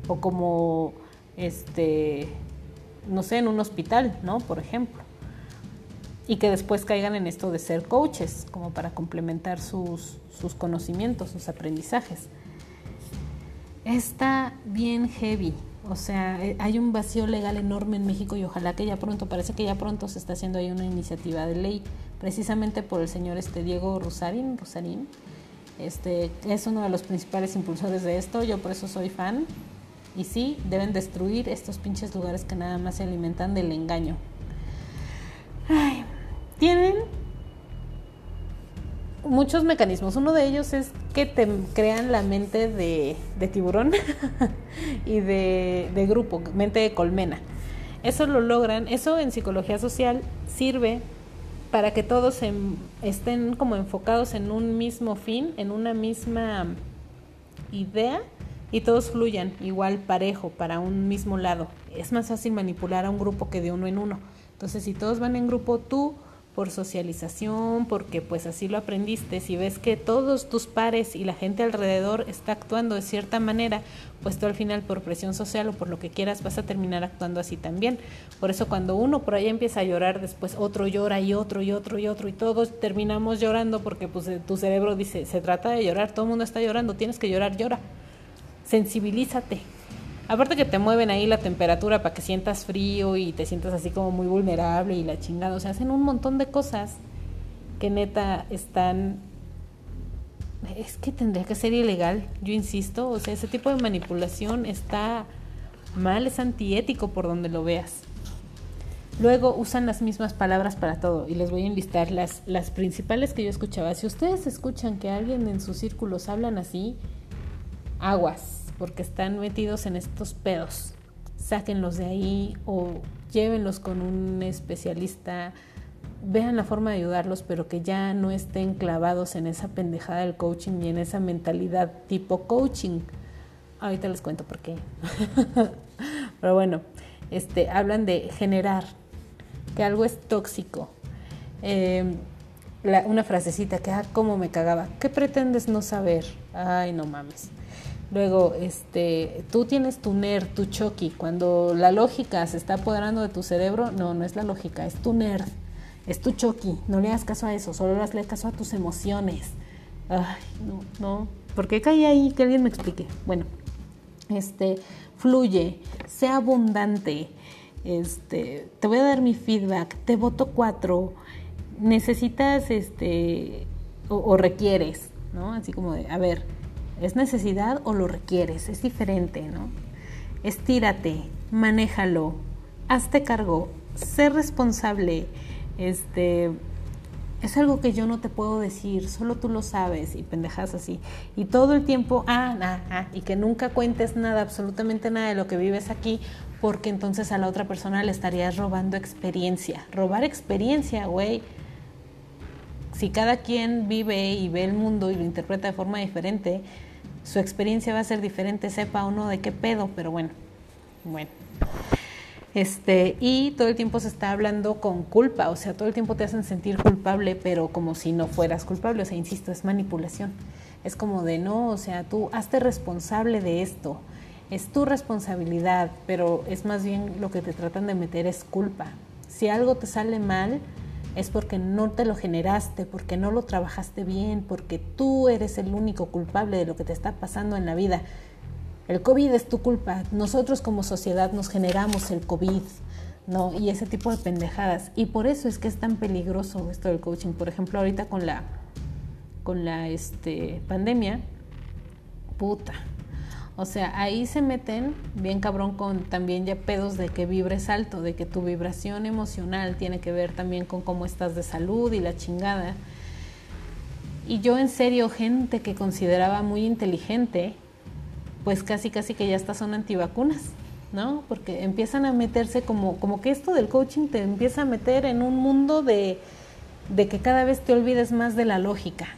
o como este, no sé, en un hospital, ¿no? Por ejemplo. Y que después caigan en esto de ser coaches, como para complementar sus, sus conocimientos, sus aprendizajes. está bien heavy. O sea, eh, hay un vacío legal enorme en México y ojalá que ya pronto, parece que ya pronto se está haciendo ahí una iniciativa de ley, precisamente por el señor este Diego Rosarín, Rosarín. Este, es uno de los principales impulsores de esto, yo por eso soy fan. Y sí, deben destruir estos pinches lugares que nada más se alimentan del engaño. Ay, tienen muchos mecanismos. Uno de ellos es que te crean la mente de, tiburón <laughs> y de, grupo, mente de colmena. Eso lo logran, eso en psicología social sirve para que todos estén como enfocados en un mismo fin, en una misma idea y todos fluyan igual parejo para un mismo lado. Es más fácil manipular a un grupo que de uno en uno. Entonces, si todos van en grupo, tú por socialización, porque pues así lo aprendiste, si ves que todos tus pares y la gente alrededor está actuando de cierta manera, pues tú al final por presión social o por lo que quieras vas a terminar actuando así también. Por eso cuando uno por ahí empieza a llorar, después otro llora y otro y otro y otro y todos terminamos llorando porque pues tu cerebro dice, se trata de llorar, todo el mundo está llorando, tienes que llorar, llora. Sensibilízate, Aparte que te mueven ahí la temperatura para que sientas frío y te sientas así como muy vulnerable y la chingada. O sea, hacen un montón de cosas que neta están... Es que tendría que ser ilegal, yo insisto. O sea, ese tipo de manipulación está mal, es antiético por donde lo veas. Luego usan las mismas palabras para todo y les voy a enlistar las, las principales que yo escuchaba. Si ustedes escuchan que alguien en sus círculos hablan así, aguas porque están metidos en estos pedos. Sáquenlos de ahí o llévenlos con un especialista. Vean la forma de ayudarlos, pero que ya no estén clavados en esa pendejada del coaching y en esa mentalidad tipo coaching. Ahorita les cuento por qué. <laughs> pero bueno, este, hablan de generar, que algo es tóxico. Em, una frasecita que, ah, cómo me cagaba. ¿Qué pretendes no saber? Ay, no mames. Luego, este, tú tienes tu nerd, tu choki. Cuando la lógica se está apoderando de tu cerebro, no, no es la lógica, es tu nerd, es tu choki. No le hagas caso a eso, solo hazle caso a tus emociones. Ay, no, no. ¿Por qué caí ahí? Que alguien me explique. Bueno, este, fluye, sea abundante. Este, te voy a dar mi feedback. Te voto cuatro. Necesitas, este, o, o requieres, ¿no? Así como de, a ver ¿Es necesidad o lo requieres? Es diferente, ¿no? Estírate, manéjalo, hazte cargo, sé responsable. Este, es algo que yo no te puedo decir, solo tú lo sabes y pendejas así. Y todo el tiempo, ah, ah, ah, y que nunca cuentes nada, absolutamente nada de lo que vives aquí, porque entonces a la otra persona le estarías robando experiencia. Robar experiencia, güey. Si cada quien vive y ve el mundo y lo interpreta de forma diferente, su experiencia va a ser diferente, sepa o no de qué pedo, pero bueno, bueno. Este, y todo el tiempo se está hablando con culpa, o sea, todo el tiempo te hacen sentir culpable, pero como si no fueras culpable, o sea, insisto, es manipulación. Es como de no, o sea, tú hazte responsable de esto, es tu responsabilidad, pero es más bien lo que te tratan de meter es culpa. Si algo te sale mal, es porque no te lo generaste, porque no lo trabajaste bien, porque tú eres el único culpable de lo que te está pasando en la vida. El COVID es tu culpa. Nosotros como sociedad nos generamos el COVID, ¿no? Y ese tipo de pendejadas. Y por eso es que es tan peligroso esto del coaching. Por ejemplo, ahorita con la, con la este, pandemia, puta, o sea, ahí se meten bien cabrón con también ya pedos de que vibres alto, de que tu vibración emocional tiene que ver también con cómo estás de salud y la chingada. Y yo en serio, gente que consideraba muy inteligente, pues casi casi que ya estas son antivacunas, ¿no? Porque empiezan a meterse como, como que esto del coaching te empieza a meter en un mundo de, de que cada vez te olvides más de la lógica,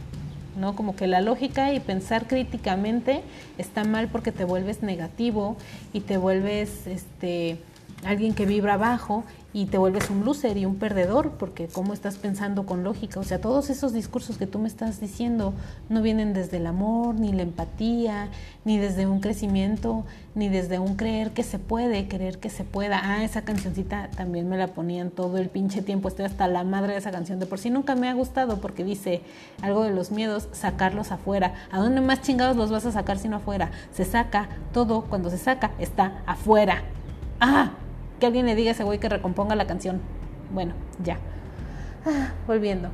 ¿no? Como que la lógica y pensar críticamente está mal porque te vuelves negativo y te vuelves este alguien que vibra bajo y te vuelves un loser y un perdedor, porque cómo estás pensando con lógica. O sea, todos esos discursos que tú me estás diciendo no vienen desde el amor, ni la empatía, ni desde un crecimiento, ni desde un creer que se puede, creer que se pueda. Ah, esa cancioncita también me la ponían todo el pinche tiempo. Estoy hasta la madre de esa canción. De por sí nunca me ha gustado porque dice algo de los miedos, sacarlos afuera. ¿A dónde más chingados los vas a sacar sino afuera? Se saca todo, cuando se saca, está afuera. Ah, que alguien le diga a ese güey que recomponga la canción. Bueno, ya. Ah, volviendo.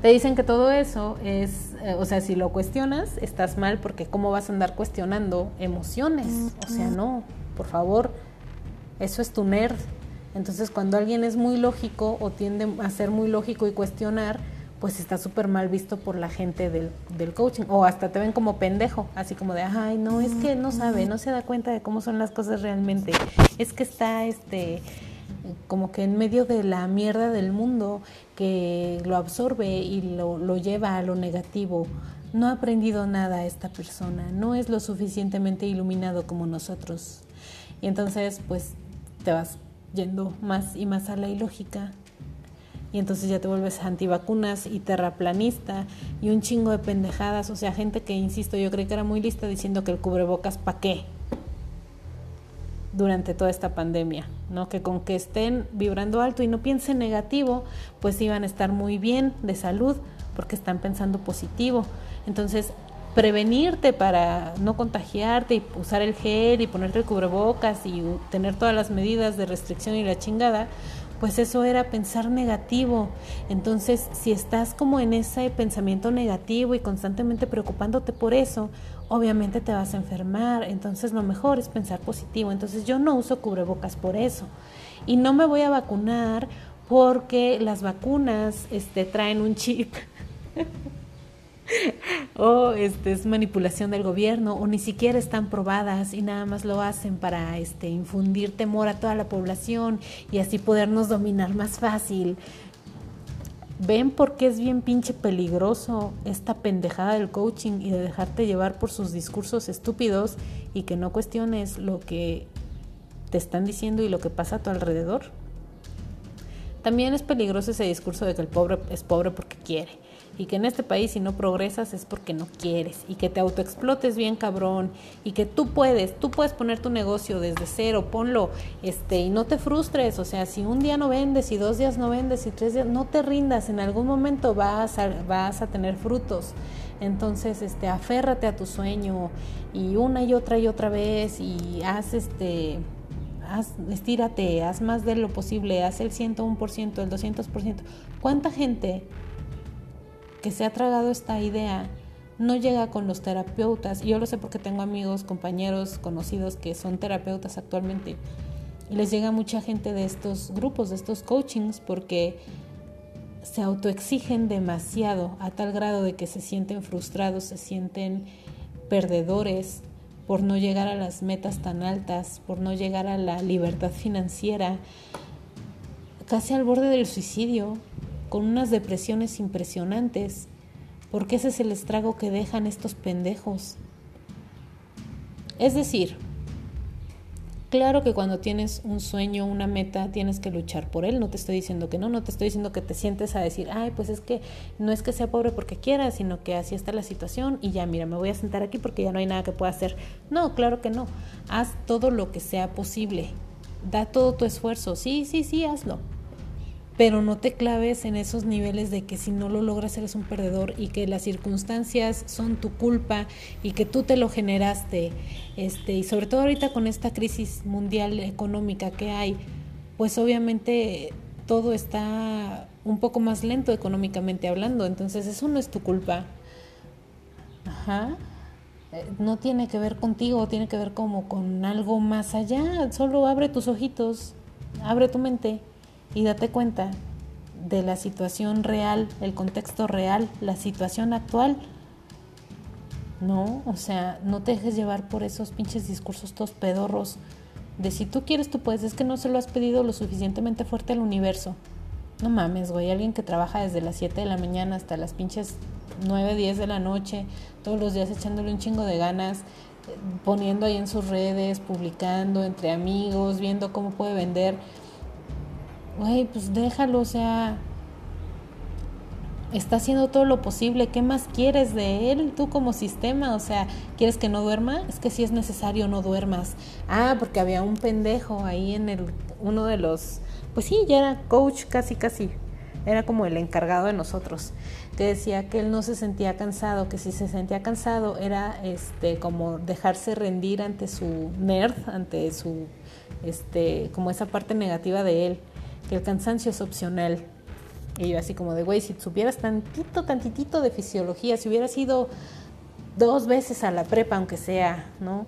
Te dicen que todo eso es, eh, o sea, si lo cuestionas, estás mal porque ¿cómo vas a andar cuestionando emociones? O sea, no, por favor, eso es tu nerd. Entonces, cuando alguien es muy lógico o tiende a ser muy lógico y cuestionar, pues está súper mal visto por la gente del, del, coaching o hasta te ven como pendejo, así como de, ay, no, es que no sabe, no se da cuenta de cómo son las cosas realmente, es que está este como que en medio de la mierda del mundo que lo absorbe y lo, lo lleva a lo negativo. No ha aprendido nada esta persona, no es lo suficientemente iluminado como nosotros. Y entonces pues te vas yendo más y más a la ilógica y entonces ya te vuelves antivacunas y terraplanista y un chingo de pendejadas, o sea, gente que, insisto, yo creo que era muy lista diciendo que el cubrebocas pa' qué durante toda esta pandemia, ¿no? Que con que estén vibrando alto y no piensen negativo, pues iban a estar muy bien de salud porque están pensando positivo. Entonces, prevenirte para no contagiarte y usar el gel y ponerte el cubrebocas y tener todas las medidas de restricción y la chingada, pues eso era pensar negativo. Entonces, si estás como en ese pensamiento negativo y constantemente preocupándote por eso, obviamente te vas a enfermar. Entonces, lo mejor es pensar positivo. Entonces, yo no uso cubrebocas por eso. Y no me voy a vacunar porque las vacunas este, traen un chip. <laughs> <laughs> o este es manipulación del gobierno o ni siquiera están probadas y nada más lo hacen para este infundir temor a toda la población y así podernos dominar más fácil. ¿Ven por qué es bien pinche peligroso esta pendejada del coaching y de dejarte llevar por sus discursos estúpidos y que no cuestiones lo que te están diciendo y lo que pasa a tu alrededor? También es peligroso ese discurso de que el pobre es pobre porque quiere y que en este país si no progresas es porque no quieres y que te autoexplotes bien cabrón y que tú puedes, tú puedes poner tu negocio desde cero, ponlo este y no te frustres, o sea, si un día no vendes y dos días no vendes y tres días, no te rindas, en algún momento vas a, vas a tener frutos. Entonces, este, aférrate a tu sueño y una y otra y otra vez y haz este haz, estírate, haz más de lo posible, haz el 101%, el 200%. ¿Cuánta gente que se ha tragado esta idea no llega con los terapeutas. Yo lo sé porque tengo amigos, compañeros, conocidos que son terapeutas actualmente. Les llega mucha gente de estos grupos, de estos coachings, porque se autoexigen demasiado a tal grado de que se sienten frustrados, se sienten perdedores por no llegar a las metas tan altas, por no llegar a la libertad financiera, casi al borde del suicidio, con unas depresiones impresionantes, porque ese es el estrago que dejan estos pendejos. Es decir, claro que cuando tienes un sueño, una meta, tienes que luchar por él. No te estoy diciendo que no, no te estoy diciendo que te sientes a decir, ay, pues es que no es que sea pobre porque quiera, sino que así está la situación y ya, mira, me voy a sentar aquí porque ya no hay nada que pueda hacer. No, claro que no. Haz todo lo que sea posible. Da todo tu esfuerzo. Sí, sí, sí, hazlo pero no te claves en esos niveles de que si no lo logras eres un perdedor y que las circunstancias son tu culpa y que tú te lo generaste. Este, y sobre todo ahorita con esta crisis mundial económica que hay, pues obviamente todo está un poco más lento económicamente hablando, entonces eso no es tu culpa. Ajá. Eh, no tiene que ver contigo, tiene que ver como con algo más allá. Solo abre tus ojitos, abre tu mente y date cuenta de la situación real, el contexto real, la situación actual. No, o sea, no te dejes llevar por esos pinches discursos todos pedorros de si tú quieres tú puedes, es que no se lo has pedido lo suficientemente fuerte al universo. No mames, güey, alguien que trabaja desde las 7 de la mañana hasta las pinches 9, 10 de la noche, todos los días echándole un chingo de ganas, poniendo ahí en sus redes, publicando entre amigos, viendo cómo puede vender güey, pues déjalo, o sea, está haciendo todo lo posible, ¿qué más quieres de él tú como sistema? O sea, ¿quieres que no duerma? Es que si es necesario no duermas. Ah, porque había un pendejo ahí en el uno de los pues sí, ya era coach casi casi. Era como el encargado de nosotros, que decía que él no se sentía cansado, que si se sentía cansado era este como dejarse rendir ante su nerd, ante su este como esa parte negativa de él, que el cansancio es opcional, y yo así como de, güey, si supieras tantito, tantitito de fisiología, si hubieras ido dos veces a la prepa, aunque sea, ¿no?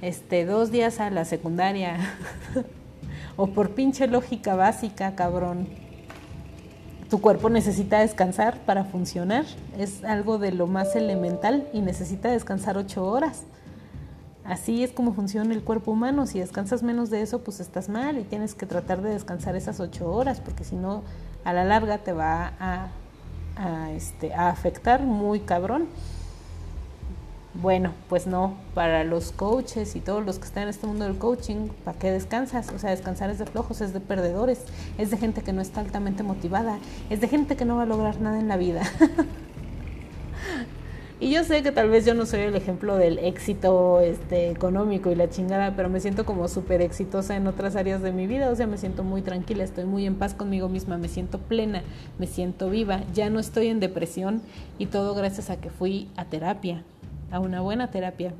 Este, dos días a la secundaria, <laughs> o por pinche lógica básica, cabrón. Tu cuerpo necesita descansar para funcionar, es algo de lo más elemental y necesita descansar ocho horas. Así es como funciona el cuerpo humano. Si descansas menos de eso, pues estás mal y tienes que tratar de descansar esas ocho horas, porque si no, a la larga te va a, este, a afectar muy cabrón. Bueno, pues no, para los coaches y todos los que están en este mundo del coaching, ¿para qué descansas? O sea, descansar es de flojos, es de perdedores, es de gente que no está altamente motivada, es de gente que no va a lograr nada en la vida. <laughs> Y yo sé que tal vez yo no soy el ejemplo del éxito este, económico y la chingada, pero me siento como súper exitosa en otras áreas de mi vida. O sea, me siento muy tranquila, estoy muy en paz conmigo misma, me siento plena, me siento viva. Ya no estoy en depresión y todo gracias a que fui a terapia, a una buena terapia.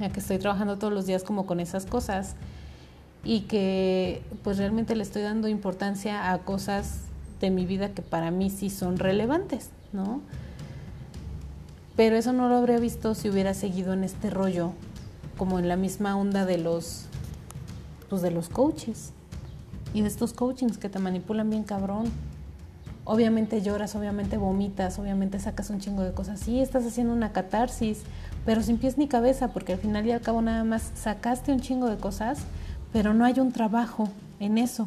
A que estoy trabajando todos los días como con esas cosas y que pues realmente le estoy dando importancia a cosas de mi vida que para mí sí son relevantes, ¿no? Pero eso no lo habría visto si hubiera seguido en este rollo, como en la misma onda de los, pues de los coaches y de estos coachings que te manipulan bien cabrón. Obviamente lloras, obviamente vomitas, obviamente sacas un chingo de cosas. Sí, estás haciendo una catarsis, pero sin pies ni cabeza, porque al final y al cabo nada más sacaste un chingo de cosas, pero no hay un trabajo en eso.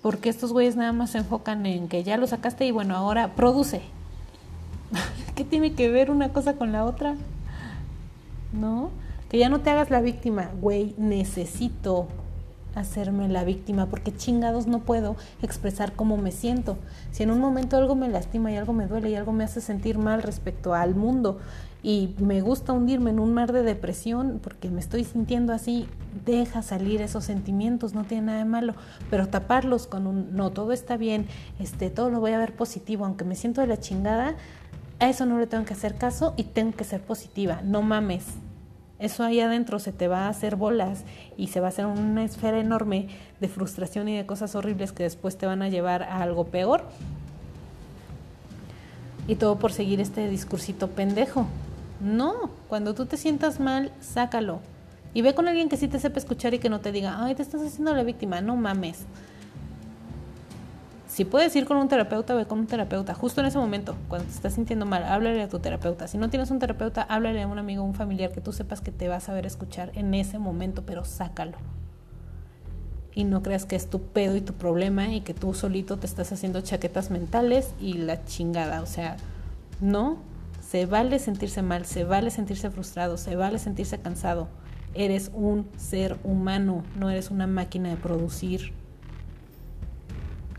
Porque estos güeyes nada más se enfocan en que ya lo sacaste y bueno, ahora produce, <laughs> ¿Qué tiene que ver una cosa con la otra? ¿No? Que ya no te hagas la víctima, güey, necesito hacerme la víctima porque chingados no puedo expresar cómo me siento. Si en un momento algo me lastima y algo me duele y algo me hace sentir mal respecto al mundo y me gusta hundirme en un mar de depresión porque me estoy sintiendo así, deja salir esos sentimientos, no tiene nada de malo, pero taparlos con un no, todo está bien, este todo lo voy a ver positivo, aunque me siento de la chingada, a eso no le tengo que hacer caso y tengo que ser positiva, no mames. Eso ahí adentro se te va a hacer bolas y se va a hacer una esfera enorme de frustración y de cosas horribles que después te van a llevar a algo peor. Y todo por seguir este discursito pendejo. No, cuando tú te sientas mal, sácalo. Y ve con alguien que sí te sepa escuchar y que no te diga, ay, te estás haciendo la víctima, no mames. Si puedes ir con un terapeuta, ve con un terapeuta. Justo en ese momento, cuando te estás sintiendo mal, háblale a tu terapeuta. Si no tienes un terapeuta, háblale a un amigo un familiar que tú sepas que te va a saber escuchar en ese momento, pero sácalo. Y no creas que es tu pedo y tu problema y que tú solito te estás haciendo chaquetas mentales y la chingada. O sea, no, se vale sentirse mal, se vale sentirse frustrado, se vale sentirse cansado. Eres un ser humano, no eres una máquina de producir.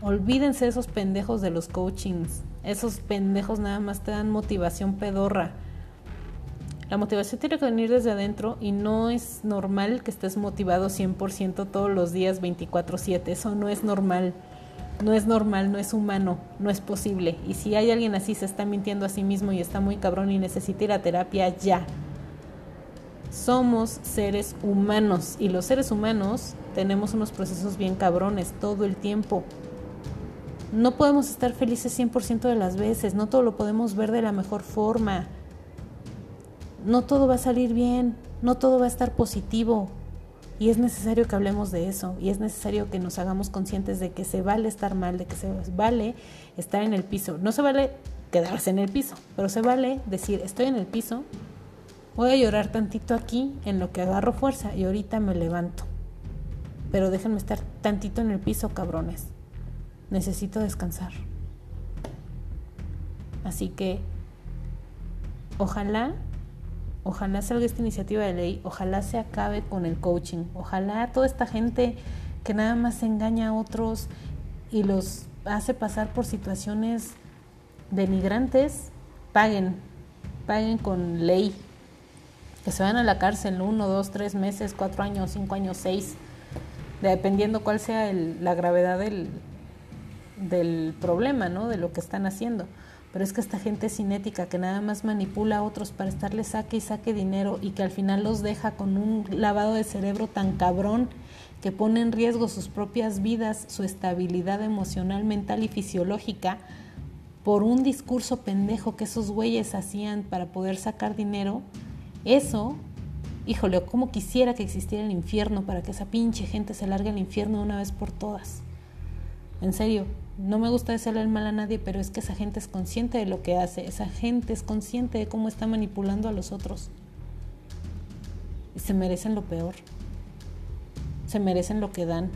Olvídense esos pendejos de los coachings. Esos pendejos nada más te dan motivación pedorra. La motivación tiene que venir desde adentro y no es normal que estés motivado 100% todos los días 24/7. Eso no es normal. No es normal, no es humano, no es posible. Y si hay alguien así, se está mintiendo a sí mismo y está muy cabrón y necesita ir a terapia ya. Somos seres humanos y los seres humanos tenemos unos procesos bien cabrones todo el tiempo. No podemos estar felices 100% de las veces, no todo lo podemos ver de la mejor forma. No todo va a salir bien, no todo va a estar positivo. Y es necesario que hablemos de eso, y es necesario que nos hagamos conscientes de que se vale estar mal, de que se vale estar en el piso. No se vale quedarse en el piso, pero se vale decir, estoy en el piso, voy a llorar tantito aquí en lo que agarro fuerza y ahorita me levanto. Pero déjenme estar tantito en el piso, cabrones necesito descansar. Así que ojalá, ojalá salga esta iniciativa de ley, ojalá se acabe con el coaching, ojalá toda esta gente que nada más engaña a otros y los hace pasar por situaciones denigrantes, paguen, paguen con ley, que se van a la cárcel uno, dos, tres meses, cuatro años, cinco años, seis, dependiendo cuál sea la gravedad del, del problema, ¿no? De lo que están haciendo. Pero es que esta gente es cinética, que nada más manipula a otros para estarle saque y saque dinero y que al final los deja con un lavado de cerebro tan cabrón que pone en riesgo sus propias vidas, su estabilidad emocional, mental y fisiológica por un discurso pendejo que esos güeyes hacían para poder sacar dinero, eso, híjole, como quisiera que existiera el infierno para que esa pinche gente se largue al infierno de una vez por todas. En serio, no me gusta decirle el mal a nadie, pero es que esa gente es consciente de lo que hace, esa gente es consciente de cómo está manipulando a los otros. Y se merecen lo peor. Se merecen lo que dan.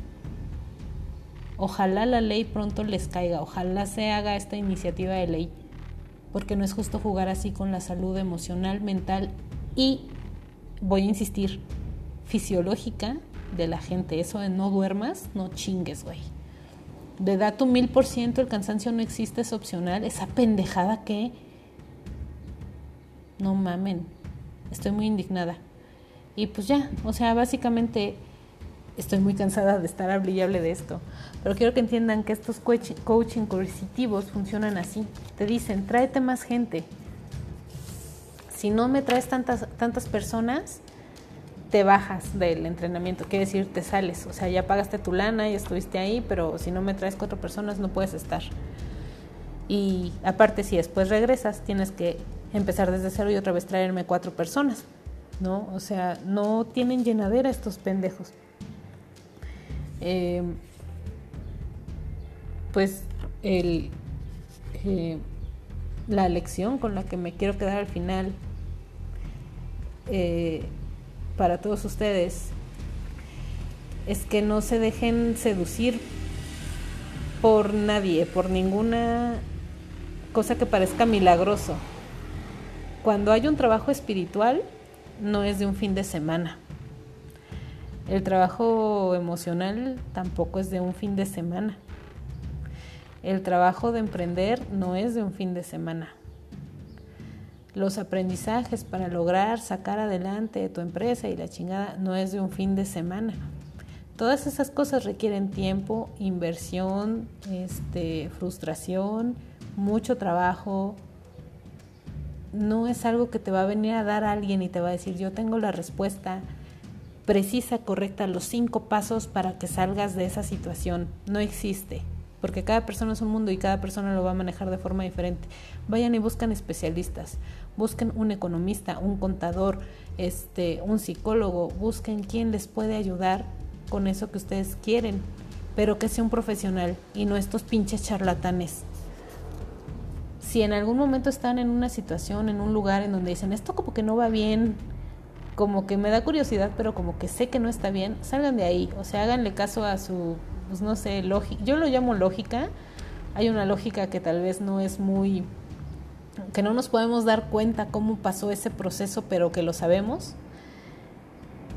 Ojalá la ley pronto les caiga, ojalá se haga esta iniciativa de ley, porque no es justo jugar así con la salud emocional, mental y, voy a insistir, fisiológica de la gente. Eso de no duermas, no chingues, güey de da tu mil por ciento, el cansancio no existe, es opcional, esa pendejada que... No mamen, estoy muy indignada. Y pues ya, o sea, básicamente estoy muy cansada de estar hablable de esto. Pero quiero que entiendan que estos coaching coercitivos funcionan así. Te dicen, tráete más gente. Si no me traes tantas, tantas personas, te bajas del entrenamiento, quiere decir te sales, o sea, ya pagaste tu lana y estuviste ahí, pero si no me traes cuatro personas no puedes estar. Y aparte si después regresas, tienes que empezar desde cero y otra vez traerme cuatro personas, ¿no? O sea, no tienen llenadera estos pendejos. Eh, pues el, eh, la lección con la que me quiero quedar al final eh, para todos ustedes es que no se dejen seducir por nadie, por ninguna cosa que parezca milagroso. Cuando hay un trabajo espiritual, no es de un fin de semana. El trabajo emocional tampoco es de un fin de semana. El trabajo de emprender no es de un fin de semana los aprendizajes para lograr sacar adelante tu empresa y la chingada no es de un fin de semana. Todas esas cosas requieren tiempo, inversión, este, frustración, mucho trabajo. No es algo que te va a venir a dar alguien y te va a decir yo tengo la respuesta precisa, correcta, los cinco pasos para que salgas de esa situación. No existe porque cada persona es un mundo y cada persona lo va a manejar de forma diferente. Vayan y buscan especialistas, busquen un economista, un contador, este, un psicólogo, busquen quién les puede ayudar con eso que ustedes quieren, pero que sea un profesional y no estos pinches charlatanes. Si en algún momento están en una situación, en un lugar en donde dicen, esto como que no va bien, como que me da curiosidad, pero como que sé que no está bien, salgan de ahí, o sea, háganle caso a su pues no sé, lógica, yo lo llamo lógica, hay una lógica que tal vez no es muy, que no nos podemos dar cuenta cómo pasó ese proceso, pero que lo sabemos.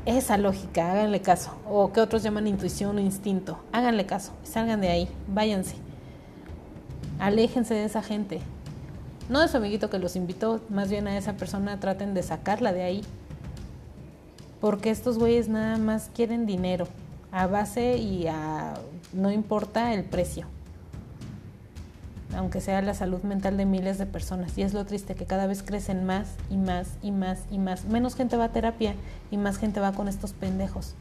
Esa lógica, háganle caso, o que otros llaman intuición o instinto, háganle caso, salgan de ahí, váyanse, aléjense de esa gente. No de su amiguito que los invitó, más bien a esa persona traten de sacarla de ahí. Porque estos güeyes nada más quieren dinero a base y a no importa el precio aunque sea la salud mental de miles de personas. Y es lo triste que cada vez crecen más y más y más y más. Menos gente va a terapia y más gente va con estos pendejos.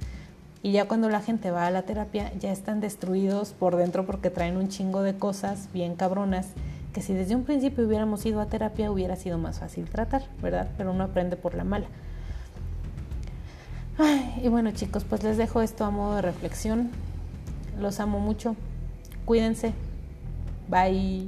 Y ya cuando la gente va a la terapia ya están destruidos por dentro porque traen un chingo de cosas bien cabronas que si desde un principio hubiéramos ido a terapia hubiera sido más fácil tratar, ¿verdad? Pero uno aprende por la mala y bueno chicos, pues les dejo esto a modo de reflexión. Los amo mucho. Cuídense. Bye.